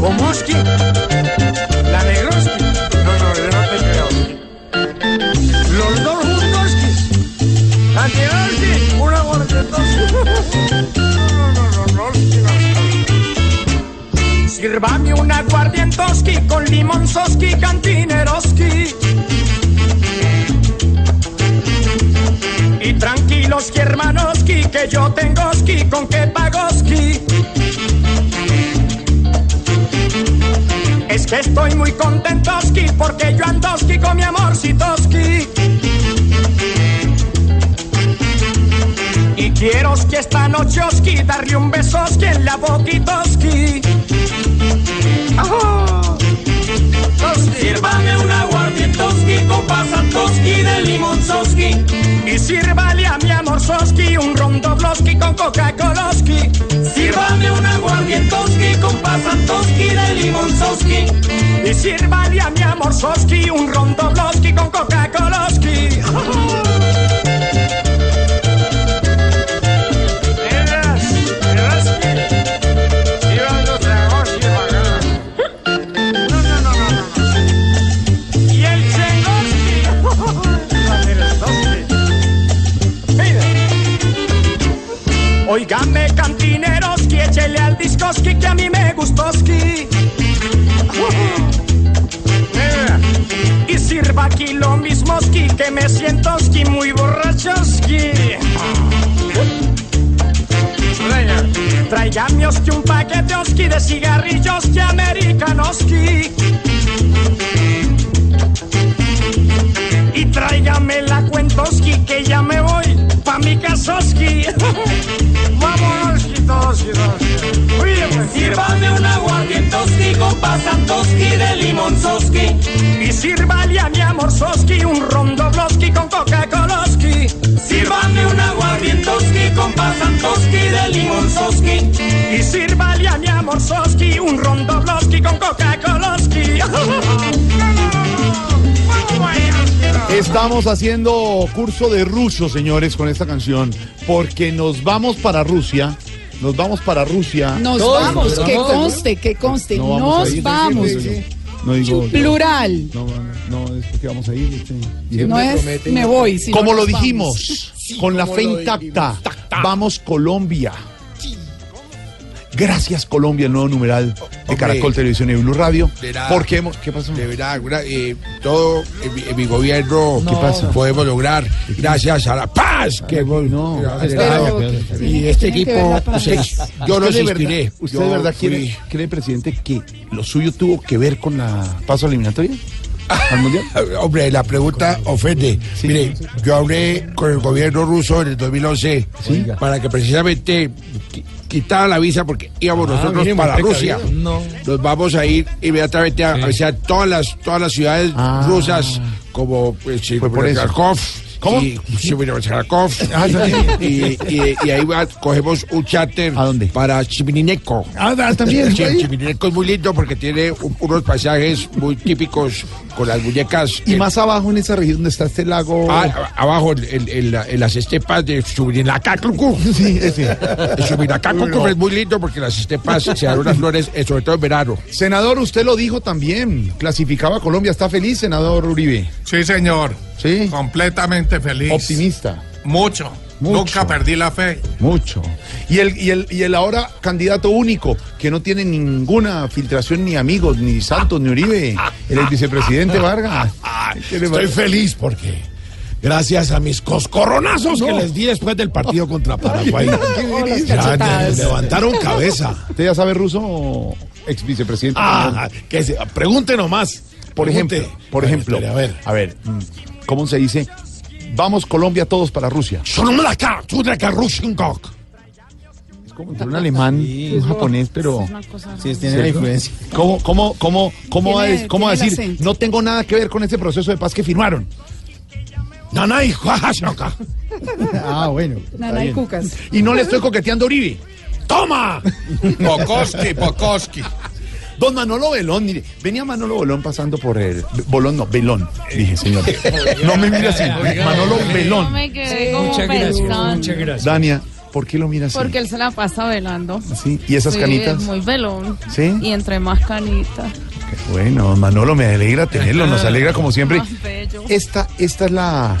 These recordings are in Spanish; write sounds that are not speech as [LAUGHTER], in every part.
¿Comoski? ¿La Negroski? No, no, yo no te creo. ¿Los dos Juntoski? ¿La Negroski? ¿Una no. Sírvame un aguardientoski con limonzoski, cantineroski. Y tranquilos, hermanoski, que yo tengo ski con que pagoski. Es que estoy muy contentoski porque yo andoski con mi amorcitoski. Y quiero que esta nocheoski darle un besoski en la boquitoski. ¡Ajá! Sírvame un aguardientoski con pasantoski de limonzoski. Y sírvale a mi amor soski un rondobloski con Coca-Coloski. Sírvame un aguardientoski con pasantoski de limonzoski. Y sírvale a mi amor soski un rondobloski con Coca-Coloski. Oígame, cantineroski, échele al discoski que a mí me gustoski. Y sirva aquí lo mismoski, que me sientoski muy borrachoski. Tráigame oski un paquete oski de cigarrillos que americanoski. Y tráigame la cuentoski que ya me voy pa' mi casoski. [LAUGHS] Vámonos, toski, Oye, pues, Sírvame un aguardientoski con pasantoski de limonzoski. Y sírvale a mi amor soski un rondobloski con Coca-Coloski. Sírvame un aguardientoski con pasantoski de limonzoski. Y sírvale a mi amor soski un rondobloski con Coca-Coloski. [LAUGHS] Estamos haciendo curso de ruso, señores, con esta canción, porque nos vamos para Rusia. Nos vamos para Rusia. Nos Todos, vamos, que conste, que conste. No vamos a Nos ir, vamos. sí, sí, sí. No digo. Plural. No, no, es porque vamos a ir. este, No es me voy. Como lo dijimos, con la fe intacta, vamos Colombia. Gracias Colombia, el nuevo numeral de Hombre. Caracol Televisión y Blue Radio. Porque hemos, ¿qué pasó? De verdad, eh, todo en mi, en mi gobierno ¿Qué pasa? podemos lograr gracias a la paz que hemos no, pero- y este equipo, yo los ¿Usted de verdad, ¿Usted de verdad fui- quiere, cree, presidente, que lo suyo tuvo que ver con la paso eliminatoria al mundial? [LAUGHS] Hombre, la pregunta ofende. Sí. Mire, yo hablé con el gobierno ruso en el 2011 para que precisamente qui- quitara la visa porque íbamos nosotros para Rusia. Nos vamos a ir inmediatamente a, a visitar todas las todas las ciudades Ah. rusas como pues, sí, Fue por eso. Sí. Ah, sí. y, y- y ahí va- cogemos un charter ¿A dónde? para Chiminineko. Ah, también. Sí, es muy lindo porque tiene un- unos paisajes muy típicos con las muñecas. Y más abajo en esa región donde está este lago. Ah, abajo en, en- en la- en las estepas de Subinacácuco. [LAUGHS] Sí. Subinacácuco es muy lindo porque las estepas se dan unas flores, eh, sobre todo en verano. Senador, usted lo dijo también. Clasificaba a Colombia. ¿Está feliz, senador Uribe? Sí, señor. Sí. Completamente feliz. Optimista. Mucho. Mucho. Nunca perdí la fe. Mucho. Y el, y el, y el ahora candidato único, que no tiene ninguna filtración, ni amigos, ni Santos, ni Uribe, el vicepresidente Vargas. ¿Qué le Estoy feliz porque gracias a mis coscorronazos que les di después del partido contra Paraguay, ya levantaron cabeza. ¿Usted ya sabe ruso ex vicepresidente? Ah, que se, pregunte nomás. por Pregunte. ejemplo, por A ver, ejemplo, a ver. a ver, ¿cómo se dice? Vamos Colombia todos para Rusia. Rushingok. como entre un alemán y un japonés, pero... Sí, tiene la influencia. ¿Cómo, cómo, cómo, cómo, va de- cómo va a decir? No tengo nada que ver con ese proceso de paz que firmaron. Nanay. [LAUGHS] Ah, bueno. Nana y Cucas. Y no le estoy coqueteando a Uribe. ¡Toma! [LAUGHS] Pokoski, Pokoski. Don Manolo Belón, mire, venía Manolo Belón pasando por el... Bolón, no, Belón, dije, señor. No me mire así, Manolo Belón. me quedé como pensando. Dania, ¿por qué lo mira así? Porque él se la pasa velando. Sí, ¿y esas Sí, canitas? es muy velón. ¿Sí? Y entre más canitas. Bueno, Manolo, me alegra tenerlo, nos alegra como siempre. Más bello. Esta, esta es la...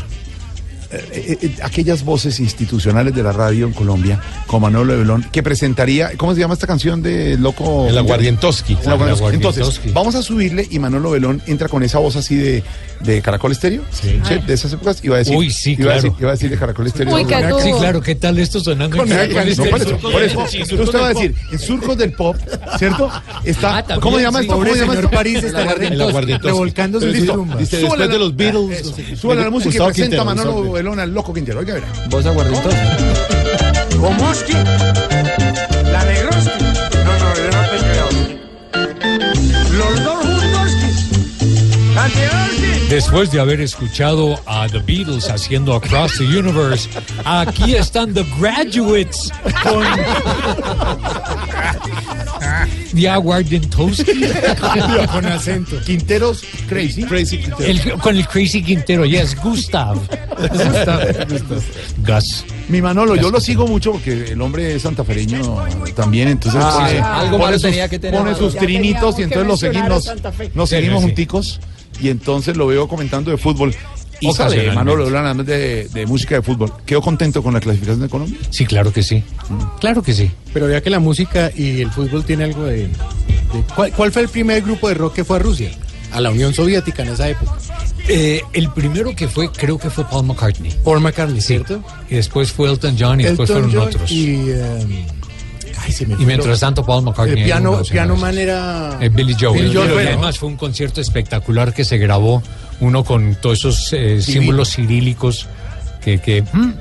eh, eh, aquellas voces institucionales de la radio en Colombia, con Manolo de Belón, que presentaría, ¿cómo se llama esta canción de Loco? El aguardientoski. El aguardientoski. Entonces, vamos a subirle y Manolo Belón entra con esa voz así de, de Caracol Estéreo, Sí. de esas épocas, y va a decir, Uy, sí, iba a decir, claro. iba a decir de Caracol Estéreo. Uy, No. Sí, claro, ¿qué tal esto sonando en no, Caracol por Estéreo? eso, por eso. Sí, Entonces usted va a decir, en surcos del pop, ¿cierto? Está, Ah, también, ¿cómo se llama sí. esto? ¿Cómo se llama esto? París está El aguardientoski. revolcándose en su Listo. tumba. Después la- de los Beatles. Súbale la música y presenta Manolo Belón al loco Quintero. Oiga, verá. Voz aguardentosa. Gomoski. La Negroski. No, no, yo no te creo. Los dos juntos. Después de haber escuchado a The Beatles haciendo Across the Universe, aquí están The Graduates con [LAUGHS] The Aguardientowski. [LAUGHS] Con acento. Quinteros Crazy. Crazy Quintero. El- con el Crazy Quintero, yes, Gustav. [LAUGHS] Gus. Mi Manolo, yo lo sigo mucho porque el hombre es santafereño también, entonces Ah, pone, sí. Algo pone malo sus, tenía que tener pone Manolo. sus Ya trinitos y entonces mencionar seguimos, nos Sí, seguimos sí. junticos y entonces lo veo comentando de fútbol. Y Ocasionalmente. Manolo, hablando de, de música de fútbol. ¿Quedó contento con la clasificación de Colombia? Sí, claro que sí. Claro que sí. Pero ya que la música y el fútbol tiene algo de... de- ¿cuál, cuál fue el primer grupo de rock que fue a Rusia? A la Unión Soviética en esa época. Eh, el primero que fue, creo que fue Paul McCartney. Paul McCartney, Sí. ¿cierto? Y después fue Elton John y después fueron John otros. Y, Y, eh, ay, se me fue mientras tanto Paul McCartney. El piano, los piano señores. man era... Eh, Billy Joel. Billy Joel, y bueno. además fue un concierto espectacular que se grabó, uno con todos esos eh, símbolos cirílicos que, que mm,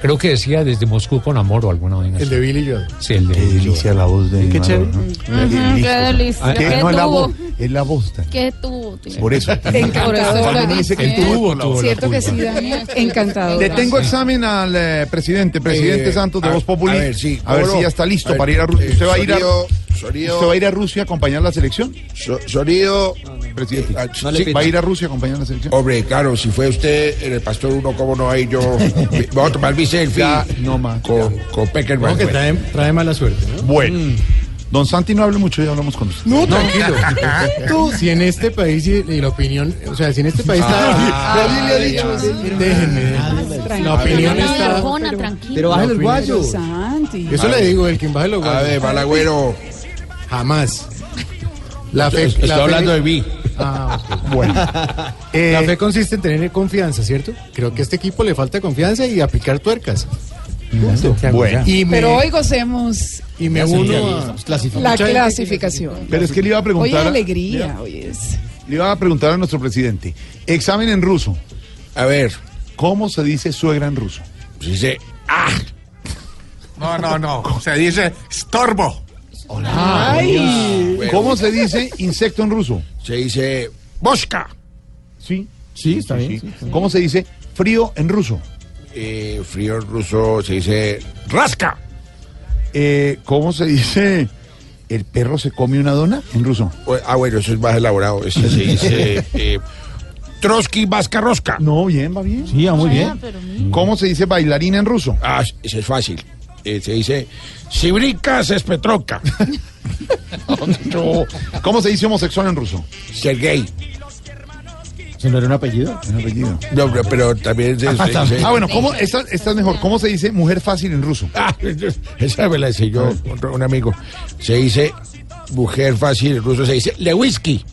creo que decía desde Moscú con amor o alguna vaina El de Billy Joel. Sí, el de Qué delicia la voz de Qué chévere. qué delicia. ¿Qué? Qué No es la voz, es la voz. Dani. ¿Qué tú? tío? Por eso. [LAUGHS] Por eso Encantador. estoy me dice que diciendo. tuvo, tuvo la Cierto que sí. Daniel. [LAUGHS] Encantador. Le tengo examen al eh, presidente, presidente Eh, Santos de a- Voz Populi. a ver, sí, A ver si ya está listo A ver, para ir a Rusia. eh, ¿Usted va a ir a, sonido. ¿Usted va a ir a Rusia a acompañar la selección? So- sonido. Presidente. Ah, No sí. ¿Va a ir a Rusia a acompañar la selección? Hombre, claro, si fue usted en el Pastor Uno, ¿cómo no hay yo? [LAUGHS] Voy a tomar mi selfie Ya, no más. con, con Peckerman. Que trae, trae mala suerte, ¿no? Bueno. Don Santi no hable mucho, ya hablamos con usted. No, tranquilo. Tú, [LAUGHS] si en este país y, y la opinión, o sea, si en este país está... Nadie le ha dicho. Déjenme, déjenme. La opinión está... Pero- tranquilo. Pero bajen el guayo. Santi. Eso le digo, el que baje los A guayos. ver, Malagüero. Jamás. La fe, Estoy la fe- hablando de mí. Ah, ok. [LAUGHS] Bueno. Eh, La fe consiste en tener confianza, ¿cierto? Creo que a este equipo le falta confianza y aplicar tuercas. Bueno. Y me, Pero hoy gocemos y me uno a la clasificación. pero es que le iba a Hoy preguntar. hay alegría, hoy es. Le iba a preguntar a nuestro presidente. Examen en ruso. A ver, ¿Cómo se dice suegra en ruso? pues dice, No, no, no. Se dice estorbo. Ay, ¿Cómo se dice insecto en ruso? se dice, Bosca. Sí. Sí, está Sí. ¿Cómo se dice frío en ruso? Eh, frío ruso se dice, rasca. Eh, ¿Cómo se dice el perro se come una dona en ruso? Ah, bueno, eso es más elaborado. Ese se dice, [LAUGHS] eh, Trotsky Vasca Rosca. No, bien, va bien. Sí, muy Ah, pero mira. ¿Cómo se dice bailarina en ruso? Ah, ese es fácil. Eh, se dice, Sibricas es Petroca. [LAUGHS] ¿Cómo se dice homosexual en ruso? Sergei. ¿Se no era un apellido? Es un apellido. No, pero, pero también se, se dice... Ah, bueno, ¿cómo, esta, esta es mejor. ¿Cómo se dice mujer fácil en ruso? Ah, esa me la enseñó otro- un amigo. Se dice mujer fácil, en ruso se dice Lewiski.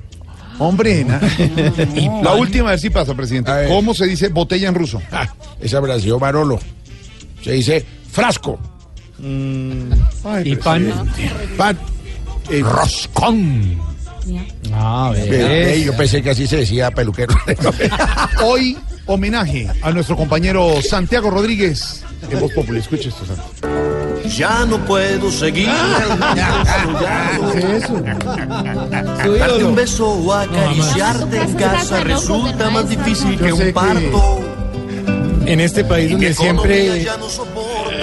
Hombre, na- [LAUGHS] la última, a ver si pasa, presidente. ¿Cómo se dice botella en ruso? Ah, esa me la enseñó Manolo. Se dice frasco. Y pan, Pan. Eh, roscón. Ah, eh, eh, yo pensé que así se decía peluquero. [LAUGHS] Hoy, homenaje a nuestro compañero Santiago Rodríguez en Voz Populi. Escuche esto, Santiago. ya no puedo seguir. [LAUGHS] Darte un beso o acariciarte en casa resulta más difícil que un que- parto. En este país donde siempre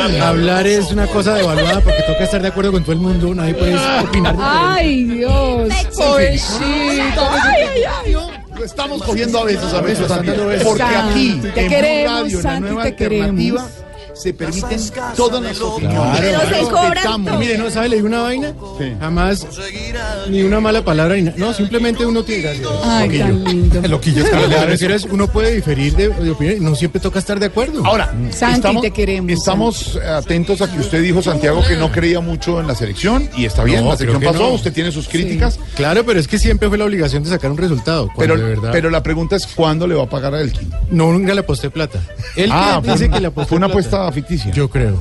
hablar es una cosa devaluada porque toca estar de acuerdo con todo el mundo, nadie puede opinar. Ay, Dios, pobrecito. Ay, ay, ay. Lo estamos cogiendo a veces, a veces, porque aquí, te en Radio, la Santi, nueva te queremos. alternativa, se permiten todas las opiniones. Pero se cobran todo. Mire, ¿no sabe? Le di una vaina, Sí. jamás ni una mala palabra ni nada. No, simplemente uno tiene gracias. Ay, Loquillo. tan lindo. Loquillo, es que lo que me refiero es, uno puede diferir de, de opinión y no siempre toca estar de acuerdo. Ahora, Santi, estamos, te queremos, estamos atentos a que usted dijo, Santiago, que no creía mucho en la selección, y está bien, No, la selección creo que pasó, no. usted tiene sus críticas, Claro, pero es que siempre fue la obligación de sacar un resultado. pero, Cuando de verdad, pero la pregunta es, ¿cuándo le va a pagar a Elkin? no, nunca le aposté plata. Él Ah, que dice fue, que le aposté fue una plata. apuesta ficticia. Yo creo.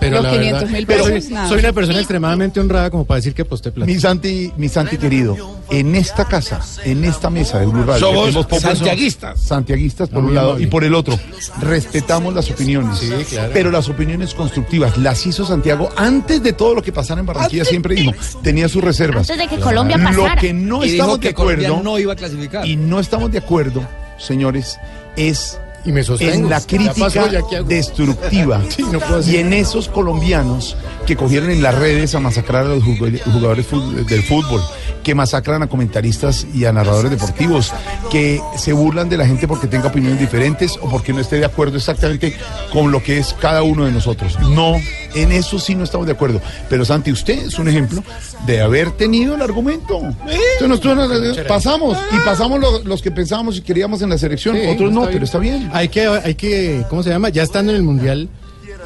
Pero Los la 500 verdad, mil pero pesos, soy, nada. soy una persona extremadamente honrada como para decir que aposté plata. Mi Santi, mi Santi querido, en esta casa, en esta mesa de Blue Radio, Somos santiaguistas. santiaguistas por un lado y por el otro, respetamos las opiniones, Sí, claro. pero las opiniones constructivas las hizo Santiago antes de todo lo que pasara en Barranquilla, siempre dijo, tenía sus reservas. Antes de que Colombia Lo pasara. que no Y dijo estamos de Colombia acuerdo no iba a clasificar. y no estamos de acuerdo, señores, es Y me sostengo. en la crítica destructiva [LAUGHS] Sí, no y en esos colombianos que cogieron en las redes a masacrar a los jug- jugadores del fútbol, que masacran a comentaristas y a narradores deportivos, que se burlan de la gente porque tenga opiniones diferentes o porque no esté de acuerdo exactamente con lo que es cada uno de nosotros. No, en eso sí no estamos de acuerdo. Pero Santi, usted es un ejemplo de haber tenido el argumento. Entonces nosotros pasamos y pasamos lo- los que pensábamos y queríamos en la selección, Sí, otros no, pero está bien. Hay que, hay que, ¿cómo se llama? Ya estando en el mundial,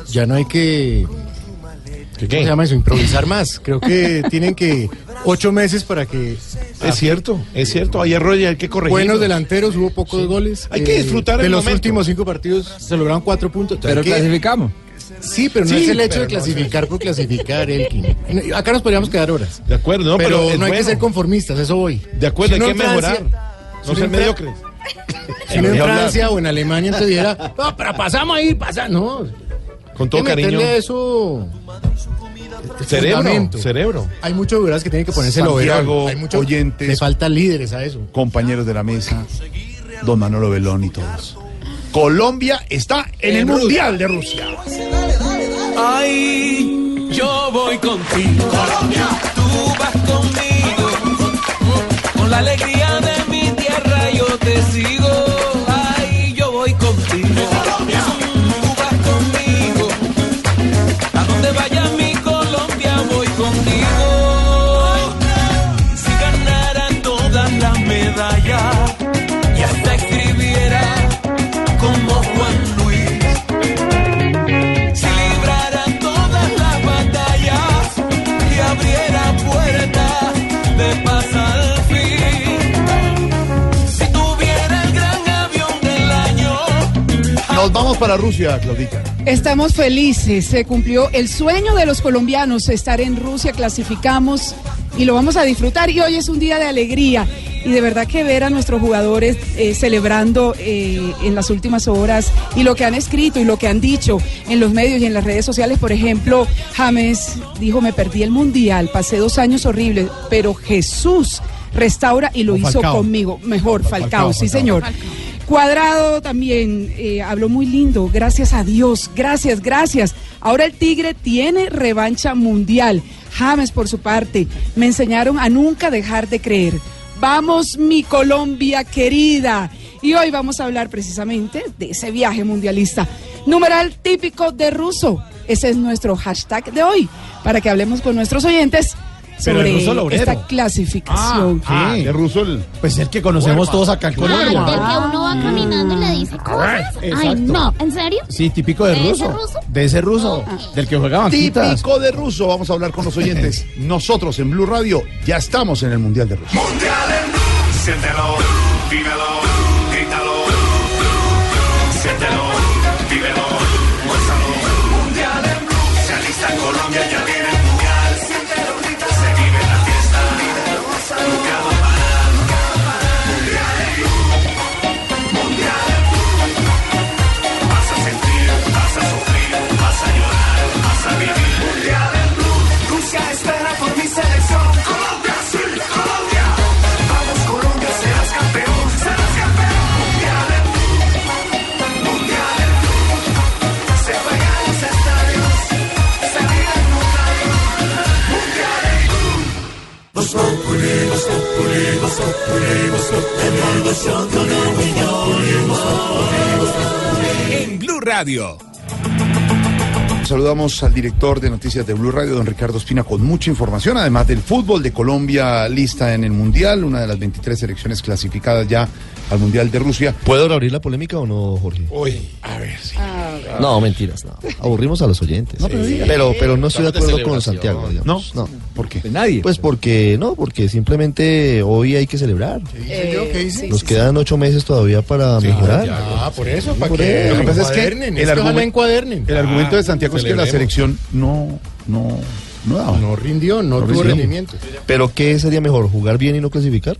ya no hay que. ¿Cómo se llama eso? Improvisar más. Creo que [LAUGHS] tienen que ocho meses para que Es cierto, es cierto. Hay errores y hay que corregir. buenos delanteros, hubo pocos goles. Hay que disfrutar De el los momento. últimos cinco partidos se lograron cuatro puntos. Pero que- clasificamos. Sí, pero no Sí, es el hecho de clasificar por clasificar, Elkin. Acá nos podríamos quedar horas. De acuerdo, no, pero, no hay que ser conformistas, eso voy. De acuerdo, Si hay que mejorar. Francia- no ser mediocres. Si en. Francia o en Alemania entonces dijera, [LAUGHS] no, pero pasamos ahí, pasa. No, Con todo cariño. eso. Cerebro, fundamento. cerebro. Hay muchos jugadores que tienen que ponerse el overall. Hay muchos oyentes. Le faltan líderes a eso. compañeros de la mesa, don Manolo Belón y todos. Colombia está en el Mundial de Rusia. Ay, yo voy contigo. Colombia, tú vas conmigo. Con la alegría de te sigo. Vamos para Rusia, Claudita. Estamos felices, se cumplió el sueño de los colombianos, estar en Rusia, clasificamos y lo vamos a disfrutar y hoy es un día de alegría y de verdad que ver a nuestros jugadores eh, celebrando eh, en las últimas horas y lo que han escrito y lo que han dicho en los medios y en las redes sociales, por ejemplo, James dijo, me perdí el mundial, pasé dos años horribles, pero Jesús restaura y lo O hizo Falcao. conmigo, mejor, Falcao, Falcao, sí Falcao. señor. Cuadrado también eh, habló muy lindo, gracias a Dios, gracias, gracias. Ahora el Tigre tiene revancha mundial. James, por su parte, me enseñaron a nunca dejar de creer. Vamos, mi Colombia querida. Y hoy vamos a hablar precisamente de ese viaje mundialista. Numeral típico de ruso. Ese es nuestro hashtag de hoy, para que hablemos con nuestros oyentes sobre ruso esta clasificación. Ah, de ruso el... Pues el que conocemos todos acá en Ah, Colombia. del que uno va caminando y le dice cosas. Ay, exacto. no, ¿en serio? Sí, típico de ¿De ese ruso. ruso? De ese ruso. Del que juega banquitas. Típico de ruso. Vamos a hablar con los oyentes. [LAUGHS] Nosotros en Blue Radio ya estamos en el Mundial de Rusia. Siéntelo, vívelo, En Blue Radio. Saludamos al director de noticias de Blue Radio, don Ricardo Espina, con mucha información, además del fútbol de Colombia lista en el Mundial, una de las 23 selecciones clasificadas ya al Mundial de Rusia. ¿Puedo abrir la polémica o no, Jorge? Uy, a ver, sí. No, mentiras, no. Aburrimos a los oyentes. No, pero Sí. pero, pero no estoy de acuerdo con. Santiago, digamos. No. ¿Por qué? nadie. Pues porque, no, porque simplemente hoy hay que celebrar. Eh, ¿Qué dice? Nos quedan ocho meses todavía para mejorar. Ah, por eso, para Por que. Lo que pasa es que encuadernen, el, es que ojalá argumen- encuadernen. el argumento de Santiago es que la selección no, no, no daba. No rindió, no, No tuvo rindió. rendimiento. Pero ¿qué sería mejor? ¿Jugar bien y no clasificar?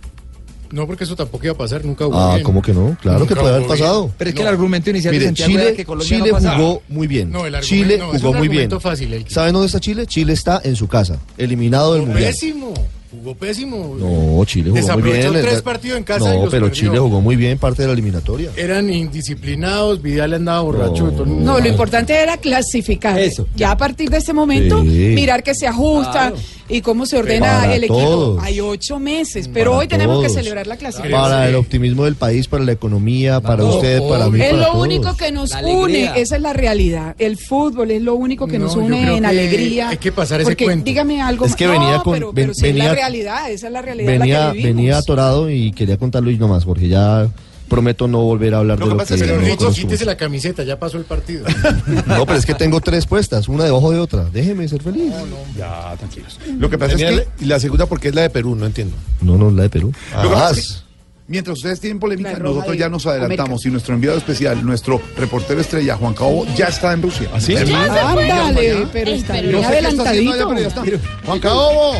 No, porque eso tampoco iba a pasar, nunca hubo Ah, bien. ¿cómo que no? Claro Nunca que puede haber bien. pasado. Pero es que el argumento inicial de Mire, Santiago Chile, era que Colombia Chile no jugó muy bien. No, el argumento- Chile no, es jugó un muy bien. argumento fácil, el ¿Saben dónde está Chile? Chile está en su casa, eliminado del mundial. pésimo, jugó pésimo. No, Chile jugó muy Desaprovechó bien. tres partidos en casa y No, los pero perdió. Chile jugó muy bien parte de la eliminatoria. Eran indisciplinados, Vidal andaba borracho. todo el mundo- No, lo importante era clasificar. Eso. Ya a partir de ese momento, Sí. mirar que se ajusta y cómo se ordena Para el equipo. todos. Hay ocho meses, pero Para hoy tenemos que celebrar la clasificación. Para el optimismo del país, para la economía, para usted, para mí, Es para lo todos. único que nos une, esa es la realidad. El fútbol es lo único que No, nos une en alegría. hay que pasar ese Porque, cuento. dígame algo. Es que no, venía con- pero, pero venía- realidad, esa es la realidad en Venía, la que venía atorado y quería contarlo y nomás, porque ya prometo no volver a hablar Lo de que lo pasa que es que no Richo, conozco quítese la camiseta, ya pasó el partido. [LAUGHS] No, pero es que tengo tres puestas, una debajo de otra. Déjeme ser feliz. Ya, tranquilos. Lo que pasa es que la- la segunda porque es la de Perú, no entiendo. No, no, la de Perú. Que pasa Ah, es que, mientras ustedes tienen polémica, nosotros ya nos adelantamos América. y nuestro enviado especial, nuestro reportero estrella, Juan Cabo, ya está en Rusia. ¿Ah, sí? En- Ándale, pero Ey, está pero bien No sé qué está haciendo allá, adelantadito. pero ya está. Juan Cabo.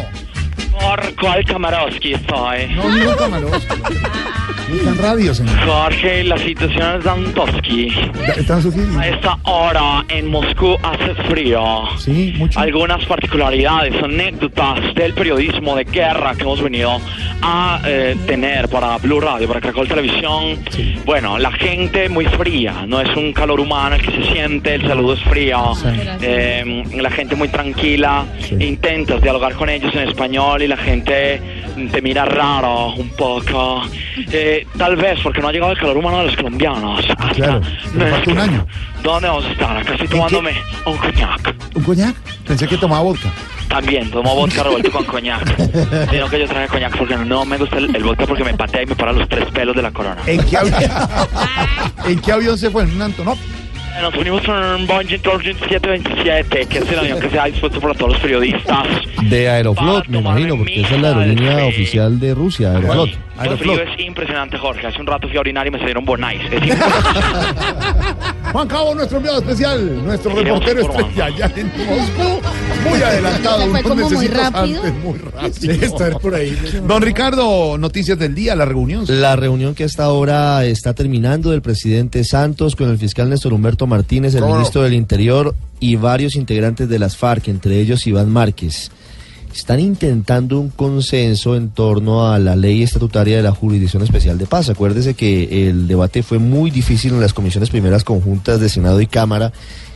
¿Por cuál Kamarowski estoy? No, no, Camaroski. Radio, señor. Jorge, la situación es Dantoski. A esta hora en Moscú hace frío. Sí, mucho. Algunas particularidades, anécdotas del periodismo de guerra que hemos venido a eh, tener para Blue Radio, para Caracol Televisión. Bueno, la gente muy fría, no es un calor humano el que se siente, el saludo es frío. Eh, la gente muy tranquila, intentas dialogar con ellos en español y la gente te mira raro un poco. Eh, [LAUGHS] tal vez porque no ha llegado el calor humano de los colombianos. Hasta Claro, falta un año. ¿Dónde vamos a estar? Acá estoy tomándome un coñac. ¿Un coñac? Pensé que tomaba vodka. También tomo vodka revuelto con coñac. [LAUGHS] Sino que yo traje coñac porque no me gusta el, el vodka porque me patea y me para los tres pelos de la corona. ¿En qué avión, [LAUGHS] ¿En qué avión se fue? ¿En un Antonov? Nos unimos con un Boeing 727, que es el avión que se ha dispuesto para todos los periodistas. De Aeroflot, me imagino, porque esa es la aerolínea oficial de Rusia, Aeroflot. El frío es impresionante, Jorge. Hace un rato fui a orinar y me salieron bonais. Es [LAUGHS] Juan Cabo, nuestro enviado especial, nuestro reportero estrella allá en Moscú. Muy adelantado. Fue como muy rápido. antes, muy rápido. Estar por ahí. Don Ricardo, noticias del día, la reunión. La reunión que hasta ahora está terminando del presidente Santos con el fiscal Néstor Humberto Martínez, el ministro del Interior y varios integrantes de las FARC, entre ellos Iván Márquez. Están intentando un consenso en torno a la ley estatutaria de la Jurisdicción Especial de Paz. Acuérdese que el debate fue muy difícil en las comisiones primeras conjuntas de Senado y Cámara.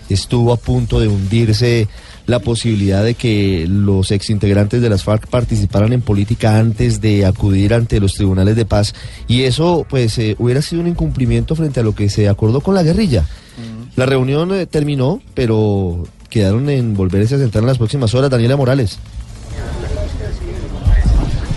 Estuvo a punto de hundirse la posibilidad de que los exintegrantes de las FARC participaran en política antes de acudir ante los tribunales de paz y eso pues eh, hubiera sido un incumplimiento frente a lo que se acordó con la guerrilla. La reunión eh, terminó, pero quedaron en volverse a sentar en las próximas horas. Daniela Morales.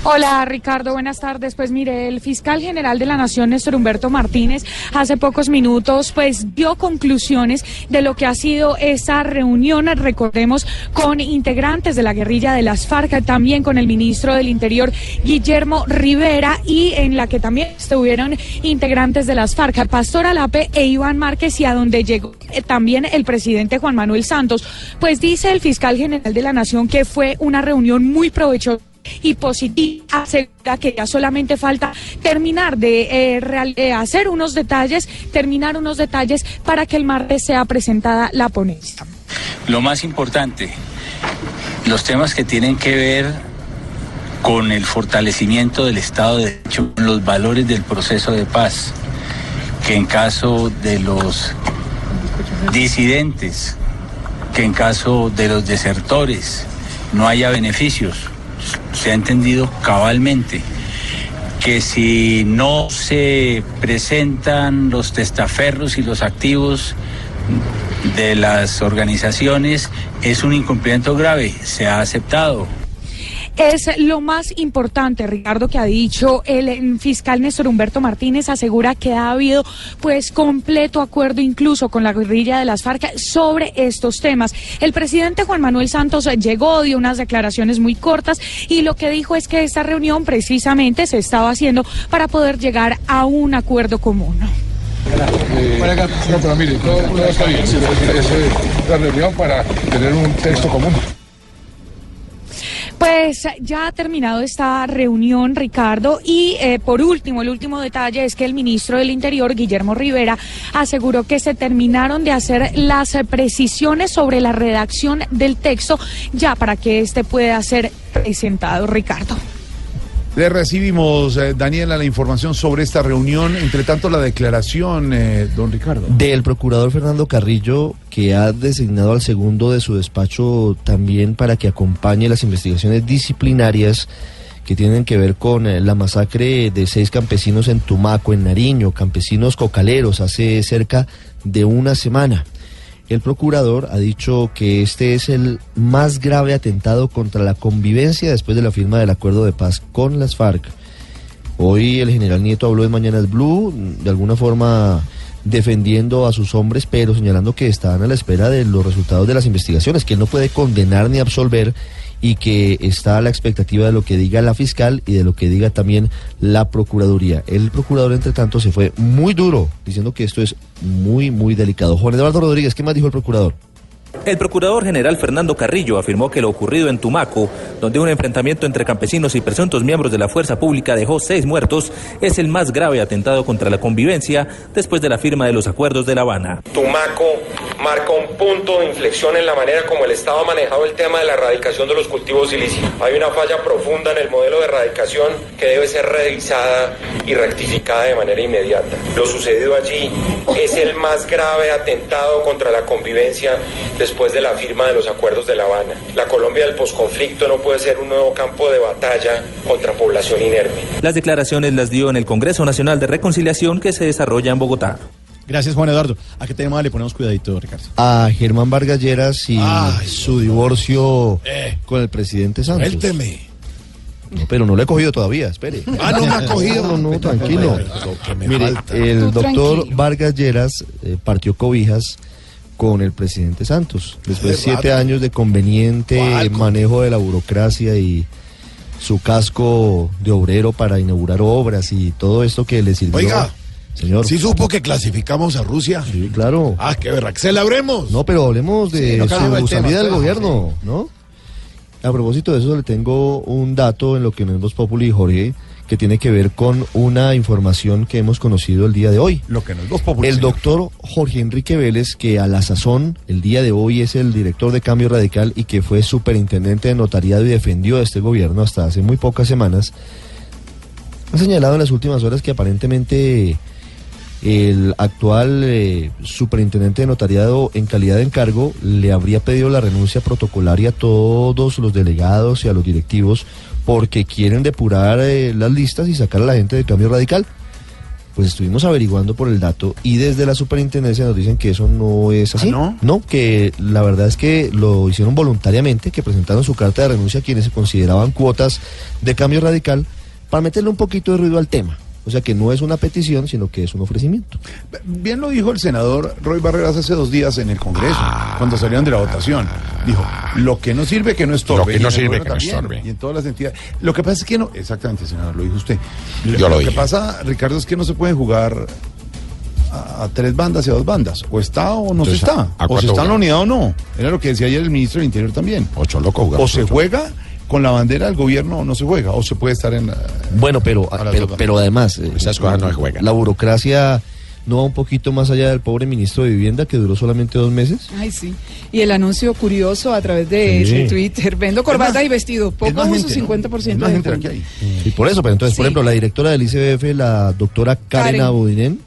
Hola Ricardo, buenas tardes. Pues mire, el fiscal general de la Nación, Néstor Humberto Martínez, hace pocos minutos pues dio conclusiones de lo que ha sido esa reunión, recordemos, con integrantes de la guerrilla de las FARC, también con el ministro del Interior, Guillermo Rivera, y en la que también estuvieron integrantes de las FARC, Pastor Alape e Iván Márquez, y a donde llegó eh, también el presidente Juan Manuel Santos. Pues dice el fiscal general de la Nación que fue una reunión muy provechosa y positiva asegura que ya solamente falta terminar de eh, real- eh, hacer unos detalles, terminar unos detalles para que el martes sea presentada la ponencia. Lo más importante, los temas que tienen que ver con el fortalecimiento del Estado de Derecho, los valores del proceso de paz, que en caso de los disidentes, que en caso de los desertores no haya beneficios, se ha entendido cabalmente que si no se presentan los testaferros y los activos de las organizaciones es un incumplimiento grave, se ha aceptado. Es lo más importante, Ricardo, que ha dicho el eh, fiscal Néstor Humberto Martínez. Asegura que ha habido pues completo acuerdo incluso con la guerrilla de las FARC sobre estos temas. El presidente Juan Manuel Santos llegó, dio unas declaraciones muy cortas y lo que dijo es que esta reunión precisamente se estaba haciendo para poder llegar a un acuerdo común. No, pero mire, todo, está bien. Es, es la reunión para tener un texto común. Pues ya ha terminado esta reunión, Ricardo, y eh, por último, el último detalle es que el ministro del Interior, Guillermo Rivera, aseguró que se terminaron de hacer las precisiones sobre la redacción del texto ya para que este pueda ser presentado, Ricardo. Le recibimos, eh, Daniela, la información sobre esta reunión. Entre tanto, la declaración, eh, don Ricardo. Del procurador Fernando Carrillo, que ha designado al segundo de su despacho también para que acompañe las investigaciones disciplinarias que tienen que ver con eh, la masacre de seis campesinos en Tumaco, en Nariño, campesinos cocaleros, hace cerca de una semana. El procurador ha dicho que este es el más grave atentado contra la convivencia después de la firma del acuerdo de paz con las FARC. Hoy el general Nieto habló en Mañanas Blue, de alguna forma defendiendo a sus hombres, pero señalando que están a la espera de los resultados de las investigaciones, que él no puede condenar ni absolver y que está a la expectativa de lo que diga la fiscal y de lo que diga también la procuraduría. El procurador, entre tanto, se fue muy duro, diciendo que esto es muy, muy delicado. Juan Eduardo Rodríguez, ¿qué más dijo el procurador? El procurador general Fernando Carrillo afirmó que lo ocurrido en Tumaco, donde un enfrentamiento entre campesinos y presuntos miembros de la fuerza pública dejó seis muertos, es el más grave atentado contra la convivencia después de la firma de los acuerdos de La Habana. Tumaco marca un punto de inflexión en la manera como el Estado ha manejado el tema de la erradicación de los cultivos ilícitos. Hay una falla profunda en el modelo de erradicación que debe ser revisada y rectificada de manera inmediata. Lo sucedido allí es el más grave atentado contra la convivencia después de la firma de los acuerdos de La Habana. La Colombia del posconflicto no puede ser un nuevo campo de batalla contra población inerme. Las declaraciones las dio en el Congreso Nacional de Reconciliación que se desarrolla en Bogotá. Gracias, Juan Eduardo. ¿A qué tema le ponemos cuidadito, Ricardo? A Germán Vargas Lleras y su divorcio Eh. con el presidente Santos. Suélteme. No, pero no lo he cogido todavía, espere. [LAUGHS] Ah, no me ha cogido. No, no, tranquilo. Mire, el doctor. Vargas Lleras eh, partió cobijas con el presidente Santos. Después de siete años de conveniente ¿Cuál? manejo de la burocracia y su casco de obrero para inaugurar obras y todo esto que le sirvió. Oiga, señor. ¿Sí supo que clasificamos a Rusia? Sí, claro. Ah, qué verra. Celebremos. No, pero hablemos de Sí, no su tema, salida del gobierno, ¿no? A propósito de eso, le tengo un dato en lo que no es Voz Populi, Jorge, que tiene que ver con una información que hemos conocido el día de hoy. Lo que no es Voz Populi, El señor. doctor Jorge Enrique Vélez, que a la sazón, el día de hoy es el director de Cambio Radical y que fue superintendente de notariado y defendió a este gobierno hasta hace muy pocas semanas, ha señalado en las últimas horas que aparentemente el actual eh, superintendente de notariado en calidad de encargo le habría pedido la renuncia protocolaria a todos los delegados y a los directivos porque quieren depurar eh, las listas y sacar a la gente de cambio radical. Pues estuvimos averiguando por el dato y desde la superintendencia nos dicen que eso no es así. ¿Ah, no? que la verdad es que lo hicieron voluntariamente, que presentaron su carta de renuncia a quienes se consideraban cuotas de cambio radical para meterle un poquito de ruido al tema. O sea que no es una petición, sino que es un ofrecimiento. Bien lo dijo el senador Roy Barreras hace dos días en el Congreso, cuando salieron de la votación. Dijo, lo que no sirve que no estorbe. Lo que no sirve que no también, estorbe. Y en todas las entidades. Lo que pasa es que no, exactamente, senador, lo dijo usted. Yo lo que dije. pasa, Ricardo, es que no se puede jugar a, a tres bandas y a dos bandas. O está o no Entonces, se está. ¿a O se está en la unidad o no. Era lo que decía ayer el ministro del Interior también. Ocho locos O se juega con la bandera del gobierno no se juega. O se puede estar en la... Bueno, pero, pero, además, eh, Esas cosas no se juegan. la burocracia no va un poquito más allá del pobre ministro de Vivienda que duró solamente dos meses. Ay, sí. Y el anuncio curioso a través de Sí. su Twitter. Vendo corbata más- y vestido. es Poco uso gente, ¿no? 50% Es más de gente hay. Y por eso, pero entonces, por ejemplo, la directora del ICBF, la doctora Karen, Karen. Abudinen,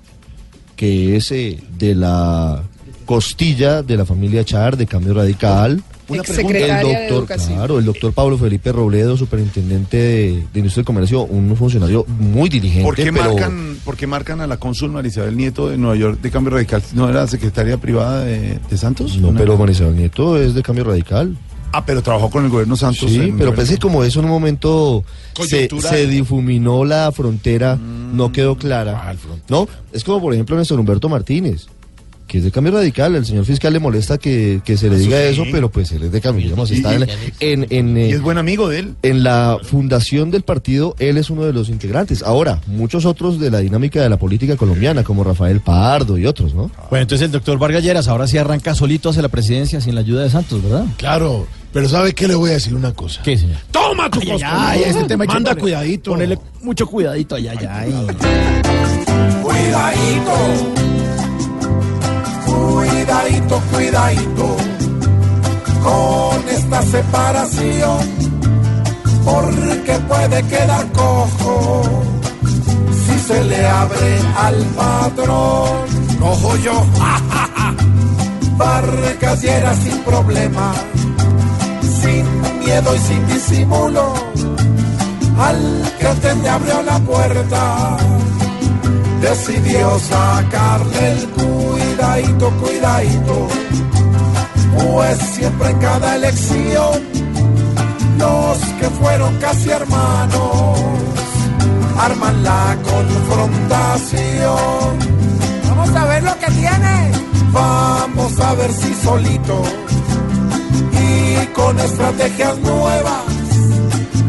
que es eh, de la costilla de la familia Char, de Cambio Radical, Una exsecretaria el de doctor, Educación. claro, el doctor Pablo Felipe Robledo, superintendente de, de Industria y Comercio, un funcionario muy diligente, ¿Por qué, pero marcan, por qué marcan a la cónsul Marisabel Nieto de Nueva York de Cambio Radical? ¿No era secretaria privada de, de Santos? no, pero Marisabel Nieto es de cambio radical. Ah, pero trabajó con el gobierno Santos. Sí, pero pensé que como eso en un momento se difuminó la frontera, no quedó clara. No, es como por ejemplo Néstor Humberto Martínez, que es de cambio radical. El señor fiscal le molesta que, que se le diga sí. eso, pero pues él es de cambio. digamos, Y- está en, en, en, eh, Y es buen amigo de él. en la fundación del partido, él es uno de los integrantes. Ahora, muchos otros de la dinámica de la política colombiana, como Rafael Pardo y otros, ¿no? Bueno, entonces el doctor Vargas Lleras ahora sí arranca solito hacia la presidencia sin la ayuda de Santos, ¿verdad? Claro, pero ¿sabe qué le voy a decir una cosa? ¿Qué, señor? ¡Toma tu Ay, cosco! ay, ay, este tema Manda cuidadito. Ponele mucho cuidadito allá, allá. ay. Cuidadito, cuidadito, cuidadito con esta separación, porque puede quedar cojo si se le abre al patrón. Cojo yo, Vargas Lleras sin problema, sin miedo y sin disimulo, al que te abrió la puerta decidió sacarle el cuidadito, cuidadito, pues siempre en cada elección los que fueron casi hermanos arman la confrontación. Vamos a ver lo que tiene. Vamos a ver si solito y con estrategias nuevas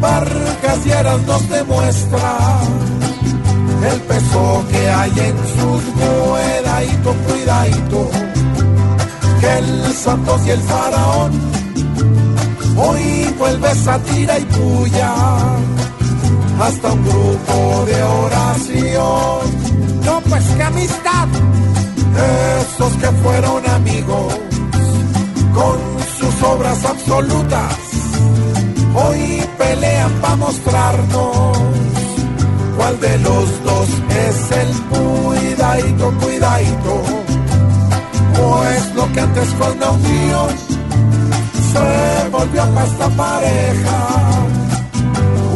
Vargas Lleras nos demuestra el peso que hay en sus cuidadito, cuidadito, que el Santos y el Faraón hoy vuelve tira y puya hasta un grupo de oración. No, pues qué amistad. Esos que fueron amigos con sus obras absolutas, hoy pelean para mostrarnos cuál de los dos es el cuidadito, cuidadito. Pues lo que antes fue una unión se volvió para esta pareja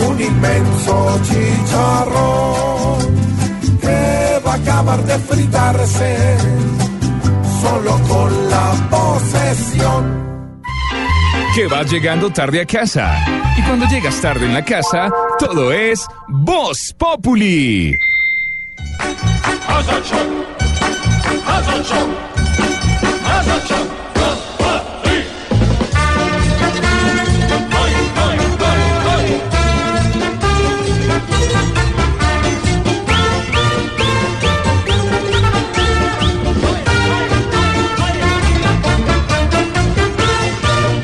un inmenso chicharrón que va a acabar de fritarse solo con la posesión. que vas llegando tarde a casa. Y cuando llegas tarde en la casa, todo es Voz Populi.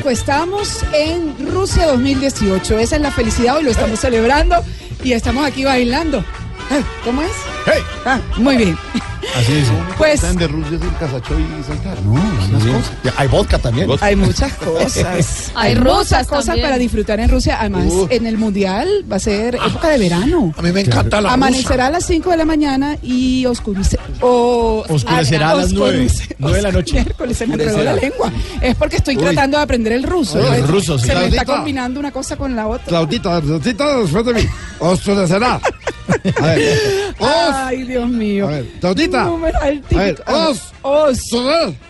Estamos en Rusia 2018. Esa es la felicidad. Hoy lo estamos celebrando y estamos aquí bailando. Ah, ¿Cómo es? Ah, muy bien. Así es. Pues- Están de Rusia es el Casacho y saltar. No, unas Sí. cosas. Hay vodka también. Hay muchas cosas. [LAUGHS] Hay muchas rusas cosas también. para disfrutar en Rusia. Además, Uh. en el Mundial va a ser época de verano. A mí me encanta la Amanecerá a las 5 de la mañana y oscurece. o- Oscurecerá a las nueve. oscurece- Nueve de la noche. Miércoles se me enredó la lengua. Es porque estoy Uy. tratando de aprender el ruso. El ruso, sí. Se me está combinando una cosa con la otra. Claudita, Claudita, después de mí. [LAUGHS] Oscurecerá. A ver. Os. Ay, Dios mío. A ver. Numeral típico. A ver, os.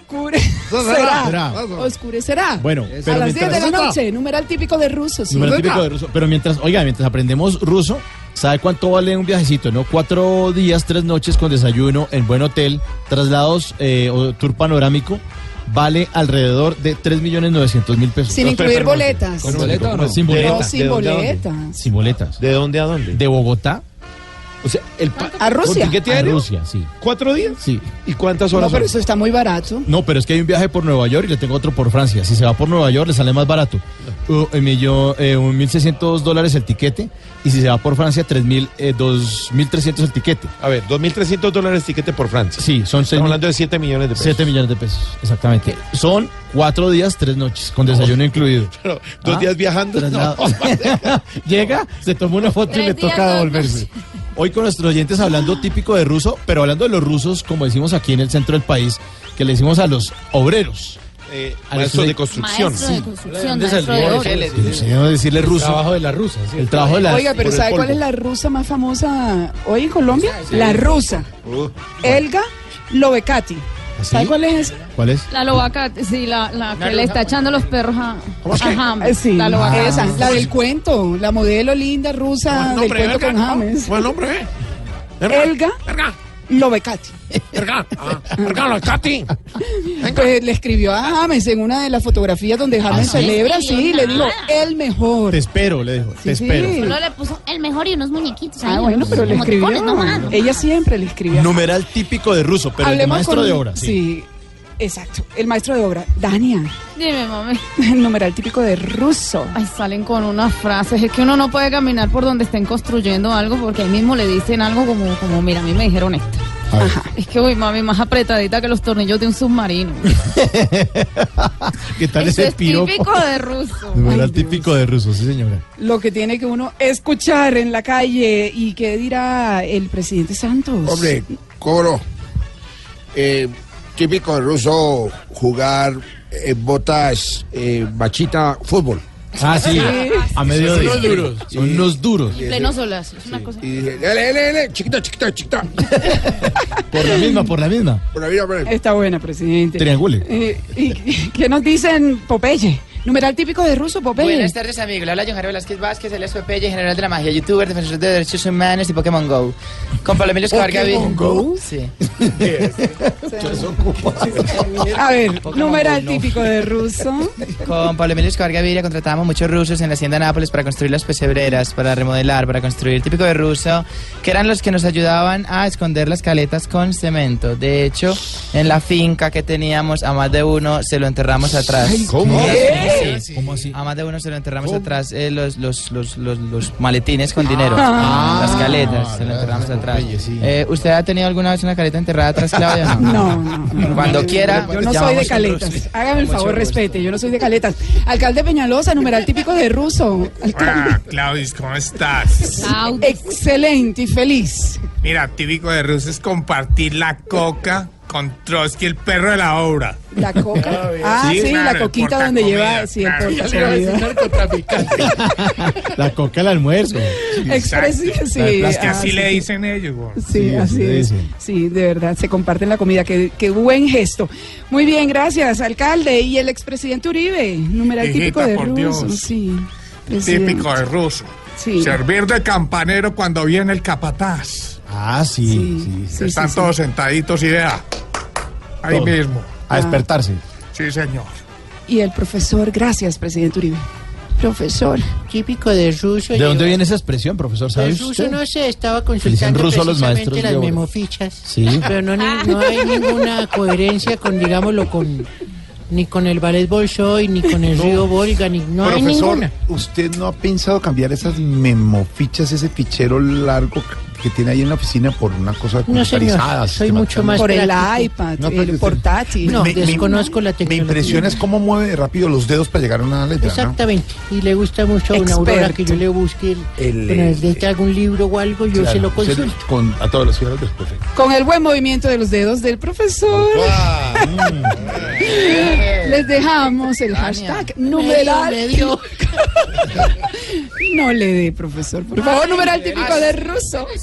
Oscurecerá. Será. Oscurecerá. Bueno, a pero las 10 de la noche. Numeral típico de rusos. sí. Número típico de ruso. Pero mientras, oiga, mientras aprendemos ruso, ¿sabe cuánto vale un viajecito? ¿No? Cuatro días, tres noches con desayuno en buen hotel, traslados eh, o tour panorámico. Vale alrededor de 3.900.000 pesos. Sin incluir boletas. ¿Con ¿Con boleta o no? Sin No, boletas. sin ¿De dónde a dónde? boletas. Sin boletas. ¿De dónde a dónde? De Bogotá O sea, el A Rusia. ¿Con tiquete a? Rusia, sí. ¿Cuatro días? Sí. ¿Y cuántas No, horas pero son? eso está muy barato. No, pero es que hay un viaje por Nueva York y le tengo otro por Francia. Si se va por Nueva York, le sale más barato. Uh, un millón, eh, un 1.600 dólares el tiquete. Y si se va por Francia, 3.000, eh, 2.300 el tiquete. A ver, 2.300 dólares tiquete por Francia. Sí, son 6 Estamos hablando de 7 millones de pesos. 7 millones de pesos, exactamente. Son cuatro días, tres noches, con desayuno incluido. [LAUGHS] Pero, ¿Dos Ah, días viajando? [LAUGHS] [LAUGHS] Llega, se toma una foto y le toca devolverse. Hoy con nuestros oyentes hablando típico de ruso, pero hablando de los rusos, como decimos aquí en el centro del país, que le decimos a los obreros. eh, Al maestro de construcción. Maestro de construcción, ¿Dónde maestro de decirle ruso. El trabajo de la rusa. sí. El trabajo de la Oiga, pero ¿sabe cuál es la rusa más famosa hoy en Colombia? La rusa. Elga Lovecati. ¿Sabe cuál es esa? ¿Cuál es? La lobaca, sí, la, la que le está echando los perros a, a James. Eh, Sí, La lobaca. esa, la del cuento, la modelo linda rusa del cuento con James. Buen nombre, ¿eh? Elga Lovecati. Erga, ah, Erga, Lovecati. Pues le escribió a James en una de las fotografías donde James ¿Ah, sí? celebra, sí, le dijo el mejor. Te espero, le dijo. Te Sí, espero. sí. Solo le puso el mejor y unos muñequitos ahí. Ah, bueno, pero le escribió. Ella siempre le escribía. Numeral típico de ruso, pero el de Hablemos maestro con- de obra. Sí. Exacto. El maestro de obra, Dania. Dime, mami. [LAUGHS] El numeral típico de ruso. Ay, salen con unas frases. Es que uno no puede caminar por donde estén construyendo algo porque ahí mismo le dicen algo como, como mira, a mí me dijeron esto. Ajá. Es que, uy, mami, más apretadita que los tornillos de un submarino. [LAUGHS] ¿Qué tal Eso ese es piropo? típico de ruso. Numeral típico de ruso, sí, señora. Lo que tiene que uno escuchar en la calle y qué dirá el presidente Santos. Hombre, cobro. Eh, típico de ruso jugar en botas eh, machita fútbol. Ah, sí. A mediodía. Son unos duros. Son unos duros. En pleno solazo. Es una cosa. Y dije, dale, dale, dale, chiquita, chiquita, chiquita. [LAUGHS] Por la misma, por la misma. Por la vida, por la- Está buena, presidente. Triangule. Eh, ¿Y qué nos dicen Popeye? Numeral típico de ruso, Popeye. Buenas tardes, amigos. Le habla John Jairo Velázquez Vázquez, el Popeye, general de la magia, youtuber, defensor de derechos humanos y Pokémon Go. Con Pablo Emilio Escobar Gaviria. ¿Pokémon Go? Sí. A ver, Pokémon numeral Go, no. típico de ruso. Con Pablo Emilio Escobar Gaviria contratábamos muchos rusos en la hacienda Nápoles para construir las pesebreras, para remodelar, para construir. Típico de ruso, que eran los que nos ayudaban a esconder las caletas con cemento. De hecho, en la finca que teníamos, a más de uno se lo enterramos atrás. ¿cómo? Sí, sí. ¿Cómo así? A más de uno se lo enterramos atrás eh, los, los, los, los, los maletines con dinero. Ah. las caletas, se lo enterramos atrás. Eh, ¿Usted ha tenido alguna vez una caleta enterrada atrás, Claudia? [LAUGHS] No, no. Cuando quiera. Yo no soy de caletas. Hágame el favor, respete. Yo no soy de caletas. Alcalde Peñalosa, numeral típico de ruso. Ah, Claudis, ¿cómo estás? Excelente y feliz. Mira, típico de Rusia es compartir la coca con Trotsky, el perro de la obra. La coca. Ah, sí, claro, la el coquita donde lleva sí, el claro. portacomida. [LAUGHS] La coca al almuerzo. Expresi- sí, Las que ah, así sí, le sí. dicen ellos. güey. Sí, así es. Sí, de verdad, se comparten la comida. Qué, qué buen gesto. Muy bien, gracias, alcalde. Y el expresidente Uribe, numeral Hijita, típico de por ruso. Dios. Sí, presidente. Típico de ruso. Sí. Servir de campanero cuando viene el capataz. Ah, sí, sí. Están todos sentaditos y vea. Ahí Todo. mismo. A despertarse. Sí, señor. Y el profesor, gracias, presidente Uribe. Profesor. Típico de ruso. ¿De dónde viene esa expresión, profesor? ¿Sabe El ruso usted? no sé, estaba consultando ruso a los precisamente maestros de las obra. memofichas. Sí. Pero no, ni- no hay ninguna coherencia con, digámoslo, con ni con el ballet Bolshoi, ni con el río Volga, ni no hay Profesor, ninguna. ¿usted no ha pensado cambiar esas memofichas, ese fichero largo que tiene ahí en la oficina por una cosa No, señor, soy mucho más Por el iPad, No, el portátil. No, Me- me- desconozco la Me tecnología. impresiona es cómo mueve rápido los dedos para llegar a una letra, ¿no? Exactamente. Y le gusta mucho a una aurora que yo le busque, el, El, eh, necesita algún libro o algo, yo Claro, se lo usted consulto. Con, a todos los ciudadanos, perfecto. Con el buen movimiento de los dedos del profesor. [LAUGHS] Les dejamos el hashtag numeral. Medio, [LAUGHS] No le dé, profesor. Por favor, numeral típico de ruso.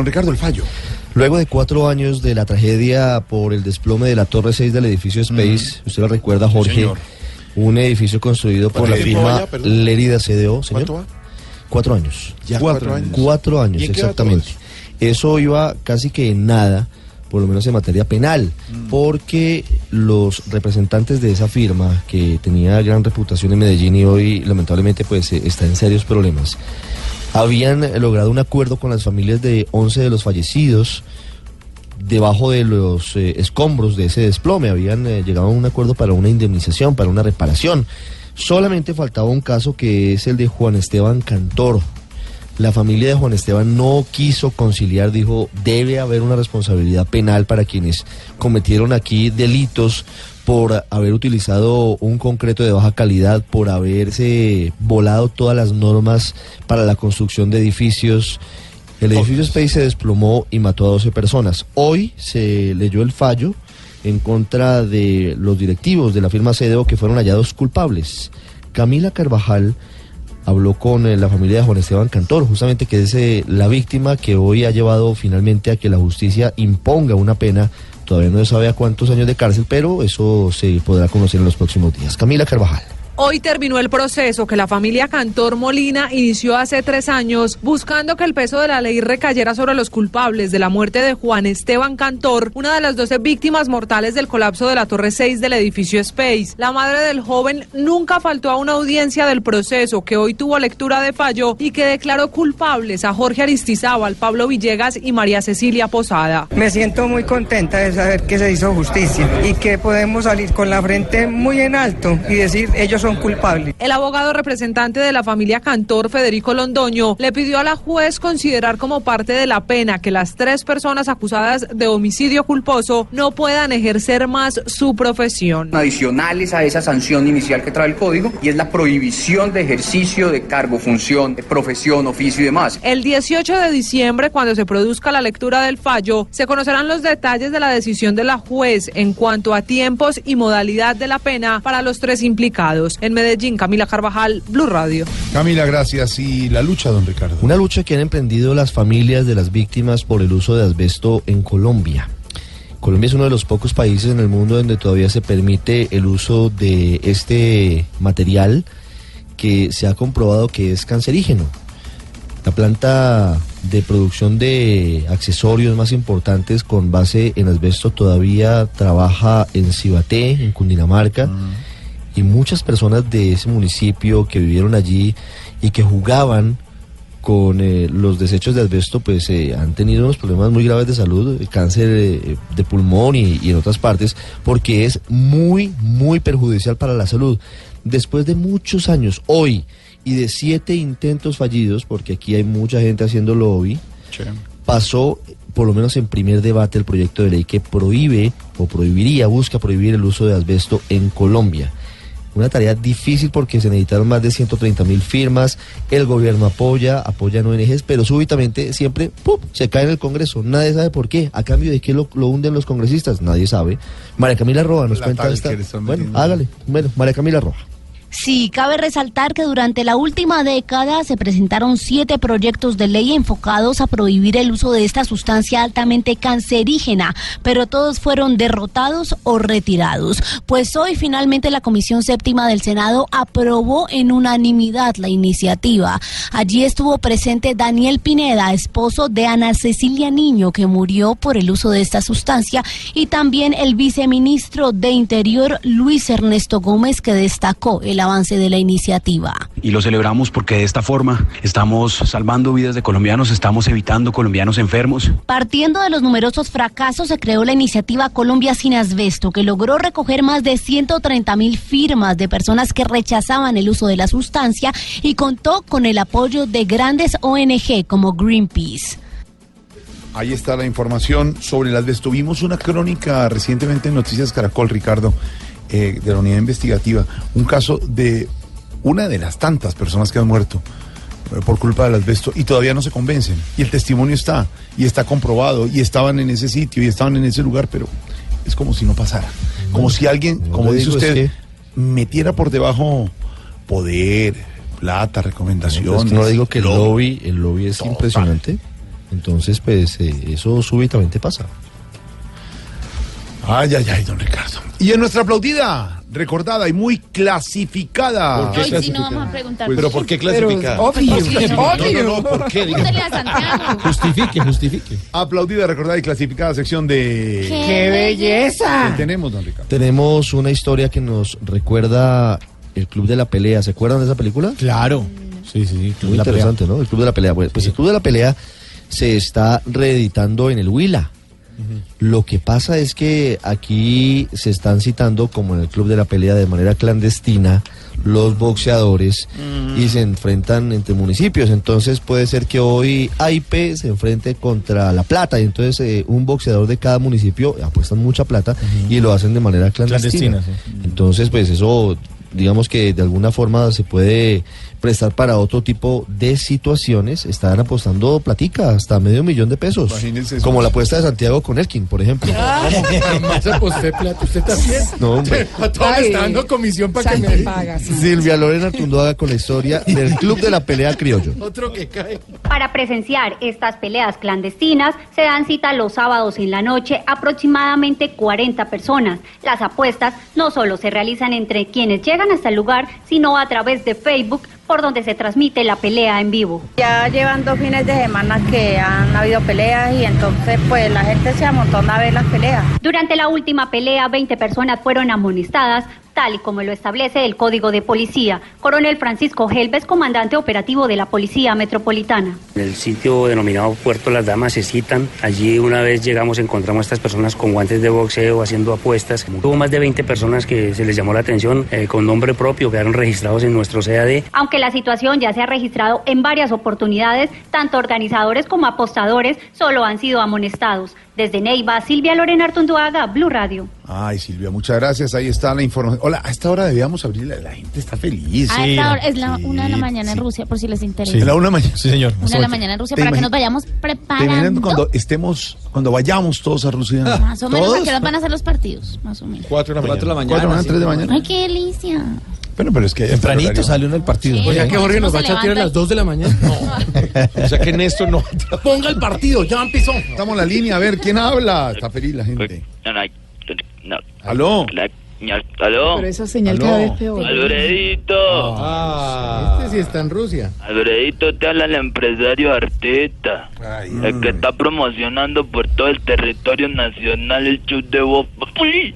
Don Ricardo El Fallo. Luego de cuatro años de la tragedia por el desplome de la Torre 6 del edificio Space, usted lo recuerda, Jorge, señor. un edificio construido por la ¿Cuánto firma? Lérida CDO, señor. ¿Cuánto va? Cuatro años. Ya cuatro años. Cuatro ¿Y años, exactamente. Eso iba casi que en nada, por lo menos en materia penal, Mm. porque los representantes de esa firma, que tenía gran reputación en Medellín y hoy lamentablemente pues eh, está en serios problemas, habían logrado un acuerdo con las familias de 11 de los fallecidos debajo de los eh, escombros de ese desplome. Habían eh, llegado a un acuerdo para una indemnización, para una reparación. Solamente faltaba un caso que es el de Juan Esteban Cantor. La familia de Juan Esteban no quiso conciliar, dijo, debe haber una responsabilidad penal para quienes cometieron aquí delitos por haber utilizado un concreto de baja calidad, por haberse volado todas las normas para la construcción de edificios. El edificio Space se desplomó y mató a 12 personas. Hoy se leyó el fallo en contra de los directivos de la firma CEDEO que fueron hallados culpables. Camila Carvajal habló con eh, la familia de Juan Esteban Cantor, justamente que es eh, la víctima que hoy ha llevado finalmente a que la justicia imponga una pena. Todavía no se sabe a cuántos años de cárcel, pero eso se podrá conocer en los próximos días. Camila Carvajal. Hoy terminó el proceso que la familia Cantor Molina inició hace tres años, buscando que el peso de la ley recayera sobre los culpables de la muerte de Juan Esteban Cantor, una de las 12 víctimas mortales del colapso de la Torre 6 del edificio Space. La madre del joven nunca faltó a una audiencia del proceso que hoy tuvo lectura de fallo y que declaró culpables a Jorge Aristizábal, Pablo Villegas y María Cecilia Posada. Me siento muy contenta de saber que se hizo justicia y que podemos salir con la frente muy en alto y decir ellos son culpables. El abogado representante de la familia Cantor, Federico Londoño, le pidió a la juez considerar como parte de la pena que las tres personas acusadas de homicidio culposo no puedan ejercer más su profesión. Adicionales a esa sanción inicial que trae el código y es la prohibición de ejercicio de cargo, función, de profesión, oficio y demás. El 18 de diciembre, cuando se produzca la lectura del fallo, se conocerán los detalles de la decisión de la juez en cuanto a tiempos y modalidad de la pena para los tres implicados. En Medellín, Camila Carvajal, Blue Radio. Camila, gracias. Y la lucha, don Ricardo. Una lucha que han emprendido las familias de las víctimas por el uso de asbesto en Colombia. Colombia es uno de los pocos países en el mundo donde todavía se permite el uso de este material que se ha comprobado que es cancerígeno. La planta de producción de accesorios más importantes con base en asbesto todavía trabaja en Cibaté, en Cundinamarca, y muchas personas de ese municipio que vivieron allí y que jugaban con eh, los desechos de asbesto, pues eh, han tenido unos problemas muy graves de salud, eh, cáncer eh, de pulmón y, y en otras partes, porque es muy, muy perjudicial para la salud. Después de muchos años, hoy, y de siete intentos fallidos, porque aquí hay mucha gente haciendo lobby, pasó por lo menos en primer debate el proyecto de ley que prohíbe o prohibiría, busca prohibir el uso de asbesto en Colombia. Una tarea difícil porque se necesitaron más de 130 mil firmas, el gobierno apoya, apoyan ONGs, pero súbitamente siempre ¡pum! se cae en el Congreso. Nadie sabe por qué. ¿A cambio de qué lo, lo hunden los congresistas? Nadie sabe. María Camila Roa nos La cuenta esta. Bueno, hágale. Bueno, María Camila Roa. Sí, cabe resaltar que durante la última década se presentaron siete proyectos de ley enfocados a prohibir el uso de esta sustancia altamente cancerígena, pero todos fueron derrotados o retirados. Pues hoy finalmente la Comisión Séptima del Senado aprobó en unanimidad la iniciativa. Allí estuvo presente Daniel Pineda, esposo de Ana Cecilia Niño, que murió por el uso de esta sustancia, y también el viceministro de Interior Luis Ernesto Gómez, que destacó el avance de la iniciativa. y lo celebramos porque de esta forma estamos salvando vidas de colombianos, estamos evitando colombianos enfermos. Partiendo de los numerosos fracasos, se creó la iniciativa Colombia sin asbesto, que logró recoger más de 130 mil firmas de personas que rechazaban el uso de la sustancia y contó con el apoyo de grandes ONG como Greenpeace. Ahí está la información sobre el asbesto. Vimos una crónica recientemente en Noticias Caracol, Ricardo, eh, de la unidad investigativa. Un caso de una de las tantas personas que han muerto eh, por culpa del asbesto y todavía no se convencen. Y el testimonio está, y está comprobado, y estaban en ese sitio, y estaban en ese lugar, pero es como si no pasara. Como si alguien, no como dice es usted, metiera por debajo poder, plata, recomendaciones. Es que no le digo que el lobby. lobby, el lobby es impresionante. Entonces, pues, eh, eso súbitamente pasa. Ay, ay, ay, don Ricardo. Y en nuestra aplaudida, recordada y muy clasificada. Hoy sí no vamos a preguntar. Pues, ¿Pero por qué clasificada? Pero, obvio, ¿Por qué? obvio. No, no, no, ¿por qué? A Santiago. Justifique, justifique. Aplaudida, recordada y clasificada sección de... ¡Qué belleza! ¿Qué tenemos, don Ricardo? Tenemos una historia que nos recuerda el Club de la Pelea. ¿Se acuerdan de esa película? Claro. Sí, sí. Club Muy interesante, ¿no? El Club de la Pelea. Bueno, pues el Club de la Pelea se está reeditando en el Huila. Lo que pasa es que aquí se están citando, como en el club de la pelea, de manera clandestina, los boxeadores y se enfrentan entre municipios. Entonces puede ser que hoy AIP se enfrente contra La Plata y entonces eh, un boxeador de cada municipio apuestan mucha plata y lo hacen de manera clandestina. Clandestina, Entonces pues eso digamos que de alguna forma se puede prestar para otro tipo de situaciones. Están apostando platica hasta medio millón de pesos. Imagínense eso. Como la apuesta de Santiago con Elkin, por ejemplo. [LAUGHS] Jamás aposté plata. ¿Usted también? No, hombre. A todos le está dando comisión para que me Silvia Lorena Artundoaga con la historia del Club de la Pelea Criollo. Otro que cae. Para presenciar estas peleas clandestinas se dan cita los sábados en la noche aproximadamente 40 personas. Las apuestas no solo se realizan entre quienes llegan hasta el lugar, sino a través de Facebook por donde se transmite la pelea en vivo. Ya llevan dos fines de semana que han habido peleas y entonces pues la gente se amontona a ver las peleas. Durante la última pelea, 20 personas fueron amonestadas, tal y como lo establece el Código de Policía. Coronel Francisco Helves, comandante operativo de la Policía Metropolitana. En el sitio denominado Puerto Las Damas se citan. Allí una vez llegamos encontramos a estas personas con guantes de boxeo haciendo apuestas. Hubo más de 20 personas que se les llamó la atención eh, con nombre propio, quedaron registrados en nuestro CAD. Aunque la situación ya se ha registrado en varias oportunidades, tanto organizadores como apostadores solo han sido amonestados. Desde Neiva, Silvia Lorena Artunduaga, Blue Radio. Ay, Silvia, muchas gracias. Ahí está la información. Hola, a esta hora debíamos abrirla. La gente está feliz. A esta hora es la una de la mañana en Rusia, por si les interesa. Sí, la una mañana. Sí, señor. Una de la mañana en Rusia ¿Te para que nos vayamos ¿Te imaginas preparando. cuando estemos, cuando vayamos todos a Rusia? Más o menos ¿Todos? a qué horas van a ser los partidos, más o menos. Cuatro de la mañana. Cuatro de la mañana, tres de mañana. Ay, qué delicia. Bueno, pero es que Tempranito sale uno del partido. Sí, O sea que Jorge nos va a chatear a las 2 de la mañana. [LAUGHS] O sea que Néstor no. Ponga el partido, ya empezó. Estamos en la línea, a ver, ¿quién habla? Está feliz la gente. ¿Aló? Pero esa señal Aló. cada vez peor. Alfredito, Este sí está en Rusia. Alfredito, te habla el empresario Arteta, el que está promocionando por todo el territorio nacional el show de Voz.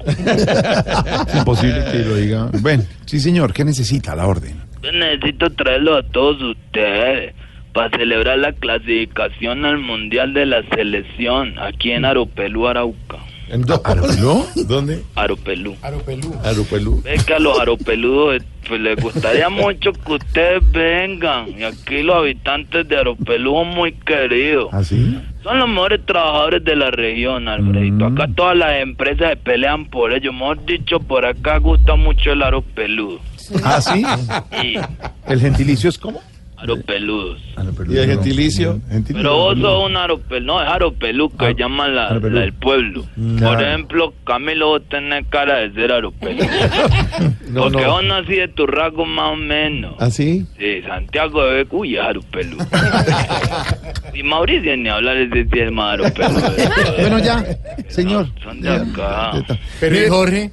Es [LAUGHS] imposible que lo diga. Bueno, sí, señor, ¿qué necesita? La orden. Yo necesito traerlo a todos ustedes para celebrar la clasificación al Mundial de la Selección aquí en Aropelú, Arauca. ¿Aropelú? [LAUGHS] ¿Dónde? Aropelú. Aropelú. Aropelú. Ve que a los aropeludos eh, pues, les gustaría [LAUGHS] mucho que ustedes vengan. Y aquí los habitantes de Aropelú son muy queridos. ¿Ah, sí? Son los mejores trabajadores de la región, Alfredito. Acá todas las empresas se pelean por ellos. Hemos dicho, por acá gusta mucho el aropeludo. ¿Ah, sí? Sí, ¿El gentilicio es cómo? Aropeludos. ¿Y el gentilicio? Pero vos sos un aropelú, no, es aropelú que llaman la, la del pueblo. Mm, Por ejemplo, Camilo, vos tenés cara de ser aropelú. [LAUGHS] No, Porque no. vos nací de tu rasgo más o menos. ¿Ah, sí? Sí, Santiago de Becuy es aropelú. [LAUGHS] y Mauricio ni hablar ese sí es más aropelú. [LAUGHS] Bueno, ya, señor. Son de acá. Pero ¿y Jorge?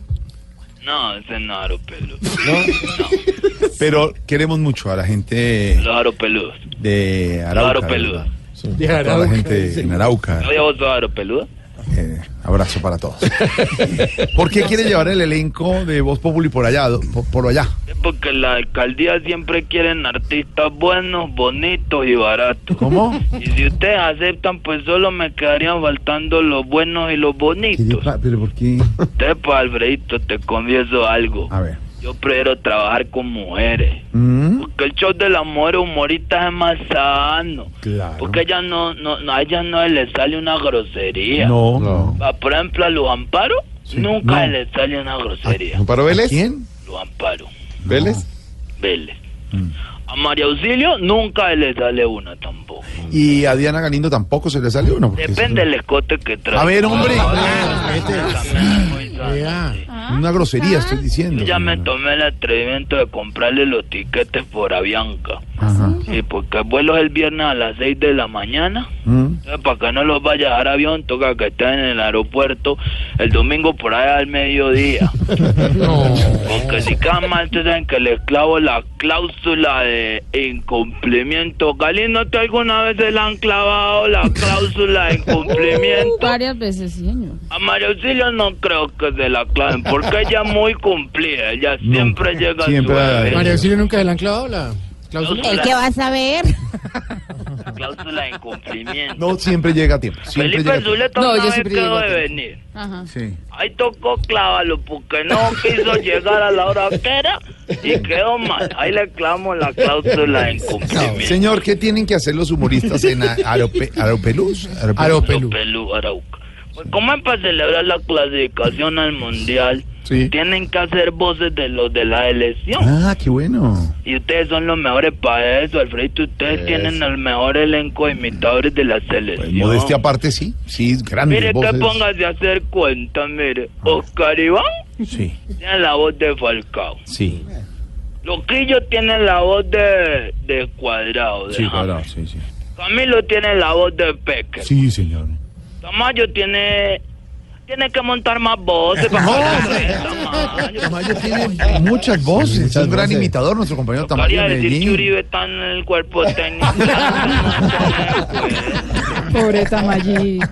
No, ese no es aropelú. Pero queremos mucho a la gente Los aropeludos. de Los Arauca. aropeludos. ¿verdad? De Toda la gente en Arauca. Oye, vos sos aropeludo. Eh, abrazo para todos. [LAUGHS] ¿Por qué quiere llevar el elenco de Voz Populi por allá? Por, por allá. Porque la alcaldía siempre quieren artistas buenos, bonitos y baratos. ¿Cómo? Y si ustedes aceptan, pues solo me quedarían faltando los buenos y los bonitos. ¿Pero por qué? Entonces, pues, Alfredito, te confieso algo. A ver. Yo prefiero trabajar con mujeres. Mm, Porque el show de las mujeres humoristas es más sano. Claro. Porque a ellas no, no, no- a ellas no les sale una grosería. No, no. Va, Por ejemplo, a los amparos, nunca no. les sale una grosería. ¿Amparo Vélez? ¿Quién? Los amparos. ¿Vélez? Vélez. A María Auxilio nunca le sale una tampoco. Y a Diana Galindo tampoco se le sale porque Depende del escote que trae. A ver, hombre. Ah, Una grosería estoy diciendo. Ya me tomé el atrevimiento de comprarle los tiquetes por Avianca. Ajá. Sí, porque el vuelo es el viernes a las 6 de la mañana. Mm. Entonces, para que no los vaya a dejar avión, toca que estén en el aeropuerto el domingo por allá al mediodía. Porque si quedan mal, ustedes saben que les clavo la cláusula de incumplimiento. Galindo, ¿te alguna vez se le han clavado la cláusula de incumplimiento? [LAUGHS] Varias veces, señor. A María Auxilio no creo que se la claven, porque ella es muy cumplida. Ella siempre llega a su María. Auxilio nunca se le han clavado la cláusula. ¿El qué vas a ver? cláusula de incumplimiento. No siempre llega a tiempo. Siempre Felipe llega a tiempo. Zuleta No, una yo vez siempre quedó llego a de tiempo. venir. Ajá. Sí. Ahí tocó clávalo porque no quiso llegar a la hora que era y quedó mal. Ahí le clavamos la cláusula de incumplimiento. Señor, ¿qué tienen que hacer los humoristas en a- Arope- Aropelús? Aropelú. Aropelú, Arauca. Pues como es para celebrar la clasificación al mundial, Sí. tienen que hacer voces de los de la elección. Ah, qué bueno. Y ustedes son los mejores para eso, Alfredito. Ustedes Eso. tienen el mejor elenco de imitadores de la selección. Modestia aparte, sí. Sí, grandes Mire que voces. póngase a hacer cuenta, mire. Oscar Iván Sí, tiene la voz de Falcao. sí. Loquillo tiene la voz de, de Cuadrado. De Sí, James. claro, sí, sí. Camilo tiene la voz de Peque. Sí, señor. Tamayo tiene... Tiene que montar más voces para No, Tamayo. Tamayo tiene muchas voces. es un gran imitador, nuestro compañero Tamayo Quería de decir que. Uribe está en el cuerpo técnico. [LAUGHS] Pobre Tamayito.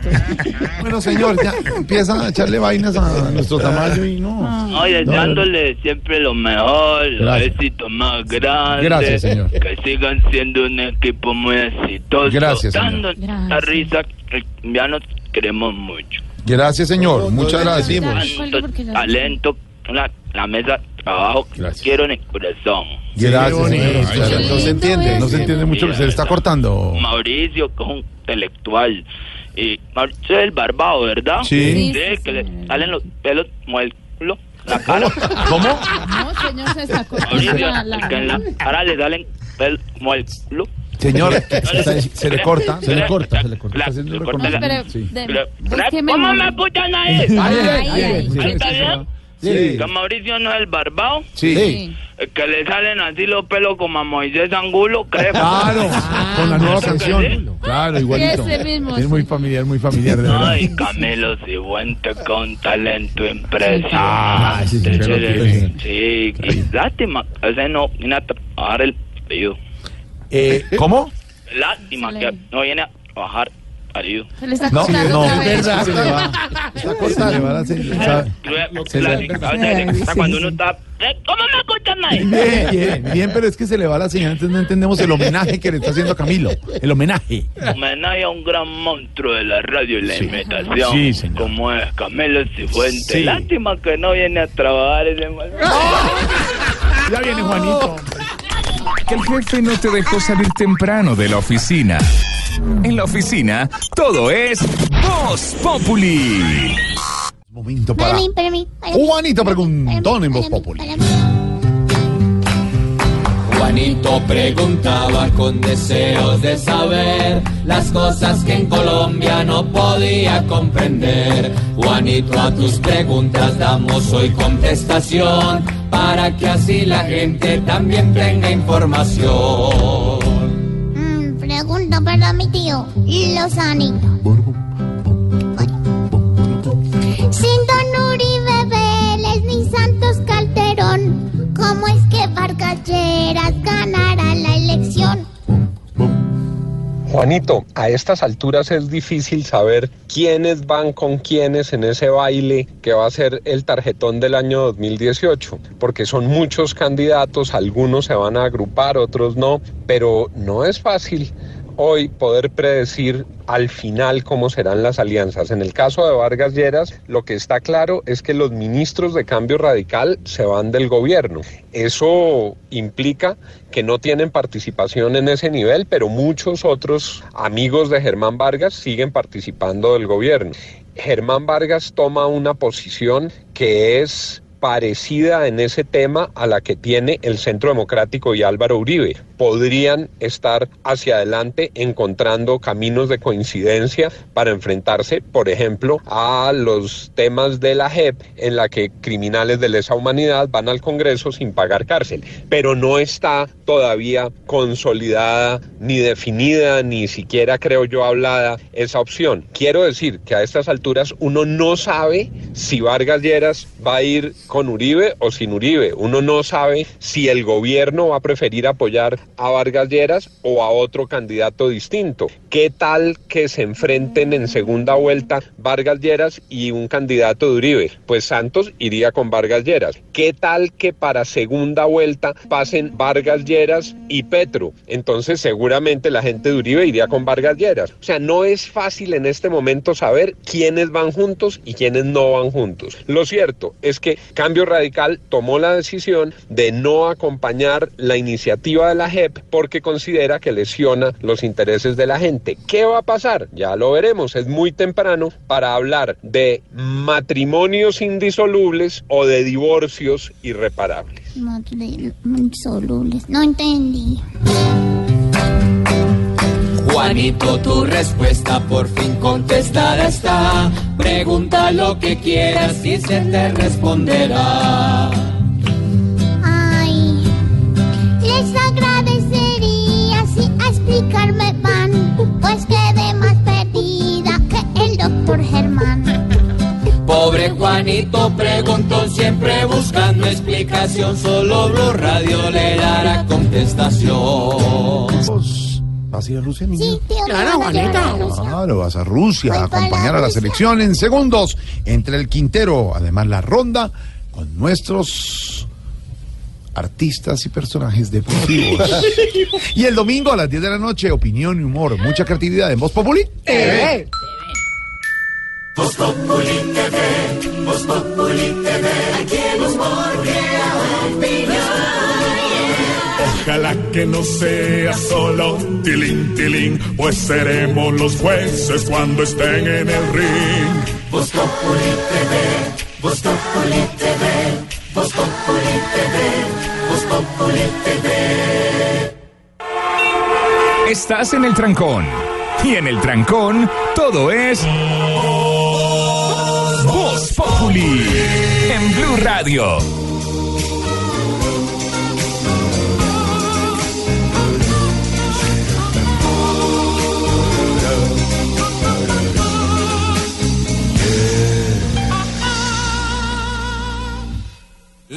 Bueno, señor, ya empieza a echarle vainas a nuestro Tamayo y no. No, y deseándole siempre lo mejor, los Gracias. éxitos más grandes. Gracias, señor. Que sigan siendo un equipo muy exitoso. Gracias, señor. Dando la risa que ya nos queremos mucho. Gracias, señor. Muchas gracias. Talento, la, la mesa de trabajo que quiero en el corazón. Gracias, señor. Ay, Muchas sí. gracias. No se entiende, no se entiende mucho. Se le está cortando. Mauricio, que es un intelectual. Y Mauricio es el barbado, ¿verdad? Sí. Sí, que le salen los pelos como el culo, la cara. ¿Cómo? No, señor, se sacó Mauricio, la- la- que en la cara le salen pelos como el culo. Señor, [LAUGHS] se le corta. Se le corta, se le corta. Sí. ¿Cómo me ay. sí, ¿Ahí está sí, bien? Sí. Que Mauricio no es el barbado. Sí. El que le salen así los pelos como a Moisés Angulo, creo. Claro, con la nueva ¿Creo que sí? canción. Claro, igualito. Ese mismo, Es muy familiar, muy familiar, de verdad. Ay, Camilo Cifuentes con talento impresionante. Ah, sí, sí, Sí, y lástima, ese no viene a trabajar el pedido. Eh, ¿Cómo? Lástima que no viene a trabajar pedido. Se le está No, cortando no, otra vez. se le va. Está cuando uno está... ¿Eh? ¿Cómo me escuchan ahí? Bien, bien, bien, pero es que se le va la señal, entonces no entendemos el homenaje que le está haciendo a Camilo. El homenaje. Homenaje a un gran monstruo de la radio y la imitación. Sí, señor. Como es Camilo Cifuentes. Sí. Lástima que no viene a trabajar ese mal. Ya viene Juanito. Que el jefe no te dejó salir temprano de la oficina. En la oficina, todo es Voz Populi. Momento para Para mí, para mí, para mí. Juanito Preguntón en Voz Populi. Juanito preguntaba con deseos de saber las cosas que en Colombia no podía comprender. Juanito, a tus preguntas damos hoy contestación para que así la gente también tenga información. Mm, pregunta para mi tío Lozanito. Sin Don Uribe Vélez ni Santos Calderón, ¿cómo es La elección? Juanito, a estas alturas es difícil saber quiénes van con quiénes en ese baile que va a ser el tarjetón del año 2018, porque son muchos candidatos, algunos se van a agrupar, otros no, pero no es fácil hoy poder predecir al final cómo serán las alianzas. En el caso de Vargas Lleras, lo que está claro es que los ministros de cambio radical se van del gobierno. Eso implica que no tienen participación en ese nivel, pero muchos otros amigos de Germán Vargas siguen participando del gobierno. Germán Vargas toma una posición que es parecida en ese tema a la que tiene el Centro Democrático y Álvaro Uribe. Podrían estar hacia adelante encontrando caminos de coincidencia para enfrentarse, por ejemplo, a los temas de la JEP en la que criminales de lesa humanidad van al Congreso sin pagar cárcel. Pero no está todavía consolidada, ni definida, ni siquiera creo yo hablada esa opción. Quiero decir que a estas alturas uno no sabe si Vargas Lleras va a ir con Uribe o sin Uribe. Uno no sabe si el gobierno va a preferir apoyar a Vargas Lleras o a otro candidato distinto. ¿Qué tal que se enfrenten en segunda vuelta Vargas Lleras y un candidato de Uribe? Pues Santos iría con Vargas Lleras. ¿Qué tal que para segunda vuelta pasen Vargas Lleras y Petro? Entonces seguramente la gente de Uribe iría con Vargas Lleras. O sea, no es fácil en este momento saber quiénes van juntos y quiénes no van juntos. Lo cierto es que Cambio Radical tomó la decisión de no acompañar la iniciativa de la JEP porque considera que lesiona los intereses de la gente. ¿Qué va a pasar? Ya lo veremos. Es muy temprano para hablar de matrimonios indisolubles o de divorcios irreparables. Madre, insolubles. No entendí. Juanito, tu respuesta por fin contestada está. Pregunta lo que quieras y se te responderá. Ay, les agradecería si a explicarme van, pues quedé más perdida que el doctor Germán. Pobre Juanito preguntó siempre buscando explicación. Solo Blue Radio le dará contestación. ¿Vas a ir a Rusia, niño? Sí, tío, Claro, Juanita. Claro, vas a Rusia a Voy acompañar a la Rusia. selección en segundos entre el Quintero, además la ronda con nuestros artistas y personajes deportivos. [LAUGHS] y el domingo a las 10 de la noche, opinión y humor, mucha creatividad en Voz Populi. Voz Populi TV, Voz Populi TV, aquí el humor opinión. Ojalá que no sea solo tilín, tilín, pues seremos los jueces cuando estén en el ring. Voz Populi TV, Voz Populi TV, Voz Populi TV, Voz Populi TV. Estás en el trancón. Y en el trancón, todo es. Voz Populi. En Blue Radio.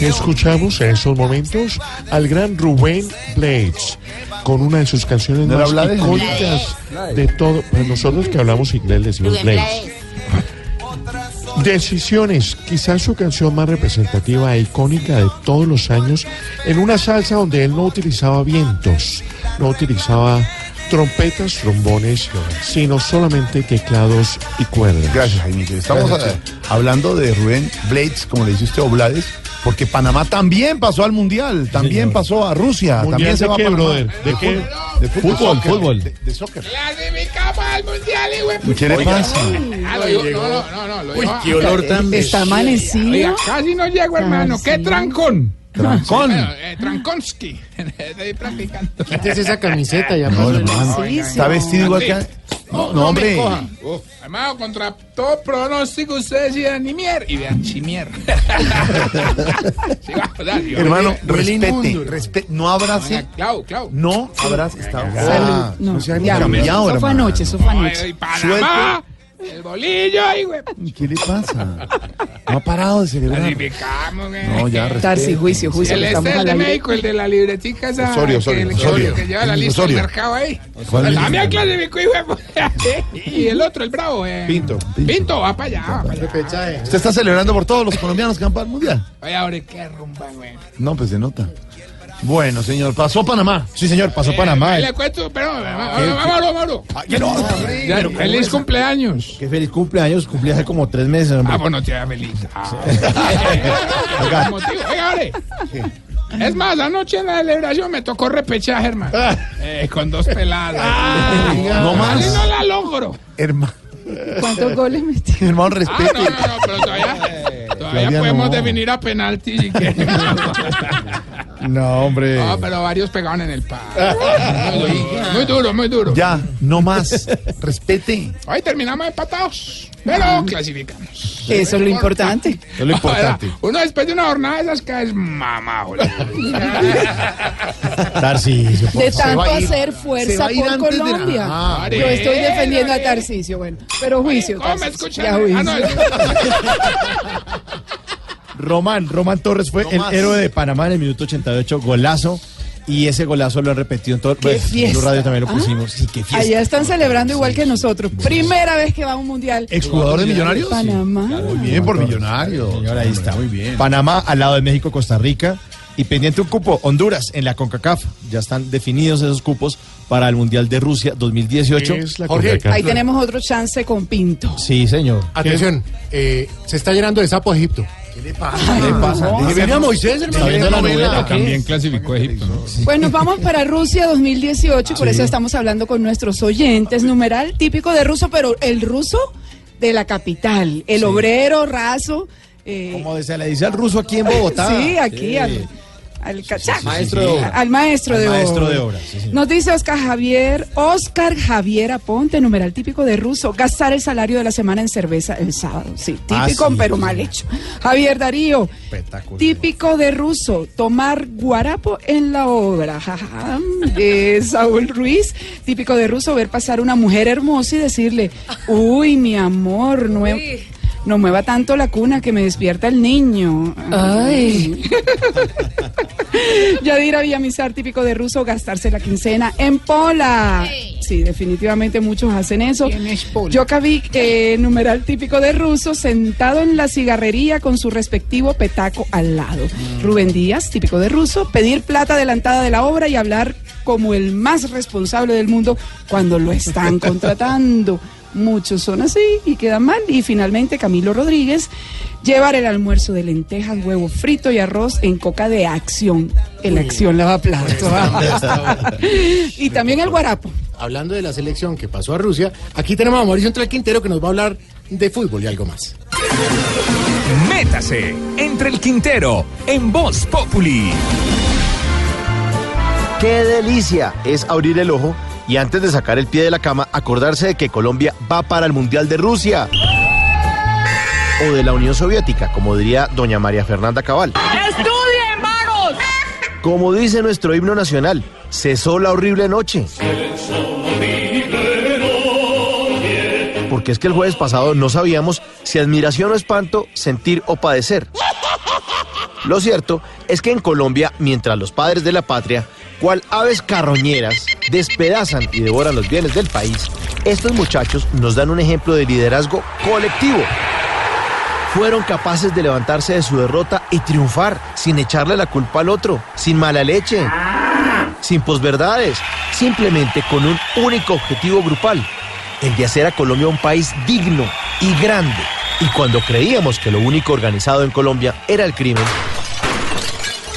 Escuchamos en esos momentos al gran Rubén Blades con una de sus canciones ¿No era más icónicas de todo. Pues nosotros que hablamos inglés decimos Blades. Decisiones, quizás su canción más representativa e icónica de todos los años, en una salsa donde él no utilizaba vientos, no utilizaba trompetas, trombones, sino solamente teclados y cuerdas. Gracias, Jaimito. Estamos Gracias, hablando de Rubén Blades, como le dice usted, o Blades, porque Panamá también pasó al Mundial, también pasó a Rusia, ¿Mundial también se de va qué, a Panamá. brother? ¿De qué? fútbol, De Fútbol, soccer, fútbol. De, de soccer. Clasificamos al mundial, y ¿Qué le pasa? Ah, no, no, no, no, lo Uy, qué olor tan Está amanecido. Casi no llego, hermano. ¿Qué trancón? Trancón. Eh, Trankonsky. [LAUGHS] Estoy practicando. Quítese esa camiseta, ya No, pasó el- hermano, Sí, sí. está vestido igual que... No, No, hombre. hermano, contra todo pronóstico ustedes decían ni mier y vean chimier. [LAUGHS] Dale, yo- Hermano, Huele respete, inmundo. respete, no abrace, Clau, Clau. no abrace, está... Salud. Ah, No, no se ha ni ya, cambiado, eso fue hermano. anoche, eso fue anoche. Ay, Panamá, el bolillo ahí, güey. ¿Qué le pasa? No ha parado de celebrar. Clasificamos, güey. No, ya, Tarsi, juicio, juicio. El este el de aire. México, el de la libretica esa. Osorio, que- Osorio, que, Osorio. que lleva la lista Osorio. del mercado ahí. ¿Cuál lista? También clasificó, puta. [LAUGHS] Y el otro, el bravo. Eh. Pinto. Pinto, va para allá, va para allá. Usted está celebrando por todos los colombianos que van para el Mundial. Oye, ahora qué rumba, güey. No, pues se nota. Bueno, señor, pasó Panamá. Sí, señor, pasó Eh, Panamá. Le cuento, pero, vámonos, vámonos. ¿qué no? Ya, Pero, Feliz cumpleaños. Qué feliz cumpleaños, cumplí hace como tres meses, hombre. Ah, bueno, te da feliz. Ah. [LAUGHS] Oiga. Motivo. Oiga, ahora. Es más, anoche en la celebración me tocó repechaje, hermano. Eh, con dos peladas. no más. Casi no la logro. Hermano, ¿Cuántos goles metió? hermano, Ah, respete. no, no, no, pero todavía, todavía podemos no. definir a penalti si. [LAUGHS] No, hombre. No, pero varios pegaban en el palo. [LAUGHS] Muy, duro, muy duro. Ya, no más. Respete. Hoy terminamos empatados, pero clasificamos. Eso es lo importante. Es lo importante. [LAUGHS] Uno después de una jornada de esas que es mamá, boludo. [LAUGHS] Tarcisio. De tanto hacer fuerza por Colombia. Ah, Yo estoy defendiendo a Tarcisio, bueno, pero juicio. ¿Cómo me escuchan? ya juicio. Román, Román Torres fue el héroe de Panamá en el minuto 88, golazo. Y ese golazo lo han repetido en todo. ¡Qué Pues, en Radio también lo ¿Ah? pusimos. Sí, qué fiesta. Allá están celebrando igual que nosotros. Primera vez que va a un mundial. ¿Exjugador de Millonarios? Panamá. Muy bien por Millonarios. Señor, ahí está. Muy bien. Panamá al lado de México, Costa Rica. Y pendiente un cupo, Honduras en la CONCACAF. Ya están definidos esos cupos para el Mundial de Rusia 2018. ¿Qué es la Jorge? Ahí tenemos otro chance con Pinto. Sí, señor. Atención, eh, se está llenando de sapo Egipto. ¿Qué le pasa? no. Que viene a Moisés, Está hermano. viendo la novela. ¿o qué? También clasificó Egipto, ¿no? Pues nos vamos para Rusia 2018 y por eso estamos hablando con nuestros oyentes. Numeral típico de ruso, pero el ruso de la capital. El obrero raso. eh, Como se le dice al ruso aquí en Bogotá. Sí, aquí. Al, cachaco. Maestro de obra. Al maestro Al de maestro obra. de obra, sí, señor. Nos dice Oscar Javier, Oscar Javier Aponte, numeral típico de ruso, gastar el salario de la semana en cerveza el sábado. Sí, Ah, típico sí, pero sí, mal hecho. Javier Darío, típico de ruso, tomar guarapo en la obra. De Saúl Ruiz, típico de ruso, ver pasar una mujer hermosa y decirle, uy, mi amor, no, no mueva tanto la cuna que me despierta el niño. Ay. [LAUGHS] Yadira Villamizar, típico de ruso, gastarse la quincena en pola. Sí, definitivamente muchos hacen eso. Jokovic, eh, numeral típico de ruso, sentado en la cigarrería con su respectivo petaco al lado. Rubén Díaz, típico de ruso, pedir plata adelantada de la obra y hablar como el más responsable del mundo cuando lo están [LAUGHS] contratando. Muchos son así y quedan mal. Y finalmente Camilo Rodríguez, llevar el almuerzo de lentejas, huevo frito y arroz en coca de acción. El acción lava plato. [LAUGHS] y también el guarapo. Hablando de la selección que pasó a Rusia, aquí tenemos a Mauricio Entre Quintero que nos va a hablar de fútbol y algo más. Métase entre el Quintero en Voz Populi. ¡Qué delicia! Es abrir el ojo y antes de sacar el pie de la cama, acordarse de que Colombia va para el Mundial de Rusia. O de la Unión Soviética, como diría doña María Fernanda Cabal. ¡Estudien, vagos! Como dice nuestro himno nacional, cesó la horrible noche. Porque es que el jueves pasado no sabíamos si admiración o espanto, sentir o padecer. Lo cierto es que en Colombia, mientras los padres de la patria, cual aves carroñeras, despedazan y devoran los bienes del país, estos muchachos nos dan un ejemplo de liderazgo colectivo. Fueron capaces de levantarse de su derrota y triunfar sin echarle la culpa al otro, sin mala leche, sin posverdades, simplemente con un único objetivo grupal, el de hacer a Colombia un país digno y grande. Y cuando creíamos que lo único organizado en Colombia era el crimen,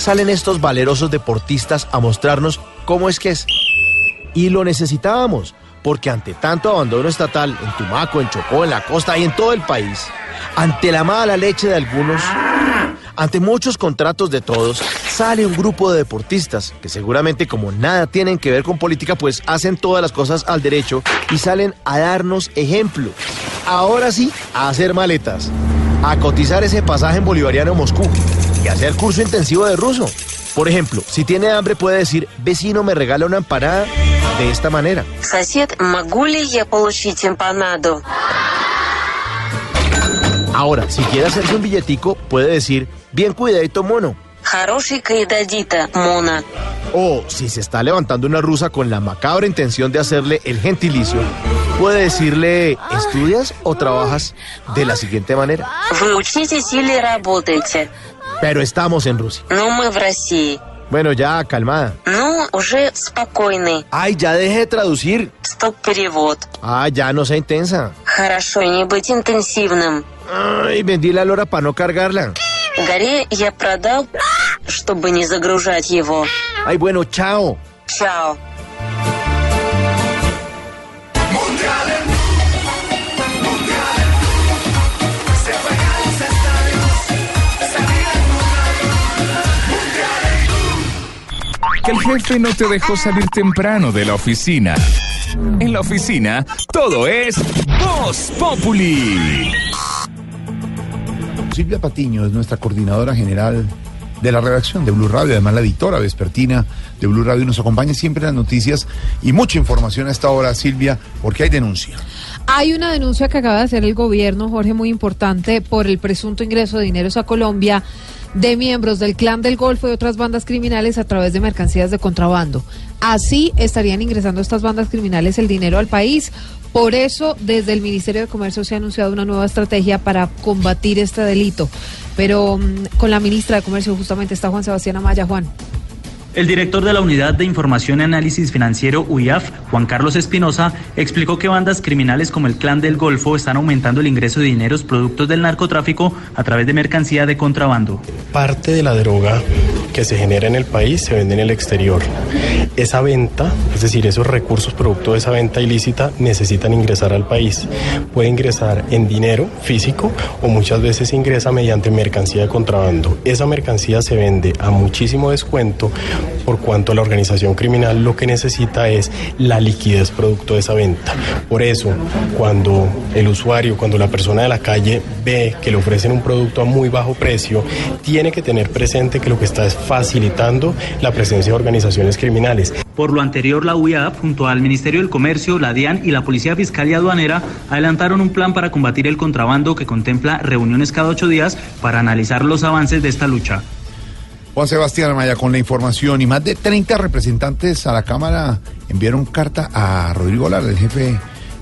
salen estos valerosos deportistas a mostrarnos cómo es que es. Y lo necesitábamos, porque ante tanto abandono estatal en Tumaco, en Chocó, en la costa y en todo el país, ante la mala leche de algunos, ante muchos contratos de todos, sale un grupo de deportistas que seguramente como nada tienen que ver con política, pues hacen todas las cosas al derecho y salen a darnos ejemplo. Ahora sí, a hacer maletas, a cotizar ese pasaje en bolivariano Moscú y hacer curso intensivo de ruso. Por ejemplo, si tiene hambre puede decir, vecino me regala una empanada de esta manera. Ahora, si quiere hacerse un billetico, puede decir, bien cuidadito mono. O si se está levantando una rusa con la macabra intención de hacerle el gentilicio, puede decirle, ¿estudias o trabajas? De la siguiente manera. Вы учитесь или работаете? Pero estamos en Rusia. Ну, мы в России. Bueno, ya, calmada. Ну, уже спокойный. Ay, ya deje de traducir. Стоп-перевод. Ah, ya no sea intensa. Хорошо, не быть интенсивным. Ay, vendí la lora para no cargarla. Горе я продал, чтобы не загружать его. Ay, bueno, chao. que el jefe no te dejó salir temprano de la oficina. En la oficina, todo es Voz Populi. Silvia Patiño es nuestra coordinadora general de la redacción de Blue Radio, además la editora vespertina de Blue Radio, nos acompaña siempre en las noticias y mucha información a esta hora, Silvia, porque hay denuncia. Hay una denuncia que acaba de hacer el gobierno, Jorge, muy importante, por el presunto ingreso de dineros a Colombia de miembros del Clan del Golfo y otras bandas criminales a través de mercancías de contrabando. Así estarían ingresando estas bandas criminales el dinero al país. Por eso, desde el Ministerio de Comercio se ha anunciado una nueva estrategia para combatir este delito. Pero mm, con la ministra de Comercio justamente está Juan Sebastián Amaya. Juan. El director de la Unidad de Información y Análisis Financiero UIAF, Juan Carlos Espinosa, explicó que bandas criminales como el Clan del Golfo están aumentando el ingreso de dineros productos del narcotráfico a través de mercancía de contrabando. Parte de la droga que se genera en el país se vende en el exterior. Esa venta, es decir, esos recursos producto de esa venta ilícita necesitan ingresar al país. Puede ingresar en dinero físico o muchas veces ingresa mediante mercancía de contrabando. Esa mercancía se vende a muchísimo descuento por cuanto la organización criminal lo que necesita es la liquidez producto de esa venta. Por eso, cuando el usuario, cuando la persona de la calle ve que le ofrecen un producto a muy bajo precio, tiene que tener presente que lo que está es facilitando la presencia de organizaciones criminales. Por lo anterior, la UIA, junto al Ministerio del Comercio, la DIAN y la Policía Fiscal y Aduanera, adelantaron un plan para combatir el contrabando que contempla reuniones cada ocho días para analizar los avances de esta lucha. Juan Sebastián Amaya con la información y más de 30 representantes a la Cámara enviaron carta a Rodrigo Lara, el jefe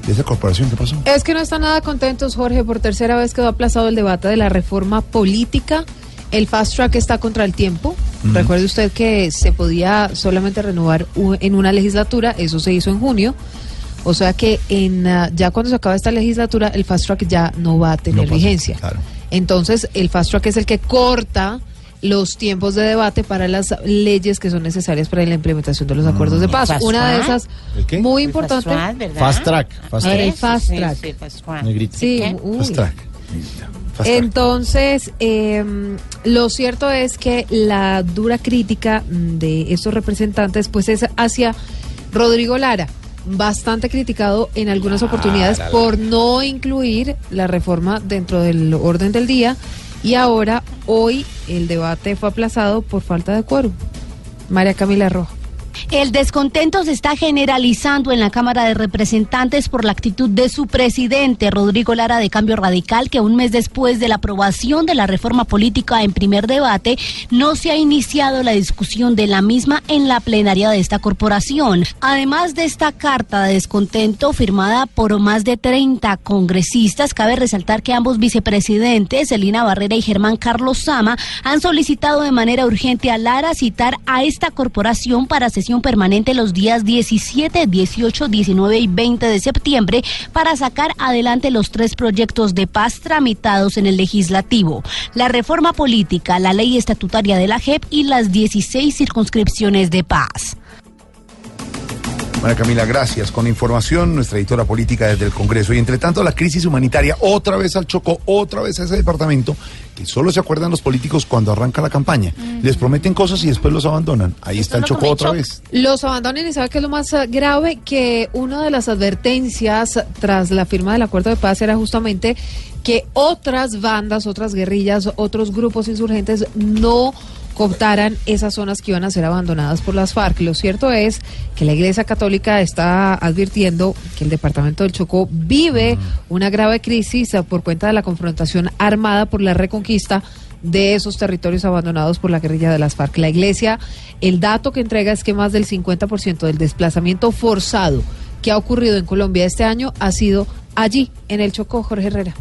de esa corporación. ¿Qué pasó? Es que no están nada contentos, Jorge. Por tercera vez quedó aplazado el debate de la reforma política. El fast track está contra el tiempo. Recuerde usted que se podía solamente renovar en una legislatura. Eso se hizo en junio. O sea que en ah, ya cuando se acaba esta legislatura, el fast track ya no va a tener vigencia. Entonces, el fast track es el que corta los tiempos de debate para las leyes que son necesarias para la implementación de los acuerdos de paz. ¿Fast Una de esas muy importante. fast track. Fast track, fast Ah, track. el fast Sí, track. sí, fast track. Entonces, eh, lo cierto es que la dura crítica mm, de estos representantes pues es hacia Rodrigo Lara, bastante criticado en algunas oportunidades Lara. por no incluir la reforma dentro del orden del día y ahora hoy el debate fue aplazado por falta de quórum. María Camila Roja. El descontento se está generalizando en la Cámara de Representantes por la actitud de su presidente, Rodrigo Lara de Cambio Radical, que un mes después de la aprobación de la reforma política en primer debate, no se ha iniciado la discusión de la misma en la plenaria de esta corporación. Además de esta carta de descontento firmada por más de 30 congresistas, cabe resaltar que ambos vicepresidentes, Elina Barrera y Germán Carlos Sama, han solicitado de manera urgente a Lara citar a esta corporación para permanente los días 17, 18, 19 y 20 de septiembre para sacar adelante los tres proyectos de paz tramitados en el legislativo. La reforma política, la ley estatutaria de la JEP y las 16 circunscripciones de paz. María Camila, gracias. Con información, nuestra editora política desde el Congreso. Y entre tanto, la crisis humanitaria, otra vez al Chocó, otra vez a ese departamento, que solo se acuerdan los políticos cuando arranca la campaña. Les prometen cosas y después los abandonan. Ahí está el Chocó otra vez. Los abandonen y sabe que es lo más eh, grave que una de las advertencias tras la firma del acuerdo de paz era justamente que otras bandas, otras guerrillas, otros grupos insurgentes no cooptaran esas zonas que iban a ser abandonadas por las FARC. Lo cierto es que la Iglesia Católica está advirtiendo que el departamento del Chocó vive una grave crisis por cuenta de la confrontación armada por la reconquista de esos territorios abandonados por la guerrilla de las FARC. La Iglesia, el dato que entrega es que más del 50% del desplazamiento forzado que ha ocurrido en Colombia este año ha sido allí, en el Chocó, Jorge Herrera.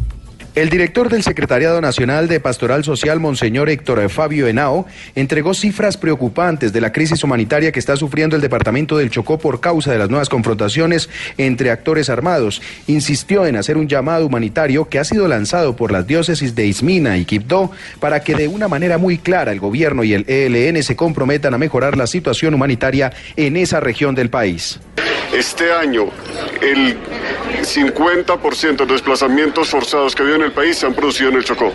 El director del Secretariado Nacional de Pastoral Social, Monseñor Héctor Fabio Henao, entregó cifras preocupantes de la crisis humanitaria que está sufriendo el departamento del Chocó por causa de las nuevas confrontaciones entre actores armados. Insistió en hacer un llamado humanitario que ha sido lanzado por las diócesis de Ismina y Quibdó para que de una manera muy clara el gobierno y el ELN se comprometan a mejorar la situación humanitaria en esa región del país. Este año el 50% de desplazamientos forzados que había en el país se han producido en el Chocó.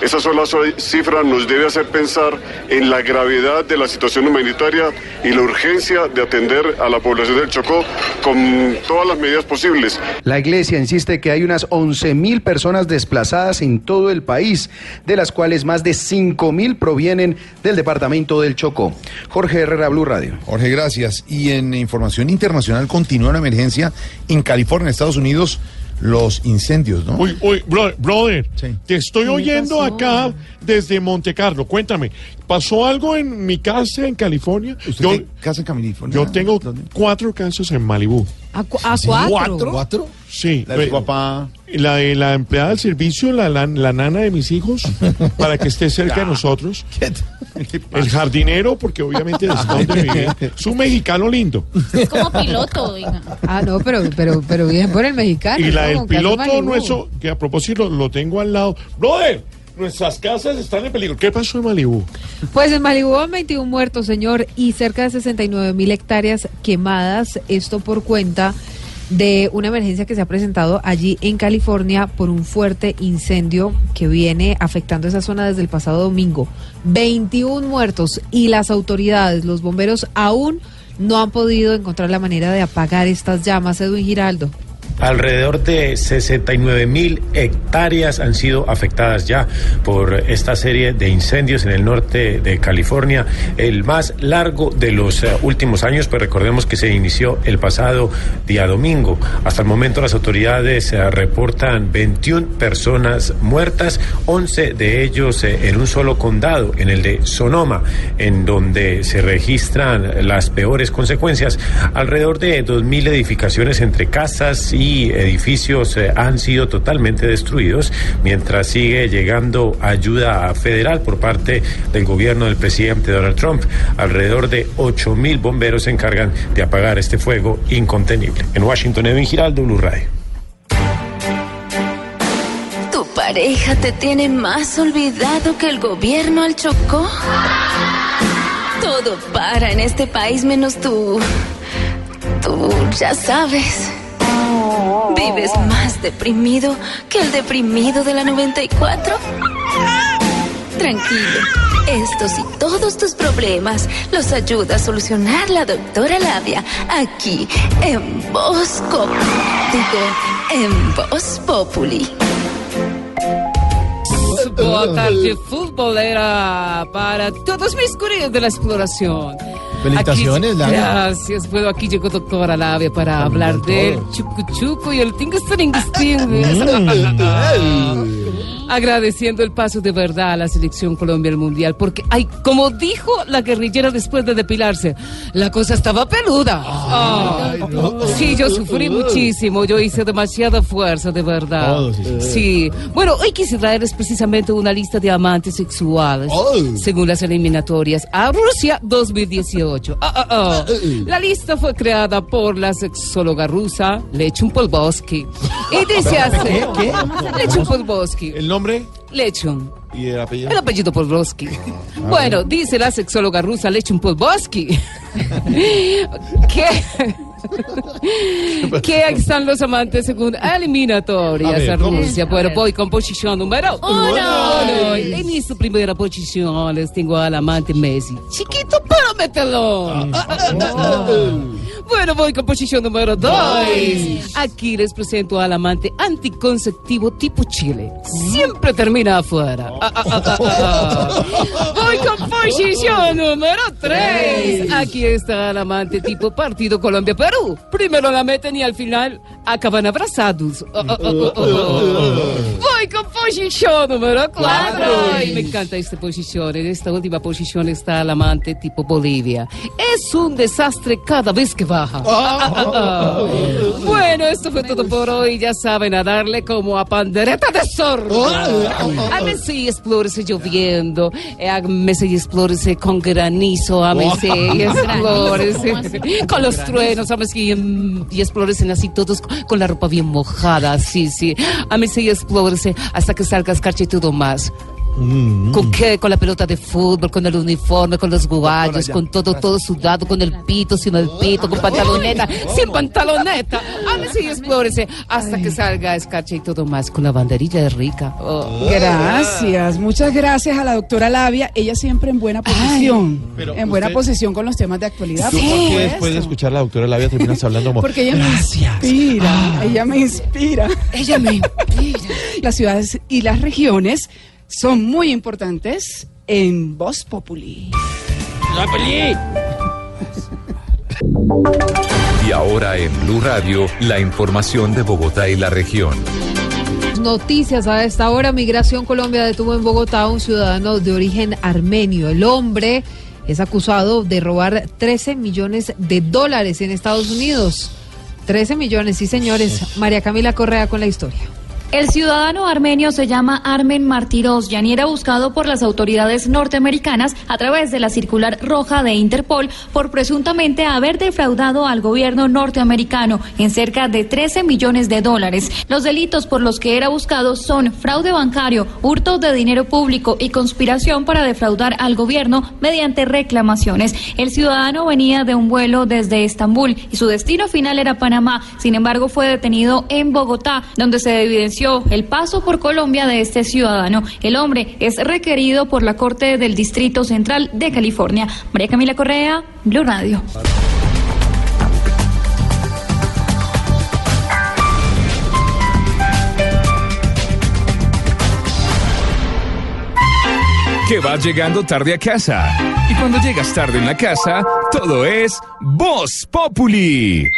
Esa sola so- cifra nos debe hacer pensar en la gravedad de la situación humanitaria y la urgencia de atender a la población del Chocó con todas las medidas posibles. La iglesia insiste que hay unas 11.000 personas desplazadas en todo el país, de las cuales más de 5.000 provienen del departamento del Chocó. Jorge Herrera, Blue Radio. Jorge, gracias. Y en información internacional continúa una emergencia en California, Estados Unidos, los incendios, ¿no? Uy, uy, bro- brother, te estoy ¿Qué oyendo pasó? acá desde Monte Carlo. Cuéntame, ¿pasó algo en mi casa en California? ¿Usted Yo, qué casa en California? yo tengo cuatro casas en Malibú. ¿A, cu- a ¿Sí? cuatro? ¿Cuatro? Sí. La de tu papá. La de la empleada del servicio, la, la, la nana de mis hijos, [LAUGHS] para que esté cerca de nosotros. [LAUGHS] El jardinero, porque obviamente [LAUGHS] es donde vive. Es un mexicano lindo. Es como piloto, Ah, no, pero, pero, pero bien por el mexicano. Y la ¿no? del piloto nuestro, que a propósito lo tengo al lado. Brother, nuestras casas están en peligro. ¿Qué pasó en Malibú? Pues en Malibú van 21 muertos, señor, y cerca de 69 mil hectáreas quemadas. Esto por cuenta de una emergencia que se ha presentado allí en California por un fuerte incendio que viene afectando esa zona desde el pasado domingo. 21 muertos y las autoridades, los bomberos aún no han podido encontrar la manera de apagar estas llamas. Edwin Giraldo. Alrededor de 69 mil hectáreas han sido afectadas ya por esta serie de incendios en el norte de California, el más largo de los eh, últimos años, pues recordemos que se inició el pasado día domingo. Hasta el momento las autoridades eh, reportan 21 personas muertas, 11 de ellos eh, en un solo condado, en el de Sonoma, en donde se registran las peores consecuencias. Alrededor de 2.000 edificaciones entre casas y edificios eh, han sido totalmente destruidos, mientras sigue llegando ayuda federal por parte del gobierno del presidente Donald Trump. Alrededor de 8.000 bomberos se encargan de apagar este fuego incontenible. En Washington, Edwin Giraldo, Blue Radio. ¿Tu pareja te tiene más olvidado que el gobierno al Chocó? Todo para en este país menos tú. Tú ya sabes. ¿Vives más deprimido que el deprimido de la 94? Tranquilo. Estos y todos tus problemas los ayuda a solucionar la doctora Labia aquí en Bosco. Digo, en Voz Populi. Boa tarde, futbolera, para todos mis curiosos de la exploración. Felicitaciones, Aquí- Lavia. Gracias. Bueno, aquí llegó doctora Lavia para hablar del chucu chucu y el tinguestinguesting. [LAUGHS] Agradeciendo el paso de verdad a la selección Colombia al Mundial, porque, ay, como dijo la guerrillera después de depilarse, la cosa estaba peluda. Ah. Sí, yo sufrí muchísimo, yo hice demasiada fuerza, de verdad. Sí. Bueno, hoy quise traerles precisamente una lista de amantes sexuales, según las eliminatorias a Rusia 2018. Ah, ah, ah. La lista fue creada por la sexóloga rusa Lechun Polbosky. [LAUGHS] Y dice así. ¿Qué? ¿Qué? Lechun Polbosky. ¿El nombre? Lechun. ¿Y el apellido? El apellido Polbosky. Bueno, dice la sexóloga rusa Lechun Polbosky [LAUGHS] que, [LAUGHS] que están los amantes según eliminatorias A. Rusia. Bueno, voy con posición número uno. Uno. En esta primera posición les tengo al amante Messi. Chiquito, pero mételo. [LAUGHS] Bueno, voy con posición número dos. Aquí les presento al amante anticonceptivo tipo Chile. Siempre termina afuera. Ah, ah, ah, ah, ah. Voy con posición número tres. Aquí está el amante tipo Partido Colombia-Perú. Primero la meten y al final acaban abrazados. Ah, ah, ah, ah. Voy con posición número cuatro. Ay, me encanta esta posición. En esta última posición está el amante tipo Bolivia. Es un desastre cada vez que baja. Ah, ah, ah. Bueno, esto fue todo por hoy. Ya saben, a darle como a pandereta de sordo. A Messi explórese lloviendo. eh, A Messi explórese con granizo. A Messi [LAUGHS] explórese con los truenos. A Messi mm, y explórese así todos con la ropa bien mojada. Sí, sí. A Messi explórese hasta que salga escarcha y más. ¿Con qué? Con la pelota de fútbol, con el uniforme, con los guayos, con todo, todo sudado, con el pito, sin el pito, con pantaloneta, sin pantaloneta. Ándese y explórese hasta que salga escarcha y todo más con la banderilla de rica. Oh. Gracias, muchas gracias a la doctora Labia. Ella siempre en buena posición. pero en buena usted- posición con los temas de actualidad. ¿Tú por por qué supuesto. después de escuchar a la doctora Labia terminas hablando como... Porque ella me inspira, ella me inspira. Ella me inspira. [LAUGHS] Las ciudades y las regiones son muy importantes en Voz Populi. Y ahora en Blue Radio, la información de Bogotá y la región. Noticias a esta hora. Migración Colombia detuvo en Bogotá a un ciudadano de origen armenio. El hombre es acusado de robar 13 millones de dólares en Estados Unidos. 13 millones, sí señores. María Camila Correa con la historia. El ciudadano armenio se llama Armen Martirosyan y era buscado por las autoridades norteamericanas a través de la circular roja de Interpol por presuntamente haber defraudado al gobierno norteamericano en cerca de 13 millones de dólares. Los delitos por los que era buscado son fraude bancario, hurto de dinero público y conspiración para defraudar al gobierno mediante reclamaciones. El ciudadano venía de un vuelo desde Estambul y su destino final era Panamá. Sin embargo, fue detenido en Bogotá, donde se evidenció el paso por Colombia de este ciudadano. El hombre es requerido por la Corte del Distrito Central de California. María Camila Correa, Blue Radio. Que vas llegando tarde a casa. Y cuando llegas tarde en la casa, todo es Voz Populi.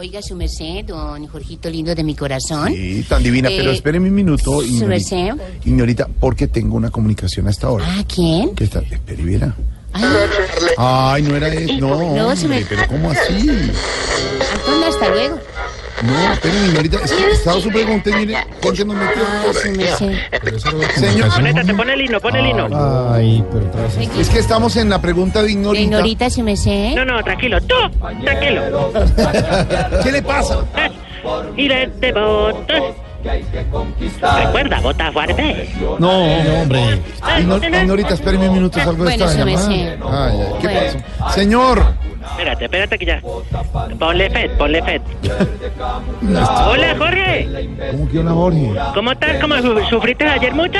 Oiga, su merced, don Jorgito lindo de mi corazón. Sí, tan divina, pero Eh, espéreme un minuto, su merced. Ignorita, porque tengo una comunicación hasta ahora. ¿Ah, quién? ¿Qué está? Espere, viera. Ay, no era eso. No, No, me- hombre, pero ¿cómo así? Antonio, hasta luego. No, espéreme, Ignorita, es que estaba súper contento, mire, ¿con qué nos metió? Señor. Conéctate, pon el hino, pon el hino. Ay, pero. Es que estamos en la pregunta de Ignorita. Ignorita, su merced. No, no, tranquilo, tú, tranquilo. ¿Qué le pasa? [LAUGHS] Y de Recuerda, vota fuerte. No, hombre. Ignor- Ignorita, espéreme un minuto, salgo de esta llamada. Ay, ay, ¿qué Bueno. pasó? Señor. Espérate, espérate que ya. Ponle FED, ponle FED. Hola, Jorge. ¿Cómo que hola, Jorge? ¿Cómo estás? ¿Cómo su- sufriste ayer mucho?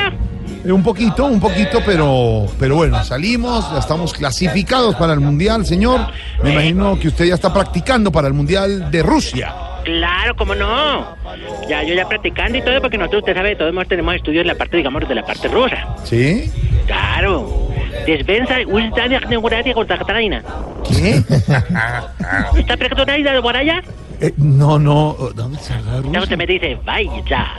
Eh, un poquito, un poquito, pero, pero bueno, salimos, ya estamos clasificados para el Mundial, señor. Me imagino que usted ya está practicando para el Mundial de Rusia. Claro, ¿cómo no? Ya, yo ya practicando y todo, porque nosotros, usted sabe, todos tenemos estudios en la parte, digamos, de la parte rusa. ¿Sí? Claro. Despensa, Uzdania, Neuradia, Gordatraina. ¿Qué? [LAUGHS] ¿Está preguntada de allá? Eh, no, no, ¿dónde está Rusia? usted me dice, vaya.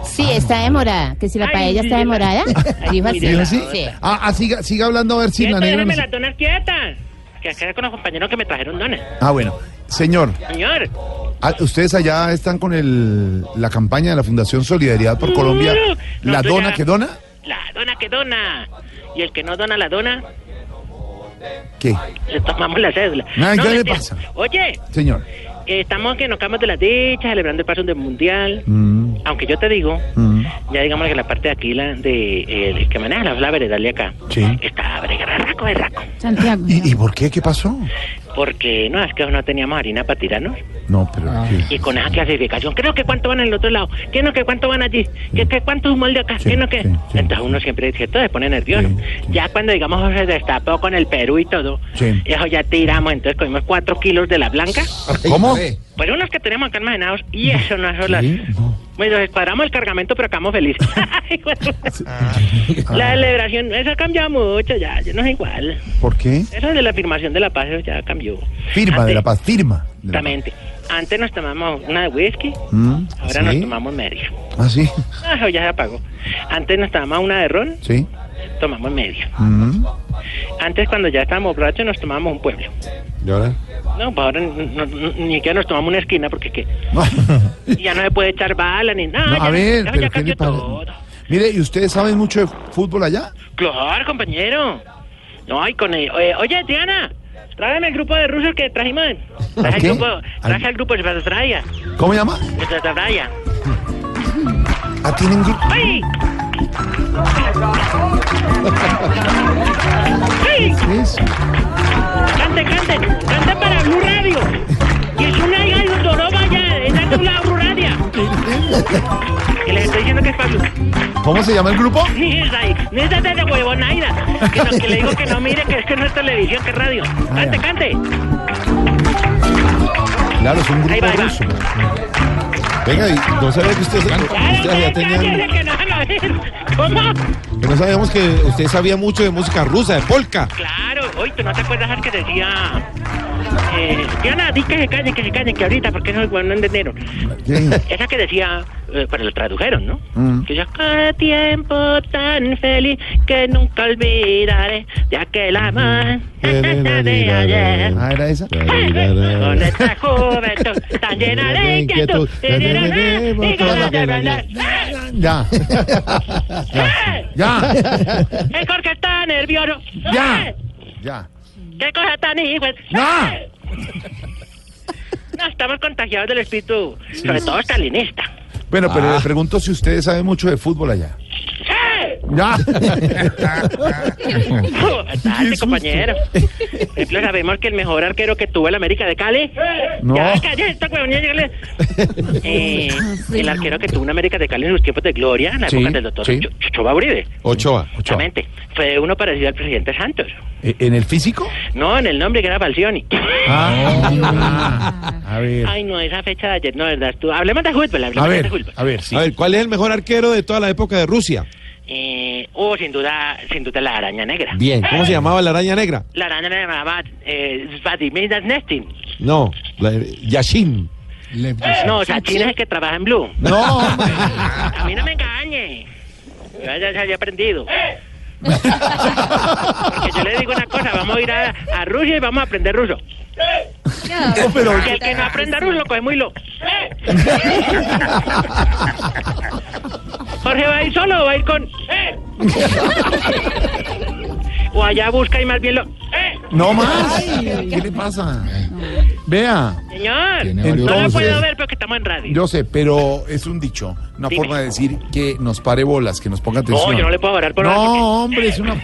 Sí, está demorada. Que si la Ay, paella está demorada. [LAUGHS] Dijo así. ¿Dijo así? Sí. Ah, ah, siga, siga hablando a ver si la negra... déjeme nos- las donas quietas. Que acá con los compañeros que me trajeron donas. Ah, bueno. Señor, Señor. ah, ustedes allá están con el, la campaña de la Fundación Solidaridad por Colombia. ¿La dona ya- que dona? La dona que dona. Y el que no dona la dona, ¿Qué? le tomamos la cédula. Ay, No, ¿qué le pasa? Oye, Señor. estamos que nos acabamos de las dichas, celebrando el paso del mundial. Mm, Aunque yo te digo, mm, ya digamos que la parte de aquí, la de eh, el que maneja la, la veredal de acá, sí. está bregarraco de raco. Santiago. ¿Y, ¿Y por qué? ¿Qué pasó? Porque no, es que no teníamos harina para tirarnos. No, pero... ¿qué? Y con esa clasificación, creo que cuánto van en el otro lado, que no, que cuánto van allí, que, que cuánto humo el de acá, que no, que. Entonces uno siempre cierto se pone nervioso. Ya cuando digamos se destapó con el Perú y todo, Sí. eso ya tiramos, entonces cogimos cuatro kilos de la blanca. ¿Cómo? Pues unos que tenemos acá almacenados y eso no es las. Bueno, descuadramos el cargamento, pero acabamos felices. [LAUGHS] [LAUGHS] la celebración, eso ha cambiado mucho ya, ya no es igual. ¿Por qué? Eso de la afirmación de la paz eso ya cambió. Firma de la paz, firma. Exactamente. Antes nos tomamos una de whisky, Mm, ahora nos tomamos medio. ¿Ah, sí? Ah, eso ya se apagó. Antes nos tomamos una de ron, Sí. Tomamos medio. Antes cuando ya estábamos borrachos nos tomamos un pueblo. ¿Y ahora? No, pues ahora no- ni siquiera nos tomamos una esquina porque ¿qué? [LAUGHS] ya no se puede echar bala ni nada. No, ya, a ver, eso pero ya ¿qué le todo. Mire, ¿y ustedes saben mucho de fútbol allá? Claro, compañero. No, y con el... Oye, oye, Diana, tráeme el grupo de rusos que trajimos. Traje el grupo, traje el grupo de Zazraya. ¿Cómo llama? De Zazraya. Ah, tienen grupo. ¡Sí! Cante, cante, cante para Blue Radio. Y es una hija de un doroba ya, es una Blue Radio. Que les estoy diciendo que es Pablo. ¿Cómo se llama el grupo? [LAUGHS] Ni esa de huevonaida. Que, no, que le digo que no mire, que es que no es televisión, que es radio. Cante, cante. Claro, es un Ahí grupo va, ahí va. ruso. Venga, y no sabía que usted, usted ya tenía... ¿Cómo? que no sabíamos que usted sabía mucho de música rusa, de polka. Claro, hoy tú no te acuerdas al que decía. Eh, Diana, di que se callen, que se callen, que ahorita, porque no, no entendieron. Esa que decía, eh, pero lo tradujeron, ¿no? Mm. Que decía, qué tiempo tan feliz que nunca olvidaré de aquel amor [LAUGHS] de ayer. Ah, ¿era esa? Con esta juventud tan llena de [LAUGHS] inquietud. Ya. Ya. El Jorge está nervioso. Ya. Ya. ¿Qué cosa tan hijo? ¡No! [LAUGHS] No, estamos contagiados del espíritu, sobre todo stalinista. Bueno, pero Ah. le pregunto si ustedes saben mucho de fútbol allá. Ya. [LAUGHS] Dale, compañero. Ejemplo, sabemos que el mejor arquero que tuvo el América de Cali. No. Ya, calla esta llegale. [LAUGHS] Eh, el arquero que tuvo un América de Cali en sus tiempos de gloria, en la Sí, época del doctor sí. Cho- Chocho Bauride. Ochoa. Exactamente. Fue uno parecido al presidente Santos. ¿E- ¿En el físico? No, en el nombre que era Falcioni. Ah. [LAUGHS] A ver. Ay, no, esa fecha de ayer, no, verdad. Estuvo... Hablemos de fútbol, hablemos A de ver, fútbol. a ver, sí. A ver, ¿cuál es el mejor arquero de toda la época de Rusia? Eh, oh, sin duda, sin duda la araña negra. Bien, ¿cómo se llamaba la araña negra? La araña negra se llamaba eh, Vladimir Nestin. No, la, Yashin. No, Sachin es el que trabaja en Blue. No, [LAUGHS] A mí no me engañe. Yo ya se había aprendido. Porque yo le digo una cosa, vamos a ir a, a Rusia y vamos a aprender ruso. No, [LAUGHS] pero- el que no aprenda ruso lo coge muy loco. [LAUGHS] Jorge va a ir solo o va a ir con. [LAUGHS] O allá busca y más bien lo. No más. ¿Qué le pasa? Vea. Señor, Tiene no voces. puedo ver porque estamos en radio. Yo sé, pero es un dicho, una Dime. forma de decir que nos pare bolas, que nos ponga atención. No, yo no le puedo orar por No, hombre, es una. [LAUGHS]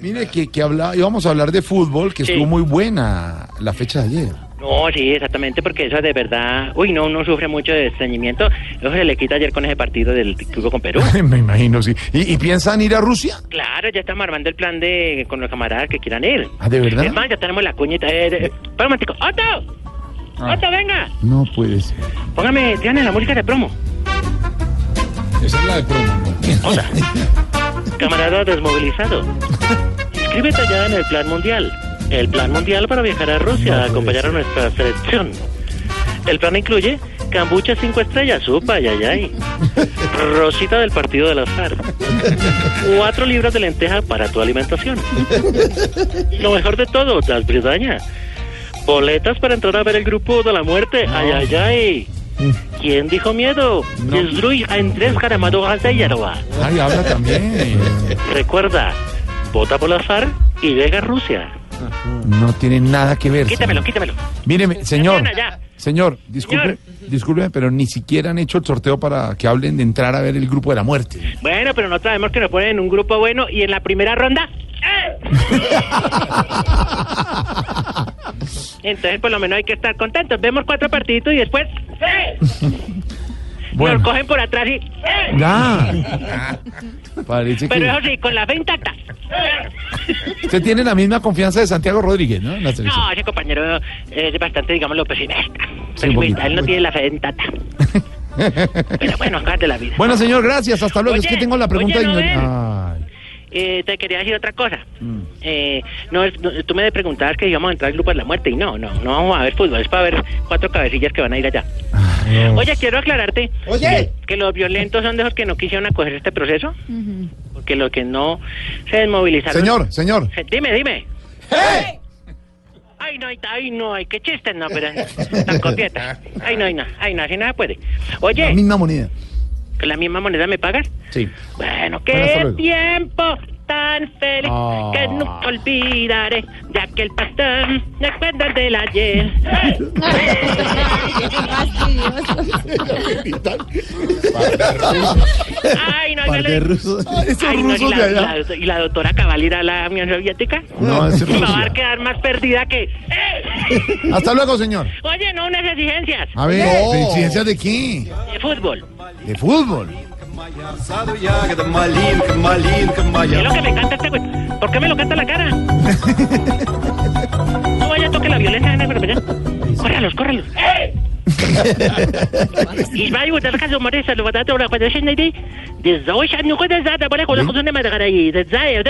Mire, que, que habla, íbamos a hablar de fútbol, que Sí. estuvo muy buena la fecha de ayer. No, sí, exactamente, porque eso de verdad. Uy, no, uno sufre mucho de estreñimiento. Eso se le quita ayer con ese partido del club con Perú. [LAUGHS] Me imagino, sí. ¿Y, y piensan ir a Rusia? Claro, ya estamos armando el plan de con los camaradas que quieran ir. ¿Ah, de verdad? Es más, ya tenemos la cuñita. Eh, eh, espera un momentico. ¡Otto! Ah. ¡Otto, venga! No puede ser. Póngame, Diana, la música de promo. Esa es la de promo. Hola. [LAUGHS] Camarada desmovilizado. [LAUGHS] Inscríbete ya en el Plan Mundial. El Plan Mundial para viajar a Rusia a acompañar a nuestra selección. El plan incluye cambucha 5 estrellas, upa, ay, ay. [LAUGHS] Rosita del partido de las FARC. Cuatro libras de lenteja para tu alimentación. Lo mejor de todo, las bridañas. Boletas para entrar a ver el grupo de la muerte. Ay, ay, ay. ¿Quién dijo miedo? Desdruy a Andrés Caramado Yaroa. Ay, habla también. Recuerda, vota por las FARC y llega a Rusia. No tiene nada que ver. Quítamelo, quítamelo. Míreme, señor. Señor, disculpe, disculpe, pero ni siquiera han hecho el sorteo para que hablen de entrar a ver el grupo de la muerte. Bueno, pero no sabemos que nos ponen en un grupo bueno y en la primera ronda. ¡eh! [LAUGHS] Entonces, por lo menos hay que estar contentos. Vemos cuatro partiditos y después. ¡eh! Bueno. Nos cogen por atrás y. ¡eh! Ya. [LAUGHS] Parece Pero eso que sí, con la fe intacta. usted tiene la misma confianza de Santiago Rodríguez, ¿no? En la selección. No, ese compañero es bastante, digámoslo, pesimista. Sí, un poquito, Pesimista, él no tiene la fe intacta. [LAUGHS] Pero bueno, acá de la vida. Bueno, señor, gracias. Hasta luego. es Oye, que tengo la pregunta oye, de. Eh, te quería decir otra cosa. Mm. Eh, no, es- no, tú me preguntabas que íbamos a entrar al grupo de la muerte y no, no, no vamos a ver fútbol, es para ver cuatro cabecillas que van a ir allá. Oye, quiero aclararte Oye. que los violentos son de los que no quisieron acoger este proceso, porque los que no se desmovilizaron. Señor, señor. Eh, Dime, dime. Ay, no, ay, ay, no, ay, qué chistes, no, pero tan copieta. [LAUGHS] Ay, no, ay, no, ay, no, así no se puede. La Oye, misma moneda. ¿Con la misma moneda me pagas? Sí. Bueno, qué tiempo tan feliz Ah. que nunca olvidaré de aquel pastel. Recuerdas del ayer. Ay, no, yo le-. Ah, Ay, no, y, la, la- y la doctora Cabal irá a la Unión Soviética. No, es Me va a quedar más perdida que... ¡Eh! Hasta luego, señor. Oye, no unas exigencias. A ver, ¿exigencias de qué? De fútbol. De fútbol. Es lo que me canta este güey. ¿Por qué me lo canta la cara? [LAUGHS] No vaya a toque la violencia en el Córralos, córralos. ¡Eh!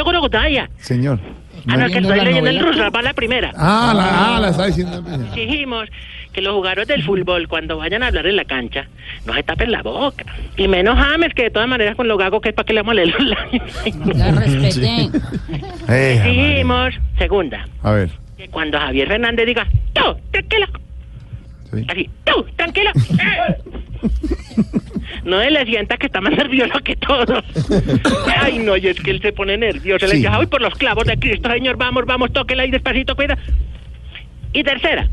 Acuerdo con ella. Señor. Ah, no, que estoy leyendo en ruso, va la primera. Ah, la, ah, la está diciendo. Exigimos que los jugadores del fútbol, cuando vayan a hablar en la cancha, no se tapen la boca. Y menos James, que de todas maneras con lo gago que es para que le vamos a leer los labios. [LAUGHS] La respeten. Eh, Exigimos, segunda, a ver. que cuando Javier Fernández diga, tú, tranquilo. Así, tú, tranquilo. Eh. [LAUGHS] No le sienta que está más nervioso que todos. Ay, no, y es que él se pone nervioso. Le Sí. dice, ay, por los clavos de Cristo, señor, vamos, vamos, tóquela ahí despacito, cuida. Y tercera,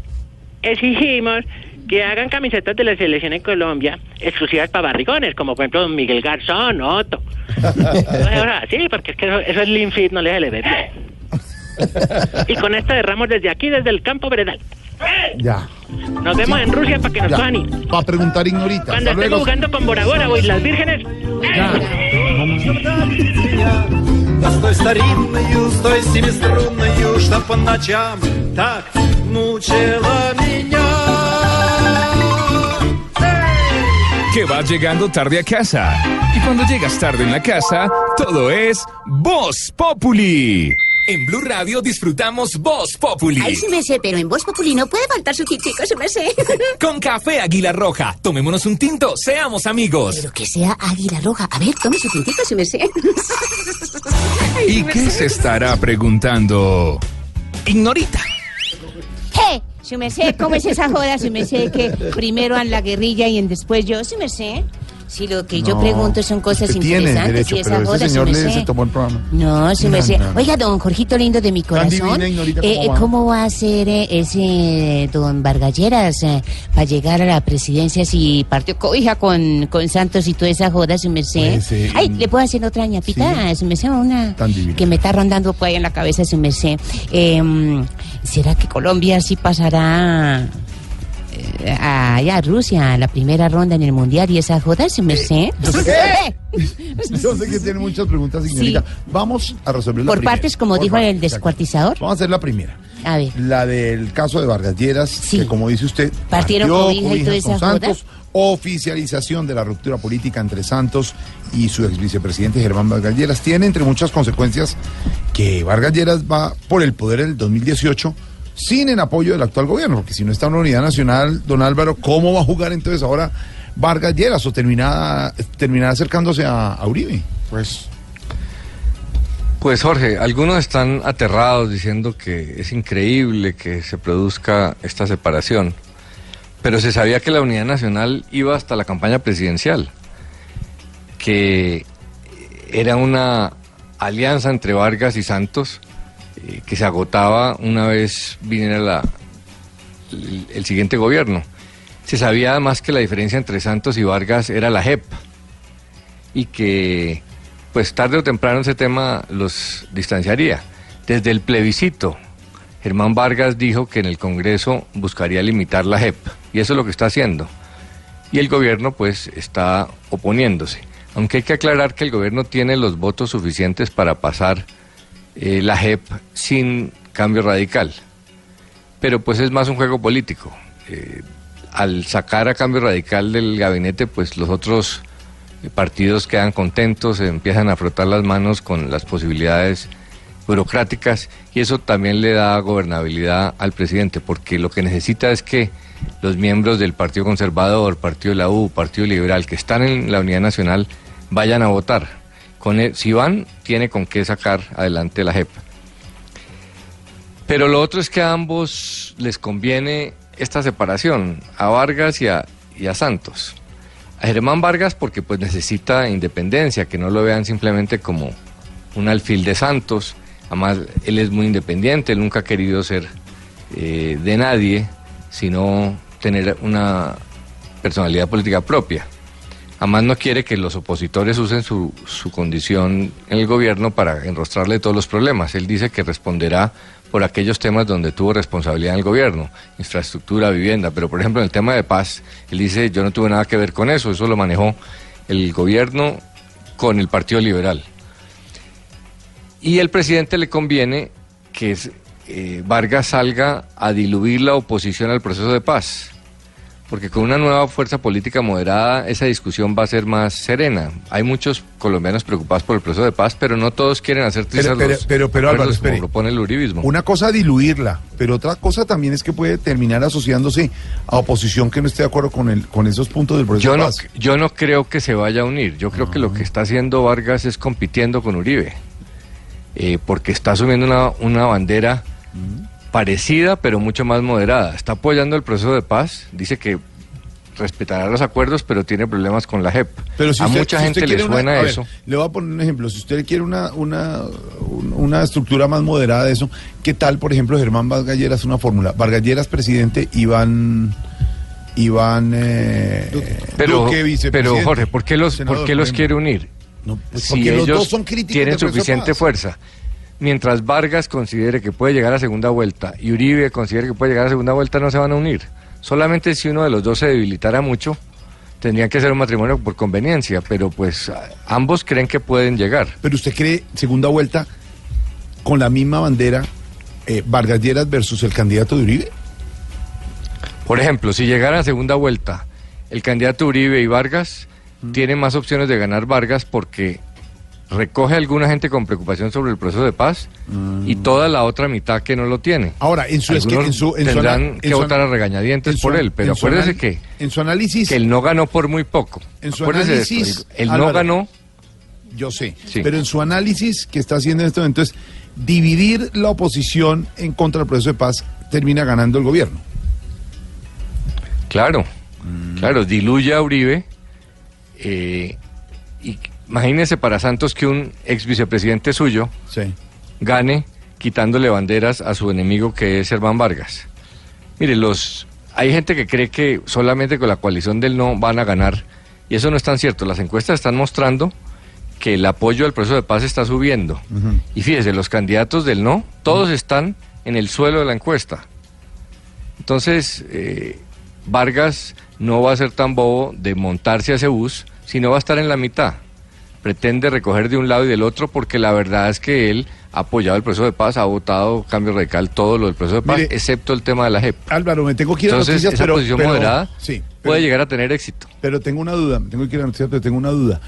exigimos que hagan camisetas de la selección en Colombia exclusivas para barrigones, como por ejemplo don Miguel Garzón, Otto. [LAUGHS] Ahora, sí, porque es que eso, eso es Lean Fit, no le le ve bien. Y con esto derramos desde aquí, desde el campo veredal. Ya. Nos vemos en Rusia para que nos cojan y Para preguntar ignorita. cuando Hasta estemos luego. jugando con Bora Bora o Islas Vírgenes. Стой старинную, стой семиструнную, Что по ночам так мучила меня. Que vas llegando tarde a casa. Y cuando llegas tarde en la casa, todo es Voz Populi. En Blue Radio disfrutamos Voz Populi. Ay, sí me sé, pero en Voz Populi no puede faltar su tintico, sí me sé. [LAUGHS] Con café Águila Roja. Tomémonos un tinto, seamos amigos. Pero que sea águila roja. A ver, tome su tintico, sí me sé. [LAUGHS] ¿Y qué se estará preguntando? Ignorita. Sí me sé, ¿cómo es esa joda? Me sé que primero en la guerrilla y en después yo, sí me sé. Si lo que yo pregunto son cosas usted tiene interesantes derecho, y esa pero sí señor me le sé. se tomó el programa. No, sí me No, sé. no. Oiga, don Jorgito lindo de mi corazón. Ignorita, eh, ¿cómo va? ¿Cómo va a ser eh, ese don Vargalleras eh, para llegar a la presidencia si partió cobija con, con Santos y toda esa joda, si me sé? Pues, eh, Ay, ¿le puedo hacer otra ñapita? Si me sé una que me está rondando por ahí en la cabeza, si me sé. Em, ¿Será que Colombia sí pasará eh, allá a Rusia la primera ronda en el Mundial y esa joda, si me sé? Yo sé que, [LAUGHS] yo sé que tiene muchas preguntas, señorita. Vamos a resolver la Por primera. partes, como Por dijo partes, el descuartizador. Vamos a hacer la primera. A ver. La del caso de Vargas Lleras, que como dice usted, Partieron cobija y. Santos, oficialización de la ruptura política entre Santos y su ex vicepresidente Germán Vargas Lleras. Tiene entre muchas consecuencias que Vargas Lleras va por el poder en el 2018 sin el apoyo del actual gobierno, porque si no está en una unidad nacional, don Álvaro, ¿cómo va a jugar entonces ahora Vargas Lleras o terminará, terminará acercándose a, a Uribe? Pues Pues Jorge, algunos están aterrados diciendo que es increíble que se produzca esta separación, pero se sabía que la unidad nacional iba hasta la campaña presidencial, que era una alianza entre Vargas y Santos eh, que se agotaba una vez viniera la, el, el siguiente gobierno. Se sabía además que la diferencia entre Santos y Vargas era la JEP y que pues tarde o temprano ese tema los distanciaría. Desde el plebiscito, Germán Vargas dijo que en el Congreso buscaría limitar la JEP y eso es lo que está haciendo. Y el gobierno pues está oponiéndose. Aunque hay que aclarar que el gobierno tiene los votos suficientes para pasar eh, la JEP sin cambio radical. Pero pues es más un juego político. Eh, al sacar a cambio radical del gabinete, pues los otros eh, partidos quedan contentos, empiezan a frotar las manos con las posibilidades burocráticas y eso también le da gobernabilidad al presidente, porque lo que necesita es que los miembros del Partido Conservador, Partido de la U, Partido Liberal, que están en la Unidad Nacional, vayan a votar. Con el- si van, tiene con qué sacar adelante la JEP. Pero lo otro es que a ambos les conviene esta separación, a Vargas y a, y a Santos. A Germán Vargas porque pues necesita independencia, que no lo vean simplemente como un alfil de Santos. Además, él es muy independiente, él nunca ha querido ser eh, de nadie, sino tener una personalidad política propia. Además no quiere que los opositores usen su, su condición en el gobierno para enrostrarle todos los problemas. Él dice que responderá por aquellos temas donde tuvo responsabilidad en el gobierno, infraestructura, vivienda, pero por ejemplo en el tema de paz, él dice yo no tuve nada que ver con eso, eso lo manejó el gobierno con el Partido Liberal. Y el presidente le conviene que eh, Vargas salga a diluir la oposición al proceso de paz porque con una nueva fuerza política moderada esa discusión va a ser más serena. Hay muchos colombianos preocupados por el proceso de paz, pero no todos quieren hacer Pero, pero, pero, pero, Álvaro, espere. como propone el uribismo. Una cosa diluirla, pero otra cosa también es que puede terminar asociándose a oposición que no esté de acuerdo con el con esos puntos del proceso Yo de no, paz. yo no creo que se vaya a unir. Yo creo que lo que está haciendo Vargas es compitiendo con Uribe. Eh, porque está asumiendo una, una bandera parecida, pero mucho más moderada. Está apoyando el proceso de paz. Dice que respetará los acuerdos, pero tiene problemas con la JEP. Pero si a usted- mucha si gente le una- suena a ver, eso. le voy a poner un ejemplo. Si usted quiere una, una, un- una estructura más moderada de eso, ¿qué tal, por ejemplo, Germán Vargas Lleras, una fórmula? Vargas Lleras, presidente, Iván... Iván eh, Pero, Duque, vicepresidente. pero Jorge, ¿por qué los, senador, ¿por qué los quiere unir? pues si porque los ellos dos son críticos tienen suficiente fuerza. Mientras Vargas considere que puede llegar a segunda vuelta y Uribe considere que puede llegar a segunda vuelta, no se van a unir. Solamente si uno de los dos se debilitara mucho, tendrían que hacer un matrimonio por conveniencia, pero pues ambos creen que pueden llegar. Pero usted cree, segunda vuelta, con la misma bandera, eh, Vargas Lleras versus el candidato de Uribe. Por ejemplo, si llegaran a segunda vuelta, el candidato Uribe y Vargas tienen más opciones de ganar Vargas porque recoge a alguna gente con preocupación sobre el proceso de paz y toda la otra mitad que no lo tiene. Ahora, en su, es que Algunos en su, en su tendrán en que su votar a regañadientes por él, pero acuérdese que, en su análisis, que él no ganó por muy poco. en su Acuérdese análisis, esto, él, no ganó Yo sé, Sí. pero en su análisis que está haciendo en este momento es dividir la oposición en contra del proceso de paz termina ganando el gobierno. Claro, claro, diluye a Uribe. eh, y imagínese para Santos que un ex vicepresidente suyo gane quitándole banderas a su enemigo que es Herman Vargas. Mire, los hay gente que cree que solamente con la coalición del no van a ganar y eso no es tan cierto. Las encuestas están mostrando que el apoyo al proceso de paz está subiendo. Y fíjese, los candidatos del no, todos están en el suelo de la encuesta. Entonces, eh, Vargas no va a ser tan bobo de montarse a ese bus, sino va a estar en la mitad. Pretende recoger de un lado y del otro porque la verdad es que él ha apoyado el proceso de paz, ha votado cambio radical todo lo del proceso de paz, Mire, excepto el tema de la JEP. Álvaro, me tengo que ir a Entonces, noticias, esa pero, posición pero- moderada sí, puede llegar a tener éxito. Pero tengo una duda, me tengo que ir a noticias, pero tengo una duda.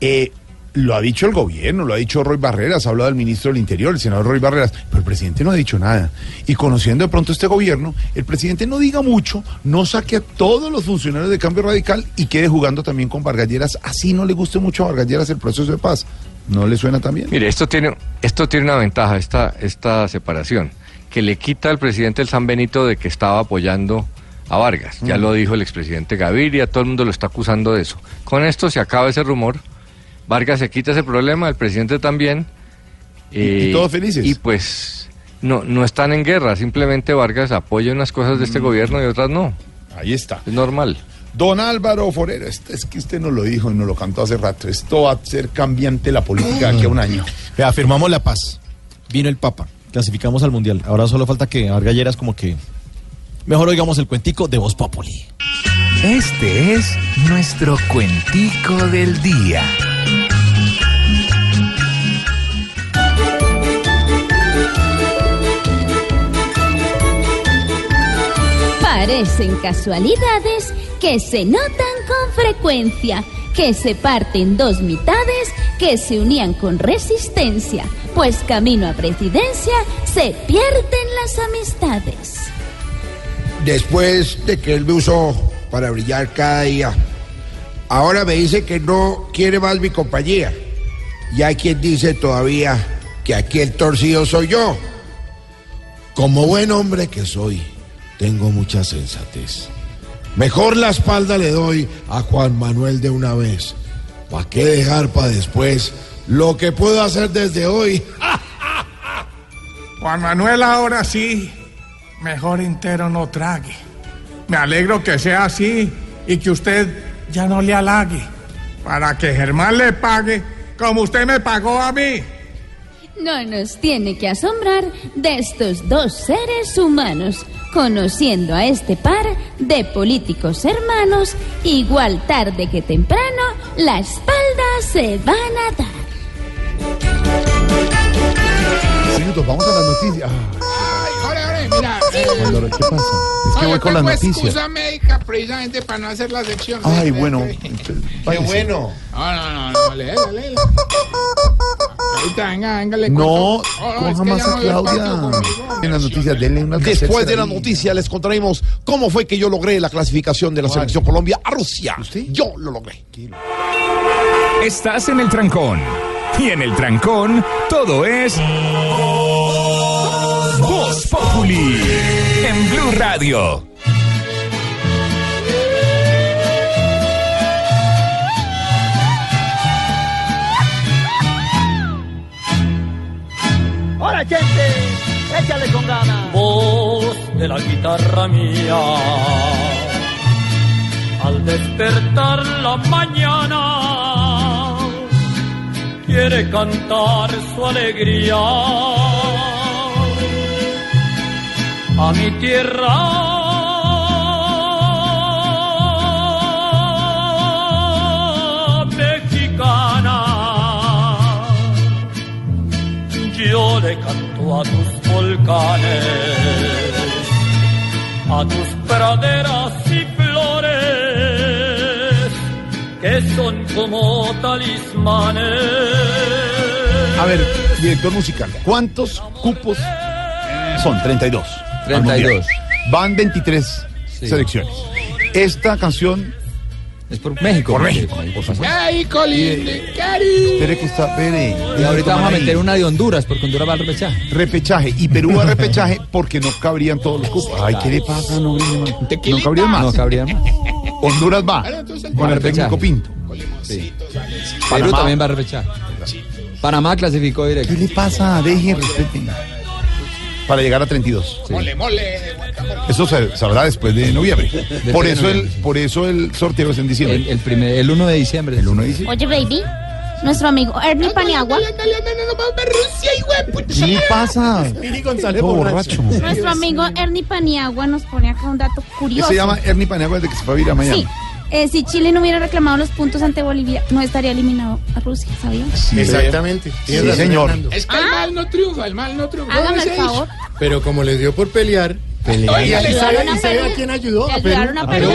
Eh, lo ha dicho el gobierno, lo ha dicho Roy Barreras, ha hablado el ministro del Interior, el senador Roy Barreras, pero el presidente no ha dicho nada. Y conociendo de pronto este gobierno, el presidente no diga mucho, no saque a todos los funcionarios de cambio radical y quede jugando también con Vargalleras, así no le guste mucho a Vargalleras el proceso de paz. ¿No le suena también? Mire, esto tiene, esto tiene una ventaja, esta, esta separación, que le quita al presidente el San Benito de que estaba apoyando a Vargas. Ya Mm. lo dijo el expresidente Gaviria, todo el mundo lo está acusando de eso. Con esto se acaba ese rumor, Vargas se quita ese problema, el presidente también. eh, y todos felices. Y pues no, no están en guerra, simplemente Vargas apoya unas cosas de este Mm. gobierno y otras no. Ahí está. Es normal. Don Álvaro Forero, es, es que usted nos lo dijo y nos lo cantó hace rato. Esto va a ser cambiante la política de aquí a un año. [CLEARS THROAT] Vea, firmamos la paz. Vino el Papa. Clasificamos al Mundial. Ahora solo falta que Vargas Lleras como que... Mejor oigamos el cuentico de Voz Populi. Este es nuestro cuentico del día. Parecen casualidades que se notan con frecuencia, que se parten dos mitades que se unían con resistencia, pues camino a presidencia se pierden las amistades. después de que él me usó para brillar cada día, ahora me dice que no quiere más mi compañía. Y hay quien dice todavía que aquí el torcido soy yo. Como buen hombre que soy, tengo mucha sensatez. Mejor la espalda le doy a Juan Manuel de una vez. ¿Para qué dejar para después lo que puedo hacer desde hoy? [LAUGHS] Juan Manuel, ahora sí, mejor entero no trague. Me alegro que sea así y que usted ya no le halague. para que Germán le pague como usted me pagó a mí. No nos tiene que asombrar de estos dos seres humanos, conociendo a este par de políticos hermanos, igual tarde que temprano, la espalda se van a dar. Minutos, vamos a las noticias. Mira. eh, ¿Qué pasa? Es que no, voy yo con las tengo noticias. excusa médica precisamente para no hacer la sección. Ay, bueno. Qué bueno. No, no, no, no, léela, léela. Ahorita, venga, venga, le No, cuento. Oh, coja es que más ya a no Claudia. conmigo. En las noticias, denle una Después de la noticia les contaremos cómo fue que yo logré la clasificación de la selección Colombia a Rusia. Yo lo logré. Estás en el trancón. Y en el trancón, todo es. Populi. En Blue Radio. ¡Hola, gente! ¡Échale con ganas! Voz de la guitarra mía. Al despertar la mañana, quiere cantar su alegría a mi tierra mexicana. Yo le canto a tus volcanes, a tus praderas y flores, que son como talismanes. A ver, director musical, ¿cuántos cupos son? 32. Al 32. Mundial. Van 23 selecciones. Esta canción es por México. Por México, por supuesto. ¡Ay, colinde! ¡Cari! Espere que está, espere. Y ahorita vamos a meter una de Honduras, porque Honduras va al repechaje. Repechaje. Y Perú va a repechaje porque no cabrían todos los cupos. Ay, ¿qué le pasa? No, no, no cabrían más. No cabrían más. Honduras va. Con el técnico Pinto. Sí. Perú también va a repechaje. Panamá clasificó directo. ¿Qué le pasa? Deje, respeten. Para llegar a 32. Mole, mole. Eso se sabrá después de noviembre. De Por de eso el, noviembre. por eso el sorteo es en diciembre. El, el primer, el 1 de diciembre. El 1 de diciembre. Oye, baby, nuestro amigo Ernie Paniagua. ¿Qué pasa? González Todo borracho. Nuestro amigo Ernie Paniagua nos pone acá un dato curioso. se llama Ernie Paniagua desde que se fue a vivir a Miami. Sí. Eh, si Chile no hubiera reclamado los puntos ante Bolivia, no estaría eliminado a Rusia, ¿sabían? Exactamente. Sí, señor. Es que el mal no triunfa, el mal no triunfa. Hágame ¿Cómo el favor. Pero como les dio por pelear. Le ¿Y a y sabe Perú. a quién ayudó? Le ayudaron a Perú.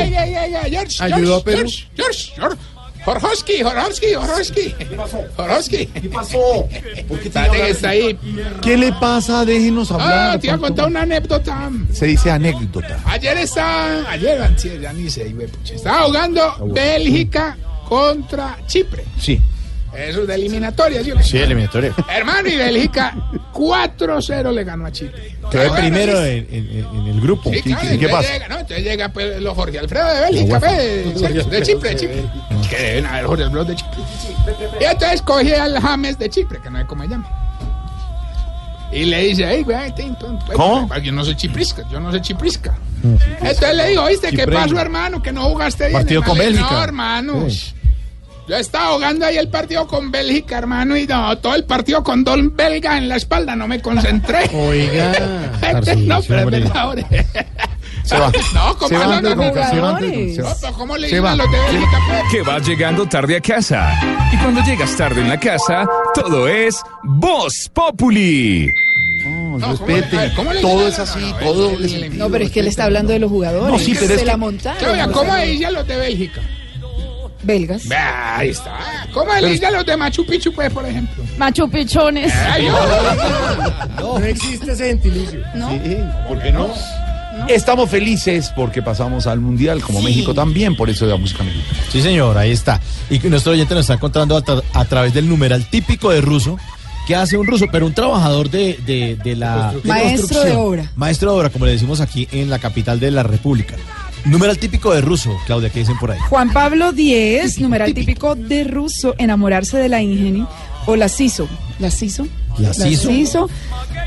Ayudó a Perú. George, George, George. Jorjowski, Jorjowski, Jorjowski. ¿Qué pasó? Jorjowski. ¿Qué pasó? Dale que está ahí. ¿Qué le pasa? Déjenos hablar. Ah, te iba a contar una anécdota. Se dice anécdota. Ayer estaba, ayer, antier, ya ni pucha, estaba jugando Bélgica contra Chipre. Sí. Eso es de eliminatoria, ¿sí qué? Sí, eliminatoria. Hermano, y Bélgica 4-0 le ganó a Chipre. Quedó primero en, en- en el grupo. Sí, claro, entonces Llega, ¿no? Entonces llega pues, los Jorge Alfredo de Bélgica, pues, de, de Chipre, de Chipre. Que deben haber Jorge Alfredo de Chipre. Y entonces coge al James de Chipre, que no sé cómo se llama. Y le dice, hey, güey, pues, ¿Cómo? Yo no soy chiprisca, yo no soy chiprisca. Entonces le digo, ¿viste qué Chipreño. pasó, hermano? Que no jugaste bien. Partido con le Bélgica. No, hermano. Yo estaba jugando ahí el partido con Bélgica, hermano, y no, todo el partido con Don Belga en la espalda, no me concentré. [LAUGHS] Oiga. no, pero es verdad. Se va. No, ¿cómo Se va no, no, se no, no, ¿cómo le Se va. a los de Bélgica, pues? Que vas llegando tarde a casa. Y cuando llegas tarde en la casa, todo es Voz Populi. No, respete. a ver, ¿cómo le Todo es así, No, no, todo no, doble no. No, pero es que él está hablando de los jugadores. No, sí, pero se es que- la montaron. ¿Qué, oiga, ¿Cómo le dicen a los de Bélgica? Belgas. Bah, Ahí está. ¿Cómo le dicen a los de Machu Picchu, pues, por ejemplo? Machu Pichones. Ay, No existe ese gentilicio. ¿No? Sí, ¿Por qué no? Estamos felices porque pasamos al Mundial, como México también, por eso de la música mexicana. Sí, señor, ahí está. Y que nuestro oyente nos está encontrando a, tra- a través del numeral típico de ruso. que hace un ruso? Pero un trabajador de, de, de la... Maestro de obra. Maestro de obra, como le decimos aquí en la capital de la República. Numeral típico de ruso, Claudia, ¿qué dicen por ahí? Juan Pablo X, numeral típico de ruso, enamorarse de la ingenio, o las hizo. ¿Las hizo? ¿Las hizo? hizo.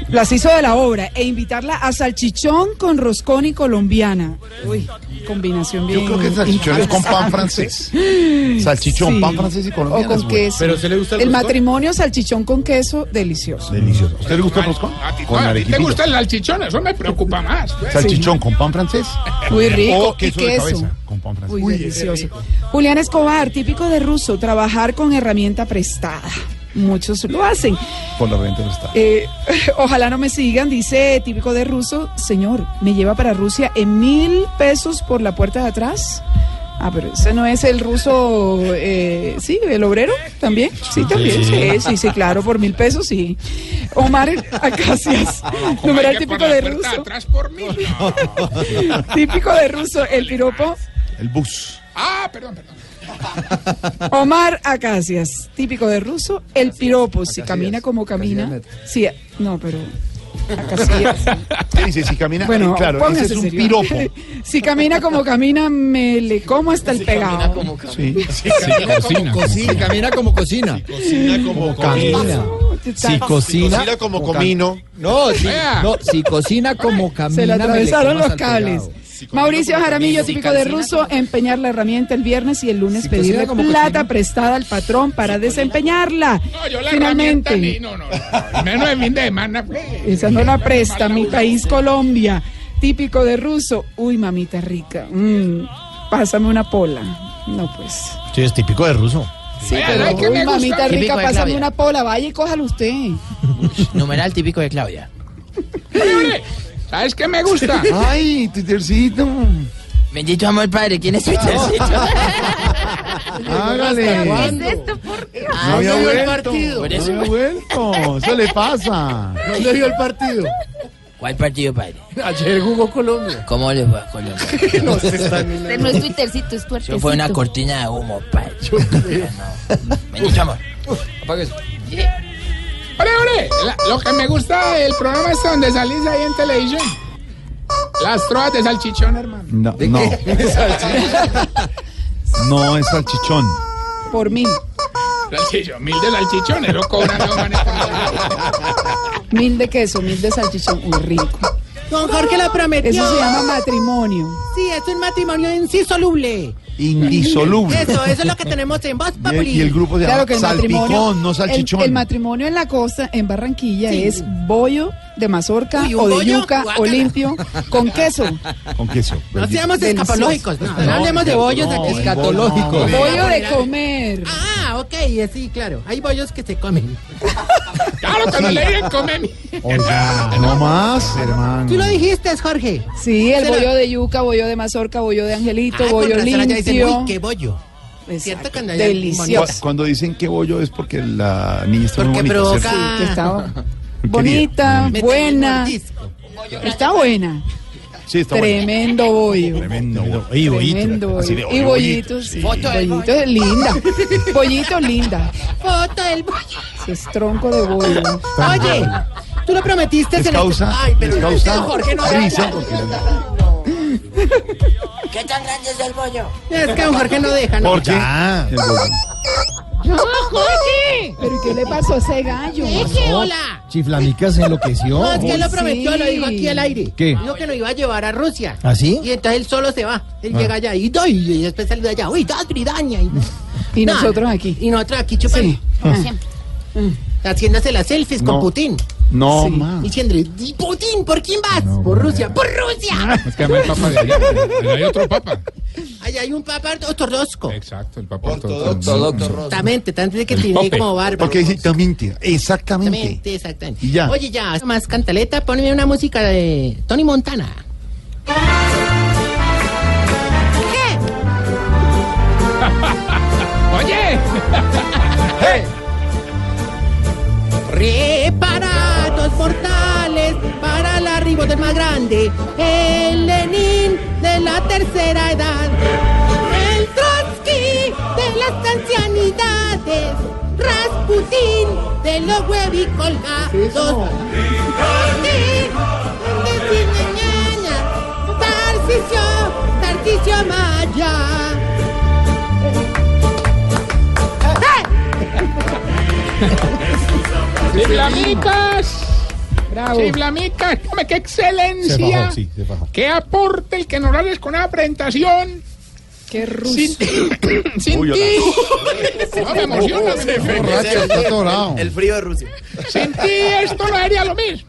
Las hizo de la obra e invitarla a salchichón con roscón y colombiana. Uy, combinación bien. Yo creo que el salchichón es con pan francés. [LAUGHS] Salchichón, Sí. pan francés y colombiano. O con es bueno. queso. Pero ¿se le gusta el matrimonio salchichón con queso, delicioso. Delicioso. ¿A usted le gusta el roscón? A ti, Con te gusta el salchichón, eso me preocupa más. pues. Salchichón con pan francés. [LAUGHS] Muy rico. O queso y de queso. cabeza con pan francés. Uy, delicioso. Julián Escobar, típico de ruso, trabajar con herramienta prestada. Muchos lo hacen. Con Eh, [LAUGHS] ojalá no me sigan, dice típico de ruso, señor, me lleva para Rusia en mil pesos por la puerta de atrás. Ah, pero ese no es el ruso, eh, sí, el obrero también. Sí, también, sí, sí, sí, claro, por mil pesos, sí. Omar Acacias, numeral típico de ruso. atrás por mí. [LAUGHS] Típico de ruso, el piropo. El bus. Ah, perdón, perdón. [LAUGHS] Omar Acacias, típico de ruso, el piropo, si camina como camina. Sí, no, pero Acacias. [LAUGHS] ¿Qué dice? Si camina. Bueno, eh, claro, ese es un serio. piropo. [LAUGHS] si camina como camina, me le como hasta el pegado. Sí. cocina. Cocina, camina como cocina. Cocina como Camina. Si cocina. Cocina como comino. No, si, no, si cocina como camina. Se le atravesaron como los cables. pegado. Mauricio Jaramillo, típico de ruso, empeñar la herramienta el viernes y el lunes Si pedirle como plata cocina. prestada al patrón para desempeñarla. No, yo la Finalmente. herramienta ni- no, no, no. Menos de fin de semana. pues. Esa no la presta, mi país Colombia. Típico de ruso. Uy, mamita rica. Mm, pásame una pola. No, pues. Sí, es típico de ruso. Sí, pero ¿sabe qué uy, gusta? mamita Típico rica, pásame Claudia. una pola. Vaya y cójalo usted. Numeral típico de Claudia. ¿Sabes qué me gusta? [LAUGHS] Ay, Twittercito. Bendito amor padre, ¿quién es Twittercito? [LAUGHS] [LAUGHS] Hágale. ¿Qué es esto, por Dios? No había no vio el partido. Por No eso- había vuelto. Eso le pasa. ¿Dónde vio el partido? ¿Cuál partido, padre? Ayer jugó Colombia. ¿Cómo le fue a Colombia? No se está no es Twittercito, es tuertecito. Eso fue una cortina de humo, padre. No. Bendito amor. Apague eso. Ore, ore, la- lo que me gusta del programa es donde salís ahí en televisión. Las trovas de salchichón, hermano. No, no. [LAUGHS] No es salchichón. Por mil. Salchichón, mil de salchichón, eso cobran los manes. Mil de queso, mil de salchichón. Muy rico. Don Jorge lo prometió. Eso se llama matrimonio. Sí, es un matrimonio insoluble. Indisoluble. Eso, eso es lo que tenemos en Voz [LAUGHS] Y el, Populi. y el grupo se llama Claro que el matrimonio. Salpicón, no el- salchichón. El, matrimonio en la costa, en Barranquilla, Sí. es bollo de mazorca Uy, ¿un o de bollo? yuca o limpio con queso. Con queso. No seamos escapológicos, no, no hablemos de bollos aquí. Escatológico. Bollo de comer. Ah, ok, sí, claro. Hay bollos que se comen. [LAUGHS] Claro, cuando le digan come mi. Oiga, no más, hermano. Tú lo dijiste, Jorge. Sí, el bollo de yuca, bollo de mazorca, bollo de angelito, Ah, bollo allá dicen, limpio. uy, qué bollo. Delicioso. Cu- Cuando dicen que bollo es porque la niña está muy bonita. [LAUGHS] bonita, buena. Está buena. Sí, está bueno. Tremendo bollo. Tremendo. bollo. Y bollito. Tremendo de. Y bollitos. sí. Foto del Bollito es linda. Bollito linda. Foto del bollo. Es tronco de bollo. Oye, tú lo prometiste Les en el- causa, Ay, pero causa Jorge no risa porque ¿Qué tan grande es el bollo? Es que don Jorge no deja, ¿no? porque el bollo. ¡No, Jorge! ¿Pero qué le pasó a ese gallo? Deje, hola. Chiflamica se enloqueció. No, es que él lo sí. prometió, lo dijo aquí al aire. ¿Qué? Dijo que nos iba a llevar a Rusia. ¿Ah, sí? Y entonces él solo se va. Él Ah. llega allá y, doy, y después sale de allá. Uy, das bridaña. Y, nosotros aquí. Y nosotros aquí chupando. Haciéndose las selfies No. con Putin. No Sí. más. Diciendo, "¿Y Putin, ¿por quién vas? por Rusia. ¡Por Rusia! [LAUGHS] Es que además el papa de allá. allá hay otro papa. Allá hay un papa ortodoxo. Exacto, el papa Ortodoxo. Exactamente, tanto de que El tiene como barba. Porque exactamente. Exactamente. Exactamente, exactamente. Y ya. Oye, ya, más cantaleta, ponme una música de Tony Montana. [LAUGHS] Oye, [LAUGHS] Reparados mortales para el arribo del más grande, el Lenin de la tercera edad, el Trotsky de las ancianidades, Rasputin de los huevicolgados, Trotsky, Tarcisio, Tarcisio Maya. ¡Eh! [LAUGHS] Bravo. Chiflamicas. Hombre, qué Se excelencia. sí, se. Qué aporte el que nos haces con la presentación. Qué ruso. Sin, [COUGHS] sin Uy, ti. No me emociona. El frío de Rusia. Sin ti esto no sería lo mismo.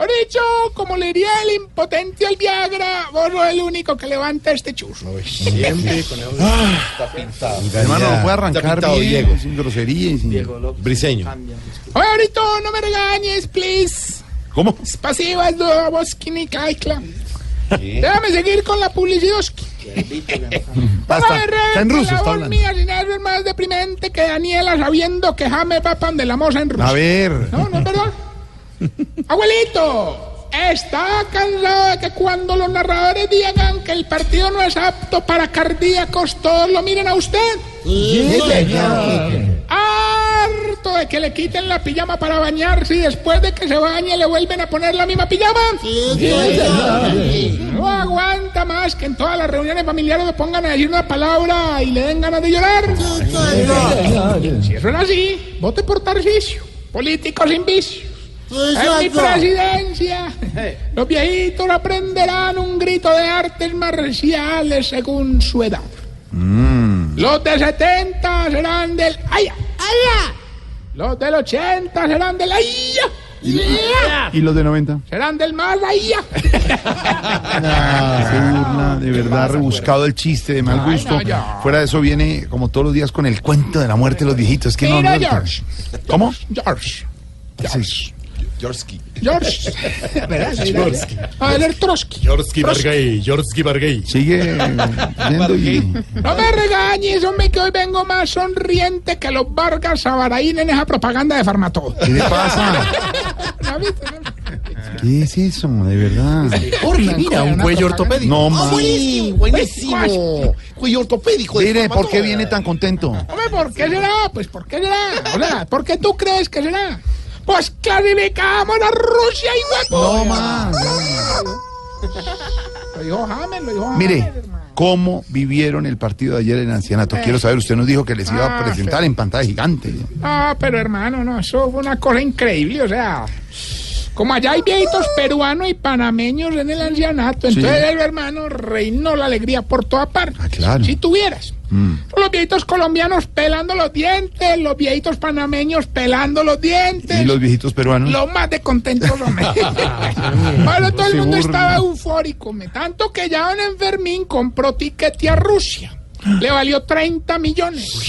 Por dicho, como le diría el impotente al Viagra, vos sos el único que levanta este churro. Siempre con el... Está pintado. Hermano, no puede Está arrancar pintado, bien, Diego. sin grosería y sin... Briseño. Oye, ahorita no me regañes, please. ¿Cómo? Es pasiva, es lo boskini, kaikla. Déjame seguir con la publicidad. Basta, está en ruso, está hablando. Mía, es más deprimente que Daniela sabiendo que James va pan de la moza en Rusia. A ver. No, no es verdad. [LAUGHS] Abuelito, ¿está cansado de que cuando los narradores digan que el partido no es apto para cardíacos, todos lo miren a usted? Harto de que le quiten la pijama para bañarse y después de que se bañe le vuelven a poner la misma pijama. No aguanta más que en todas las reuniones familiares le pongan a decir una palabra y le den ganas de llorar. Si eso es así, vote por Tarcisio. Político sin vicio. En mi presidencia, los viejitos aprenderán un grito de artes marciales según su edad. Los de 70 serán del aya. ¡Aya! Los del 80 serán del aya. ¿Y los de 90? Serán del más aya. Ah, se burla, de verdad, rebuscado el chiste, de mal Ay, gusto. no, ya. Fuera de eso viene, como todos los días, con el cuento de la muerte de los viejitos. Que no, Mira, no- George. ¿Cómo? George. Sí. Yorsky. George. ¿Verdad? George. A ver, Trotsky. Yorsky Bargay. Yorsky Bargay. Sigue viendo y... No me regañes, hombre, que hoy vengo más sonriente que los Vargas Sabaraín en esa propaganda de Farmatodo. ¿Qué le pasa? [LAUGHS] ¿Qué es eso, de verdad? Jorge, mira, un cuello ortopédico. No, Ah, más. buenísimo, buenísimo. Cuello ortopédico. Mire, ¿por qué viene tan contento? Hombre, ¿por qué será? Pues, ¿por qué será? Sea, ¿por qué tú crees que será? Pues clasificamos a Rusia y huevo. No más. [LAUGHS] Lo dijo James, lo dijo James. Mire, ¿cómo vivieron el partido de ayer en Ancianato? Quiero saber, usted nos dijo que les iba a Ah, presentar en pantalla gigante. Ah, pero hermano, no, eso fue una cosa increíble, o sea, como allá hay viejitos peruanos y panameños en el ancianato, Sí. entonces el hermano reinó la alegría por toda parte. Ah, claro. Si tuvieras. Mm. Los viejitos colombianos pelando los dientes, los viejitos panameños pelando los dientes. ¿Y los viejitos peruanos? Lo más de contentos, hombre. [LAUGHS] bueno, todo el mundo estaba eufórico, me. tanto que ya don Enfermín compró tiquete a Rusia. Le valió 30 millones.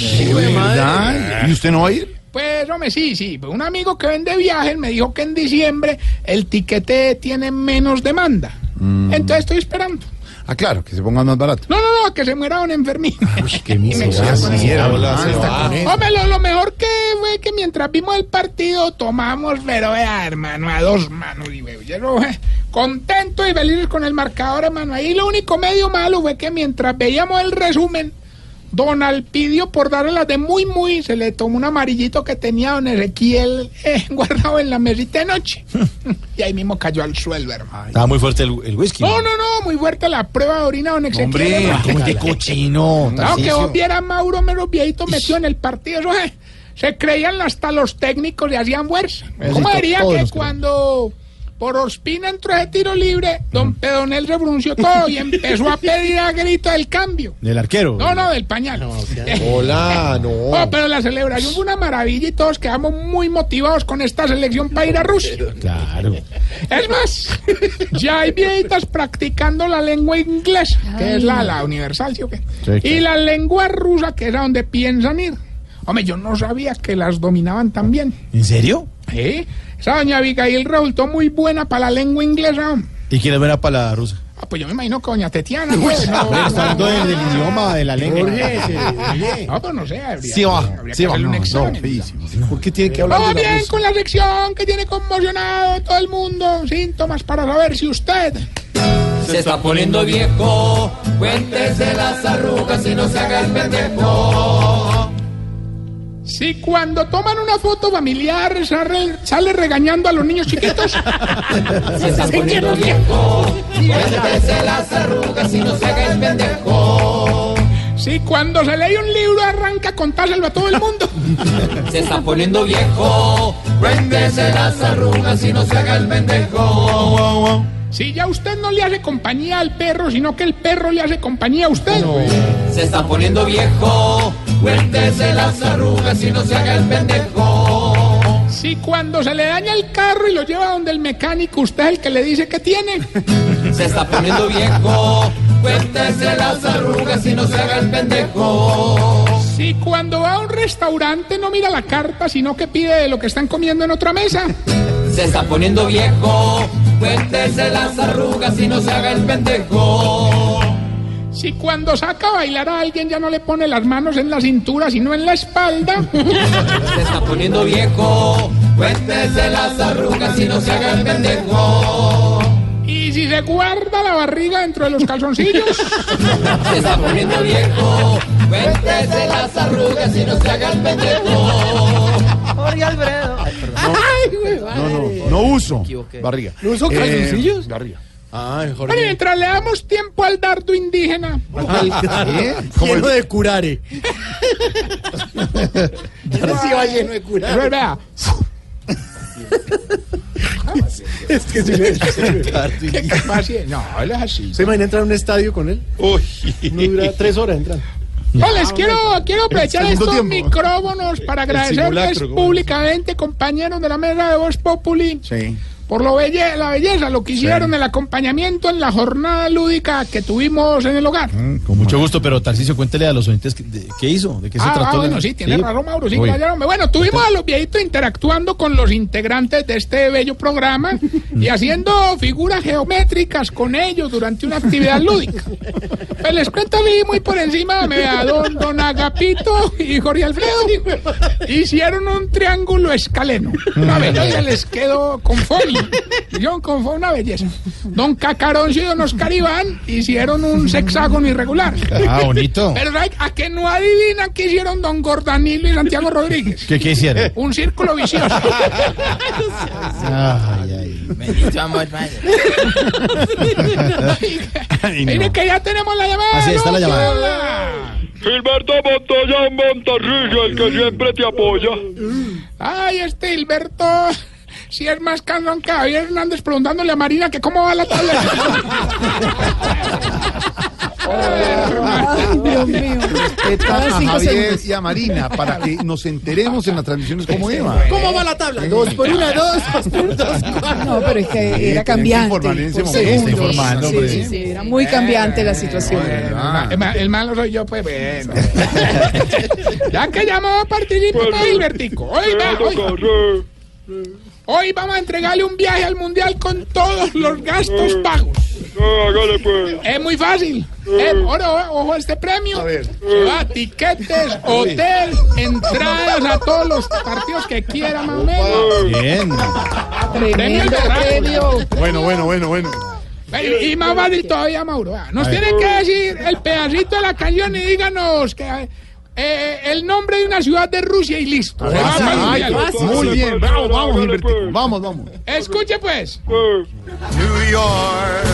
¿Y usted no va a ir? Pues, hombre, sí, sí. Pues Un amigo que vende viajes me dijo que en diciembre el tiquete tiene menos demanda. Mm. Entonces estoy esperando. Ah, claro, que se pongan más barato. No, no, no, que se muera un enfermín. qué [LAUGHS] miseria. miseria. Hombre, lo, lo mejor que fue que mientras vimos el partido tomamos, pero vea, hermano, a dos manos. Y veo, yo, eh, contento y feliz con el marcador, hermano. Ahí lo único medio malo fue que mientras veíamos el resumen, Don Alpidio, por darle las de muy, muy, se le tomó un amarillito que tenía don Ezequiel eh, [LAUGHS] guardado en la mesita de noche. [LAUGHS] y ahí mismo cayó al suelo, hermano. Estaba muy fuerte el, el whisky. No, no, no, muy fuerte la prueba de orina, don Ezequiel. Hombre, hermano. ¿cómo es que cochino? No, que vos vieras a Mauro Mero viejito metido en el partido. Eso, eh, se creían hasta los técnicos y hacían fuerza. ¿Cómo diría que cuando por Ospina entró ese tiro libre, don Pedonel se pronunció todo y empezó a pedir a grito el cambio? Del arquero. No, no, del pañal. [LAUGHS] Hola, no. Oh, pero la celebración fue una maravilla y todos quedamos muy motivados con esta selección para ir a Rusia. Claro. Es más, [LAUGHS] ya hay viejitas practicando la lengua inglesa, que es la, la universal, ¿sí o qué? Sí, claro. Y la lengua rusa, que es a donde piensan ir. Hombre, yo no sabía que las dominaban tan bien. ¿En serio? ¿Eh? Esa doña Abigail resultó muy buena para la lengua inglesa. ¿Y quién es buena para la rusa? Ah, pues yo me imagino que doña Tetiana. pues, [LAUGHS] no, está hablando del, del idioma, de la lengua. No, pues no sé. Habría, Sí va, habría sí que va. un No, examen. ¿Por qué tiene que hablar la bien con la sección que tiene conmocionado todo el mundo. Síntomas para saber si usted Se está poniendo viejo, cuéntese las arrugas y no se haga el pendejo. Si cuando toman una foto familiar sale, sale regañando a los niños chiquitos. [LAUGHS] Se está poniendo viejo, cuéntese las arrugas y no se haga el pendejo. Si cuando se lee un libro arranca a contárselo a todo el mundo. Se está poniendo viejo, cuéntese las arrugas y no se haga el pendejo. Si ya usted no le hace compañía al perro, sino que el perro le hace compañía a usted. Se está poniendo viejo, cuéntese las arrugas y no se haga el pendejo. Si cuando se le daña el carro y lo lleva donde el mecánico, usted es el que le dice que tiene. [LAUGHS] Se está poniendo viejo, cuéntese las arrugas y no se haga el pendejo. Si cuando va a un restaurante no mira la carta, sino que pide lo que están comiendo en otra mesa. Se está poniendo viejo, cuéntese las arrugas y no se haga el pendejo. Si cuando saca a bailar a alguien ya no le pone las manos en la cintura, sino en la espalda. [LAUGHS] Se está poniendo viejo, cuéntese las arrugas y no se haga el pendejo. Y si se guarda la barriga dentro de los calzoncillos. [LAUGHS] Se está poniendo viejo, cuéntese las arrugas y no se haga el pendejo. Jorge Alfredo. Ay, güey, No, no, no uso barriga. ¿No uso Eh, calzoncillos? Barriga. Ay, Bueno, y mientras le damos tiempo al dardo indígena. ¿Eh? [LAUGHS] Lleno de curare. Sí va lleno de cura. Pero vea, Es que si. [LAUGHS] [LAUGHS] No, él es así. ¿Se imagina entrar a un estadio con él? Uy. No dura tres horas entrar. No, les quiero, quiero aprovechar estos tiempo. micrófonos para agradecerles públicamente, compañeros de la mesa de Voz Populi, Sí. Por lo belle- la belleza, lo que hicieron, el acompañamiento en la jornada lúdica que tuvimos en el hogar. Con mucho gusto, pero Tarcicio, cuéntele a los oyentes que- de- qué hizo, de qué se Ah, trató. ah, la- bueno, sí, tiene razón, Mauro. Sí. Bueno, tuvimos a los viejitos interactuando con los integrantes de este bello programa y [LAUGHS] haciendo figuras geométricas con ellos durante una actividad lúdica. Pues les cuento a mí muy por encima, me vea, don, don Agapito y Jorge Alfredo hicieron un triángulo escaleno. Una belleza les quedó conforme. [LAUGHS] Hicieron conforme una belleza. Don Cacaroncio y don Oscar Iván hicieron un sexágono irregular. Ah, bonito. [LAUGHS] Pero ¿sabe a que no adivinan qué hicieron don Gordanilo y Santiago Rodríguez? ¿Qué, qué hicieron? Un círculo vicioso. Ay, ay. Bendito amor, padre. Ay, no. Mire que ya tenemos la llamada. Así está la ¿no? llamada. Hola. Gilberto Montoya Montarrillo, el que siempre te apoya. Ay, este Hilberto. Si es más cansón que Javier Hernández preguntándole a Marina que cómo va la tabla. Ay, Dios mío. A Javier y a Marina para que nos enteremos en las transmisiones cómo iba. ¿Cómo va la tabla? Dos por una, dos, dos por dos, cuatro. No, pero es que era cambiante. informar en ese por informando, sí, sí, sí, era muy cambiante la situación. Ah. El, ma- el malo soy yo, pues bueno. [LAUGHS] ya que llamó, participa, Hilbertico. Hoy, va, hoy, hoy vamos a entregarle un viaje al mundial con todos los gastos pagos. hágale pues. Es muy fácil. Eh, ahora, ojo a este premio. Se va tiquetes, hotel, entradas a todos los partidos que quiera, más o menos. Bien. Premio premio. Bueno, bueno, bueno, bueno. Y, y más fácil todavía, Mauro. Nos A ver. tiene que decir el pedacito de la canción y díganos que, eh, el nombre de una ciudad de Rusia y listo. Se va para el Ay, mundial. muy bien, vamos, vamos, Gilbertico. Vamos, vamos. Escuche pues. New York,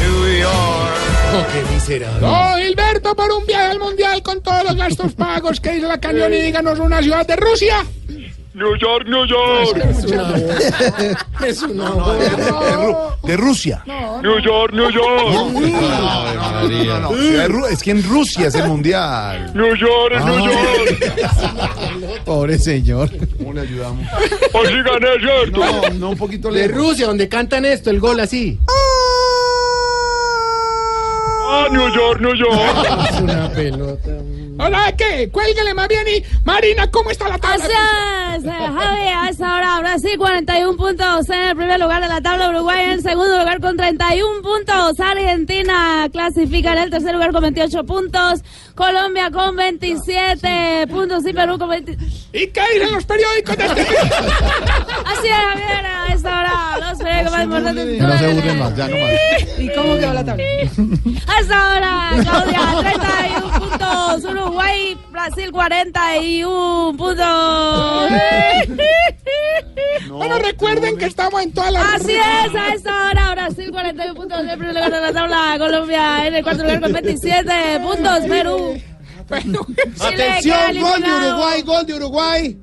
New York. Oh, qué miserable. No, Gilberto, por un viaje al mundial con todos los gastos pagos que dice la canción y díganos una ciudad de Rusia. New York, New York. Es una [LAUGHS] De, Ru- de Rusia. New York, New York. De es que en Rusia es el mundial. New York, New York. [LAUGHS] Pobre señor. ¿Cómo le ayudamos? O si gané, ¿cierto? No, no, un poquito De lejos. Rusia, donde cantan esto, el gol así. Ah, New York, New York. [LAUGHS] Es una pelota. Hola, ¿qué? Cuélguele más bien y Marina, ¿cómo está la tabla? Es, eh, Javi, a esta hora Brasil 41 puntos en el primer lugar de la tabla, Uruguay en el segundo lugar con 31 puntos, Argentina clasifica en el tercer lugar con 28 puntos, Colombia con 27 puntos y Perú con 20... ¿Y qué dicen los periódicos de este [LAUGHS] Así es, Javier, a esta hora los periódicos más importantes. No se burlen más, ya no más. ¿Y cómo quedó la tabla? [LAUGHS] A esta hora, Claudia, 31 puntos, Uruguay, Brasil 41 puntos. [LAUGHS] Bueno, recuerden que estamos en todas las... Así es, a esta hora Brasil 41 puntos en el primer lugar de la tabla, Colombia en el cuarto lugar con 27 puntos, Perú [LAUGHS] Atención, gol de Uruguay, gol de Uruguay.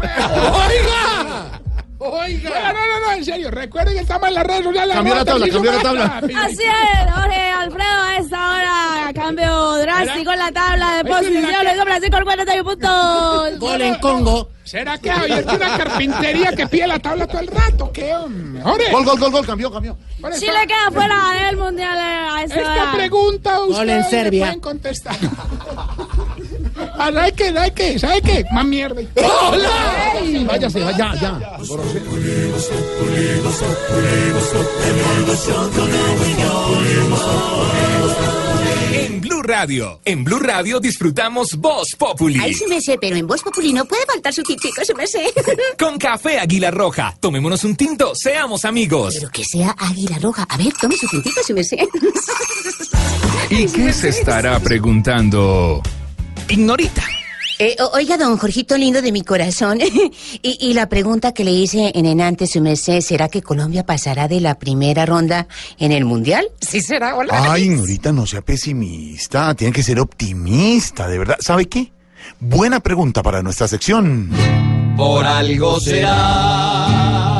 Deja. Oiga. Oiga. No, no, no, no, en serio. Recuerden que estamos en las redes sociales. Cambió la tabla, cambió la tabla. Así es, Jorge Alfredo, a esta hora cambio drástico en la tabla de posiciones. Francisco el 41 puntos. Gol en Congo. ¿Será que Javier tiene una carpintería que pide la tabla todo el rato? ¿Qué, hombre? Jorge. Gol, gol, gol, gol, cambió, cambió. Chile queda fuera del mundial eh, a esta Esta pregunta ustedes en me Serbia. pueden contestar. [LAUGHS] Ah, ¿Sabe qué? ¿Sabe qué? ¿Sabe qué? Más mierda. ¡Hola! Váyase, vaya, ya. En Blue Radio, en Blue Radio disfrutamos Voz Populi. Ay, sí me sé, pero en Voz Populi no puede faltar su tintico, sí me sé. [LAUGHS] Con café Águila Roja. Tomémonos un tinto, seamos amigos. Pero que sea águila roja. A ver, tome su tintico, sí me sé. ¿Y qué se estará preguntando? Ignorita. Eh, oiga, don Jorgito lindo de mi corazón, [LAUGHS] y, y la pregunta que le hice en enante su merced, ¿será que Colombia pasará de la primera ronda en el Mundial? [LAUGHS] Sí será, hola. Ay, Norita, no sea pesimista. Tiene que ser optimista, de verdad. ¿Sabe qué? Buena pregunta para nuestra sección. Por algo será.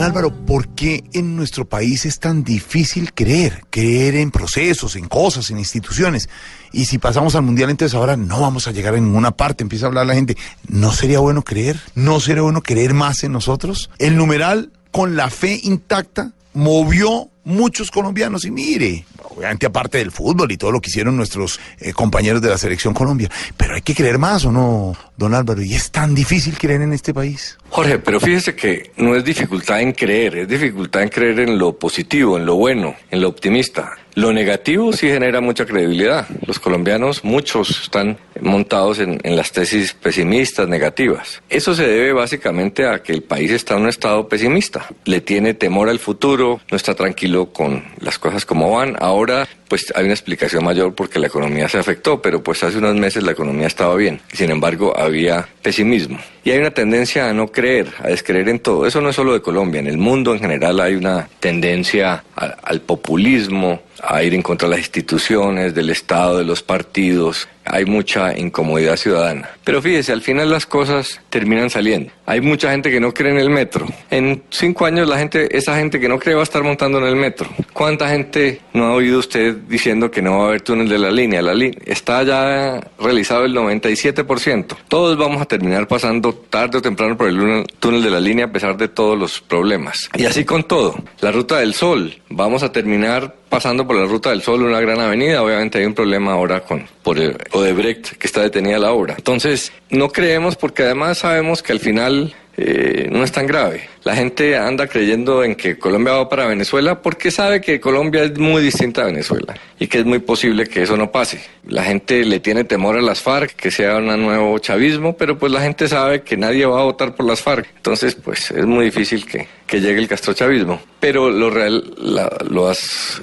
Don Álvaro, ¿por qué en nuestro país es tan difícil creer? Creer en procesos, en cosas, en instituciones. Y si pasamos al mundial, entonces ahora no vamos a llegar a ninguna parte. Empieza a hablar la gente. ¿No sería bueno creer? ¿No sería bueno creer más en nosotros? El numeral, con la fe intacta, movió muchos colombianos. Y mire, obviamente aparte del fútbol y todo lo que hicieron nuestros eh, compañeros de la selección Colombia. Pero hay que creer más, ¿o no, don Álvaro? Y es tan difícil creer en este país. Jorge, pero fíjese que no es dificultad en creer, es dificultad en creer en lo positivo, en lo bueno, en lo optimista. Lo negativo sí genera mucha credibilidad. Los colombianos, muchos están montados en, en las tesis pesimistas, negativas. Eso se debe básicamente a que el país está en un estado pesimista. Le tiene temor al futuro, no está tranquilo con las cosas como van. Ahora, pues hay una explicación mayor porque la economía se afectó, pero pues hace unos meses la economía estaba bien. Sin embargo, había pesimismo. Y hay una tendencia a no creer, a descreer en todo. Eso no es solo de Colombia, en el mundo en general hay una tendencia al populismo, a ir en contra de las instituciones, del Estado, de los partidos. Hay mucha incomodidad ciudadana. Pero fíjese, al final las cosas terminan saliendo. Hay mucha gente que no cree en el metro. En cinco años la gente, esa gente que no cree va a estar montando en el metro. ¿Cuánta gente no ha oído usted diciendo que no va a haber túnel de la línea? La línea está ya realizado el 97%. Todos vamos a terminar pasando tarde o temprano por el túnel de la línea a pesar de todos los problemas. Y así con todo. La ruta del sol. Vamos a terminar pasando por la ruta del sol, una gran avenida. Obviamente hay un problema ahora con por el Odebrecht que está detenida la obra. Entonces, no creemos porque además sabemos que al final eh, no es tan grave. La gente anda creyendo en que Colombia va para Venezuela porque sabe que Colombia es muy distinta a Venezuela y que es muy posible que eso no pase. La gente le tiene temor a las FARC, que sea un nuevo chavismo, pero pues la gente sabe que nadie va a votar por las FARC. Entonces, pues es muy difícil que, que llegue el castrochavismo. Pero lo real, la- lo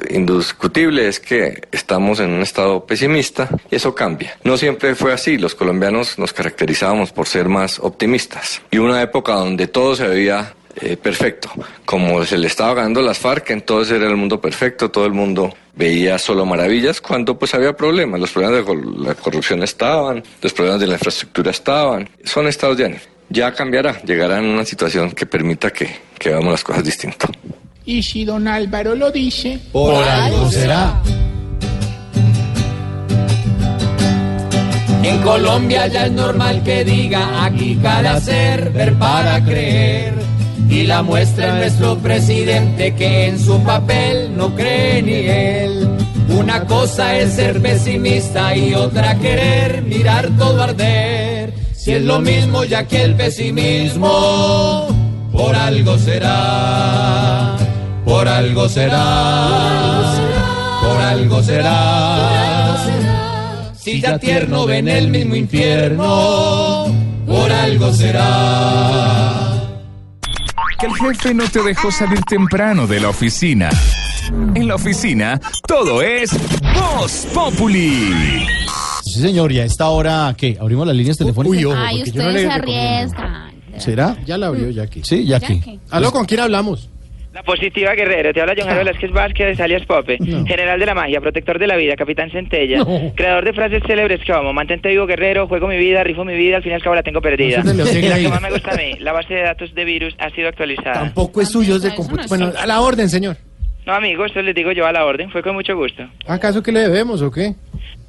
indiscutible es que estamos en un estado pesimista y eso cambia. No siempre fue así. Los colombianos nos caracterizábamos por ser más optimistas. Y una época donde todo se veía eh, perfecto. Como se le estaba ganando las FARC, entonces era el mundo perfecto, todo el mundo veía solo maravillas, cuando pues había problemas. Los problemas de la corrupción estaban, los problemas de la infraestructura estaban. Son estados de ánimo. Ya cambiará, llegará en una situación que permita que, que veamos las cosas distinto. Y si don Álvaro lo dice. Por algo será. En Colombia ya es normal que diga aquí cada ser ver para creer. Y la muestra es nuestro presidente que en su papel no cree ni él. Una cosa es ser pesimista y otra querer mirar todo arder. Si es lo mismo ya que el pesimismo, por algo será, por algo será, por algo será. Si ya tierno ven el mismo infierno, por algo será. Que el jefe no te dejó salir temprano de la oficina. En la oficina, todo es Voz Populi. Sí, señor, y a esta hora, ¿qué? ¿Abrimos las líneas telefónicas? Ay, ustedes se arriesgan. ¿Será? Ya la abrió Jackie. Sí, Jackie. ¿Aló, con quién hablamos? La positiva Guerrero, te habla John Velázquez Vázquez, alias Pope, general de la magia, protector de la vida, capitán centella, No. creador de frases célebres como mantente vivo Guerrero, juego mi vida, rifo mi vida, al fin y al cabo la tengo perdida. De Y la que más me gusta a mí, la base de datos de virus ha sido actualizada. Tampoco es suyo, es del computador. Bueno, a la orden, señor. No, amigo, esto les digo yo a la orden, fue con mucho gusto. ¿Acaso que le debemos o qué?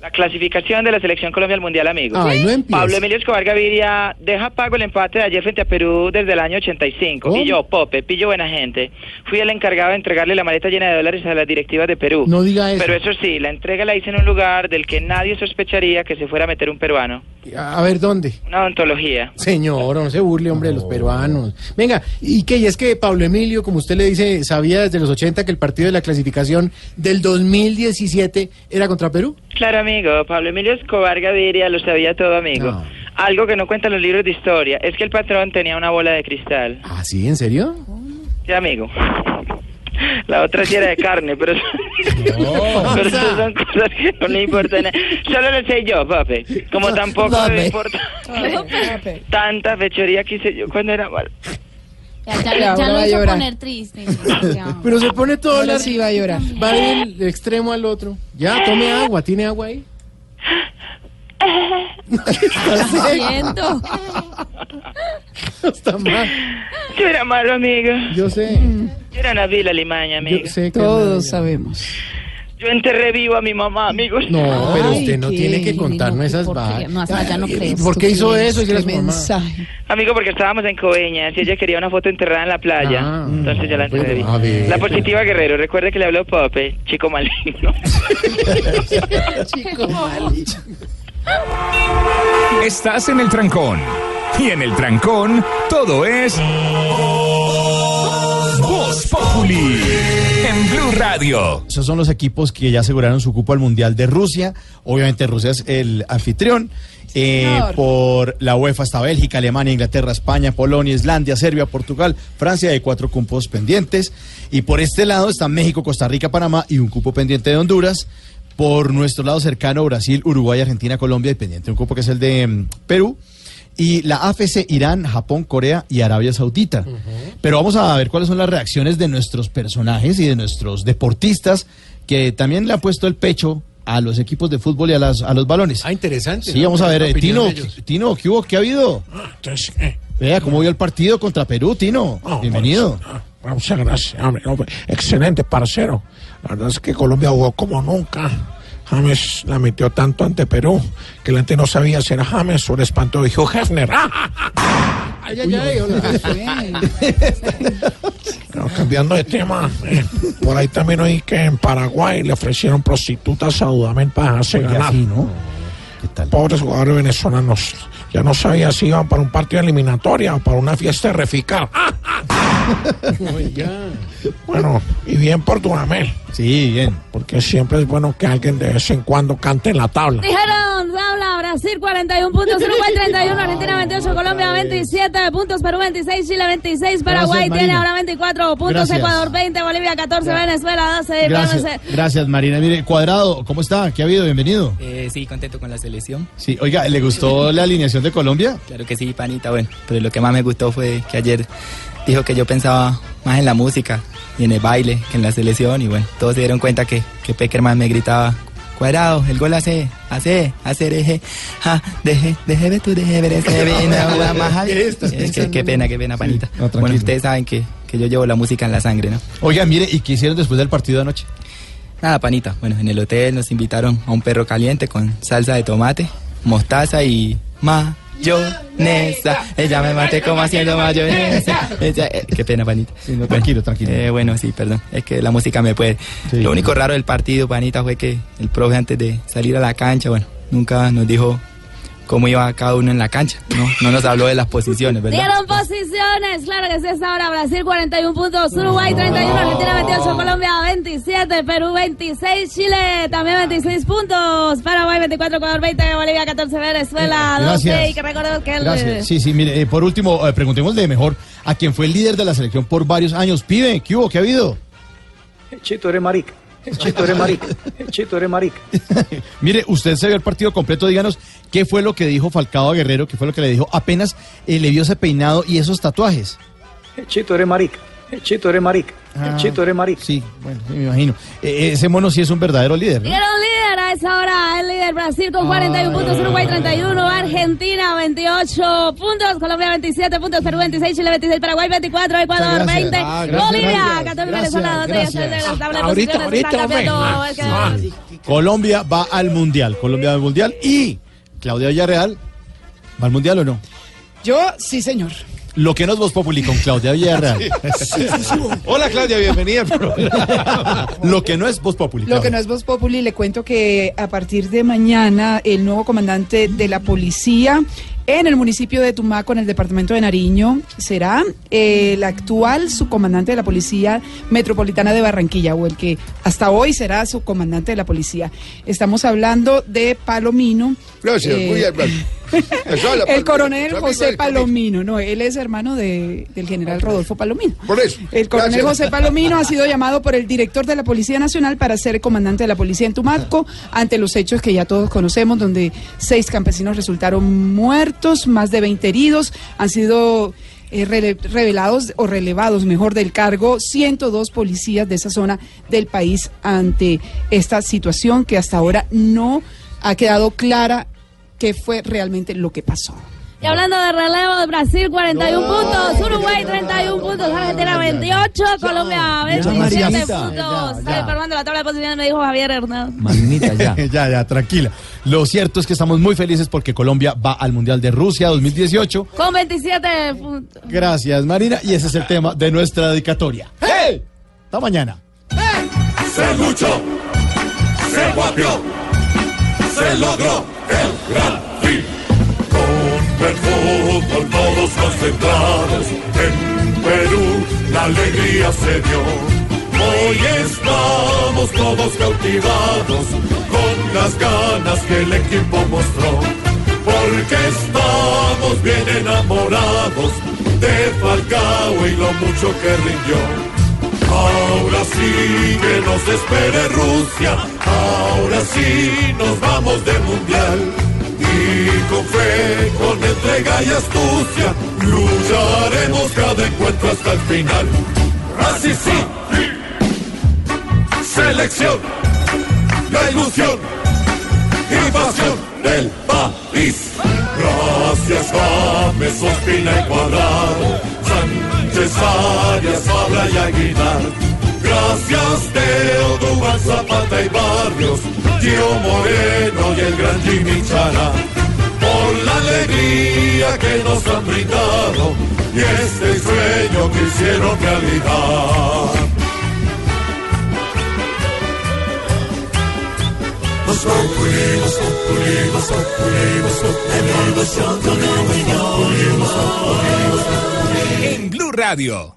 La clasificación de la selección Colombia al Mundial, amigos. Ay, no. Pablo Emilio Escobar Gaviria deja pago el empate de ayer frente a Perú desde el año 85. Y yo, Pope, pillo buena gente, fui el encargado de entregarle la maleta llena de dólares a las directivas de Perú. No diga eso. Pero eso sí, la entrega la hice en un lugar del que nadie sospecharía que se fuera a meter un peruano. A ver, ¿dónde? Una odontología. Señor, no se burle, hombre, de los peruanos. Venga, ¿y qué? Y es que Pablo Emilio, como usted le dice, sabía desde los 80 que el partido de la clasificación del 2017 era contra Perú. Claro, amigo, Pablo Emilio Escobar Gaviria lo sabía todo, amigo. Algo que no cuentan los libros de historia es que el patrón tenía una bola de cristal. ¿Ah, sí? ¿En serio? Sí, amigo. La otra sí era de carne, pero, [LAUGHS] [LAUGHS] pero esas son cosas que no le importan. Solo lo sé yo, papi. Como tampoco me Papi. importa tanta fechoría que hice yo cuando era mal. Ya, ya, ya ahora lo va a hizo poner triste. Ya. [LAUGHS] Pero se pone todo la- sí va a llorar. Va del extremo al otro. Ya, tome agua. ¿Tiene agua ahí? Lo siento. [LAUGHS] Está mal. Yo era malo, amigo. Yo sé. Yo era una vila limaña, amigo. Yo sé que Todos sabemos. Yo enterré vivo a mi mamá, amigos. No, pero Ay, usted no qué- tiene que no, contarnos esas vainas. No, hasta allá no crees. ¿Por qué hizo eso? Si era su mamá. mensaje. Amigo, porque estábamos en Coveñas y ella quería una foto enterrada en la playa. Ah, Entonces yo la enterré. a ver, La positiva Guerrero, recuerde que le habló Pope, chico maligno. [LAUGHS] Chico malito. Estás en el trancón. Y en el trancón, todo es. Populi. En Blue Radio. Esos son los equipos que ya aseguraron su cupo al Mundial de Rusia. Obviamente Rusia es el anfitrión. Eh, por la UEFA está Bélgica, Alemania, Inglaterra, España, Polonia, Islandia, Serbia, Portugal, Francia hay cuatro cupos pendientes. Y por este lado están México, Costa Rica, Panamá y un cupo pendiente de Honduras. Por nuestro lado cercano, Brasil, Uruguay, Argentina, Colombia y pendiente un cupo que es el de mm, Perú. Y la AFC, Irán, Japón, Corea y Arabia Saudita. Pero vamos a ver cuáles son las reacciones de nuestros personajes y de nuestros deportistas que también le han puesto el pecho a los equipos de fútbol y a, las, a los balones. Ah, interesante. Sí, ¿no? vamos a ver, eh, Tino. Tino, ¿qué hubo? ¿Qué ha habido? Entonces, ¿qué? Vea, ¿cómo vio el partido contra Perú, Tino? No, Bienvenido. pues, ah, muchas gracias, hombre. Excelente, parcero. La verdad es que Colombia jugó como nunca. James la metió tanto ante Perú que la gente no sabía si era James o el espanto de Hugh Hefner. [LAUGHS] Ay, ay, ay, hola. No, cambiando de tema, eh, por ahí también oí que en Paraguay le ofrecieron prostitutas a Dudamel para Oiga, ganar. sí, ¿no? ¿Qué tal? Pobres jugadores venezolanos. Ya no sabía si iban para un partido eliminatoria o para una fiesta de reficar. [LAUGHS] Bueno, y bien por Dudamel. Sí, bien. Porque siempre es bueno que alguien de vez en cuando cante en la tabla. Dijeron, habla Brasil 41 puntos, Uruguay 31, Argentina 28, Colombia 27 puntos, Perú 26, Chile 26, Paraguay Gracias, tiene ahora 24 puntos, Gracias. Ecuador 20, Bolivia 14, Venezuela 12, Gracias, gracias, Marina. Mire, Cuadrado, ¿cómo está? ¿Qué ha habido? Bienvenido. Eh, sí, contento con la selección. Sí, oiga, ¿le gustó [LAUGHS] la alineación de Colombia? Claro que sí, panita, bueno. Pero lo que más me gustó fue que ayer dijo que yo pensaba más en la música y en el baile que en la selección. Y bueno, todos se dieron cuenta que, que Peckerman me gritaba, cuadrado, el gol hace, hace, hacer eje, ja, deje, deje ver tú, deje ver ese [LAUGHS] vena, maja. ¿Qué estás Es que, pensando? qué pena, qué pena, panita. no, bueno, ustedes saben que, que yo llevo la música en la sangre, ¿no? Oiga, mire, ¿y qué hicieron después del partido de anoche? Nada, panita. Bueno, en el hotel nos invitaron a un perro caliente con salsa de tomate, mostaza y mayonesa. Ella me maté como haciendo mayonesa. Ella- eh, qué pena, panita. no, tranquilo, tranquilo. Eh, bueno, sí, perdón. Es que la música me puede. Sí. Lo único raro del partido, panita, fue que el profe antes de salir a la cancha, bueno, nunca nos dijo cómo iba cada uno en la cancha. No, no nos habló de las posiciones, ¿verdad? Dieron posiciones, claro que sí, está ahora Brasil 41 puntos, Uruguay 31, Argentina 28, Colombia 27, Perú 26, Chile también 26 puntos, Paraguay 24, Ecuador 20, Bolivia 14, Venezuela 12 Gracias. y que recuerdo que el... Gracias. Sí, sí, mire, eh, por último, eh, preguntémosle mejor a quien fue el líder de la selección por varios años. Pibe, ¿qué hubo? ¿Qué ha habido? Chito, eres marica. Chito, eres marica. Chito, eres marica. [LAUGHS] Mire, usted se vio el partido completo, díganos qué fue lo que dijo Falcao a Guerrero, qué fue lo que le dijo apenas eh, le vio ese peinado y esos tatuajes. Chito, eres marica. Chito, eres marica. Chito, eres marica. Sí, bueno, sí, me imagino. Eh, ese mono sí es un verdadero líder, ¿no? Era un líder a esa hora, el líder Brasil con 41 puntos, Uruguay 31, Argentina 28 puntos, Colombia 27 puntos, Perú 26, Chile 26, Paraguay 24, Ecuador Gracias. 20, Ah, gracias, Bolivia gracias. 14, Gracias, Venezuela 12, gracias. ya se de la tabla de Ahorita, ahorita, hombre. Ah. Colombia va al mundial. Colombia va al mundial y Claudia Villarreal va al mundial o no? Yo, sí, señor. Lo que no es Voz Populi con Claudia Villarreal. [LAUGHS] Hola Claudia, bienvenida al programa. [LAUGHS] Lo que no es Voz Populi. Lo que no es Voz Populi, le cuento que a partir de mañana el nuevo comandante de la policía en el municipio de Tumaco, en el departamento de Nariño, será el actual subcomandante de la Policía Metropolitana de Barranquilla, o el que hasta hoy será subcomandante de la policía. Estamos hablando de Palomino. Gracias, eh, muy bien. [LAUGHS] El coronel José. Palomino, no, él es hermano de- del general Rodolfo Palomino. Por eso. El coronel Gracias. José Palomino ha sido llamado por el director de la Policía Nacional para ser comandante de la policía en Tumaco ante los hechos que ya todos conocemos, donde seis campesinos resultaron muertos, más de 20 heridos, han sido eh, revelados o relevados, mejor, del cargo 102 policías de esa zona del país ante esta situación que hasta ahora no ha quedado clara qué fue realmente lo que pasó. Y hablando de relevo de Brasil, 41 puntos, Uruguay 31 puntos, Argentina 28, Colombia 27 Marianita. puntos. Ya, ya. Perdón, la tabla de posiciones me dijo Javier Hernández. Magnita, ya. [LAUGHS] ya, ya, tranquila. Lo cierto es que estamos muy felices porque Colombia va al Mundial de Rusia 2018. Con 27 puntos. Gracias, Marina. Y ese es el tema de nuestra dedicatoria. ¡Hey! Hasta mañana. Se luchó, se guapió, se logró el gran fútbol todos concentrados, en Perú la alegría se dio. Hoy estamos todos cautivados con las ganas que el equipo mostró. Porque estamos bien enamorados de Falcao y lo mucho que rindió. Ahora sí que nos espere Rusia, ahora sí nos vamos de mundial. Y con fe, con entrega y astucia, lucharemos cada encuentro hasta el final. Así sí, selección, la ilusión y pasión del país. Gracias James, Ospina y Cuadrado, Sánchez Arias, Fabra y Aguilar. Gracias Teo, Dubán, Zapata y Barrios, Gio Moreno y el gran Jimmy. Por la alegría que nos han brindado y este sueño que hicieron realidad. Blue Radio.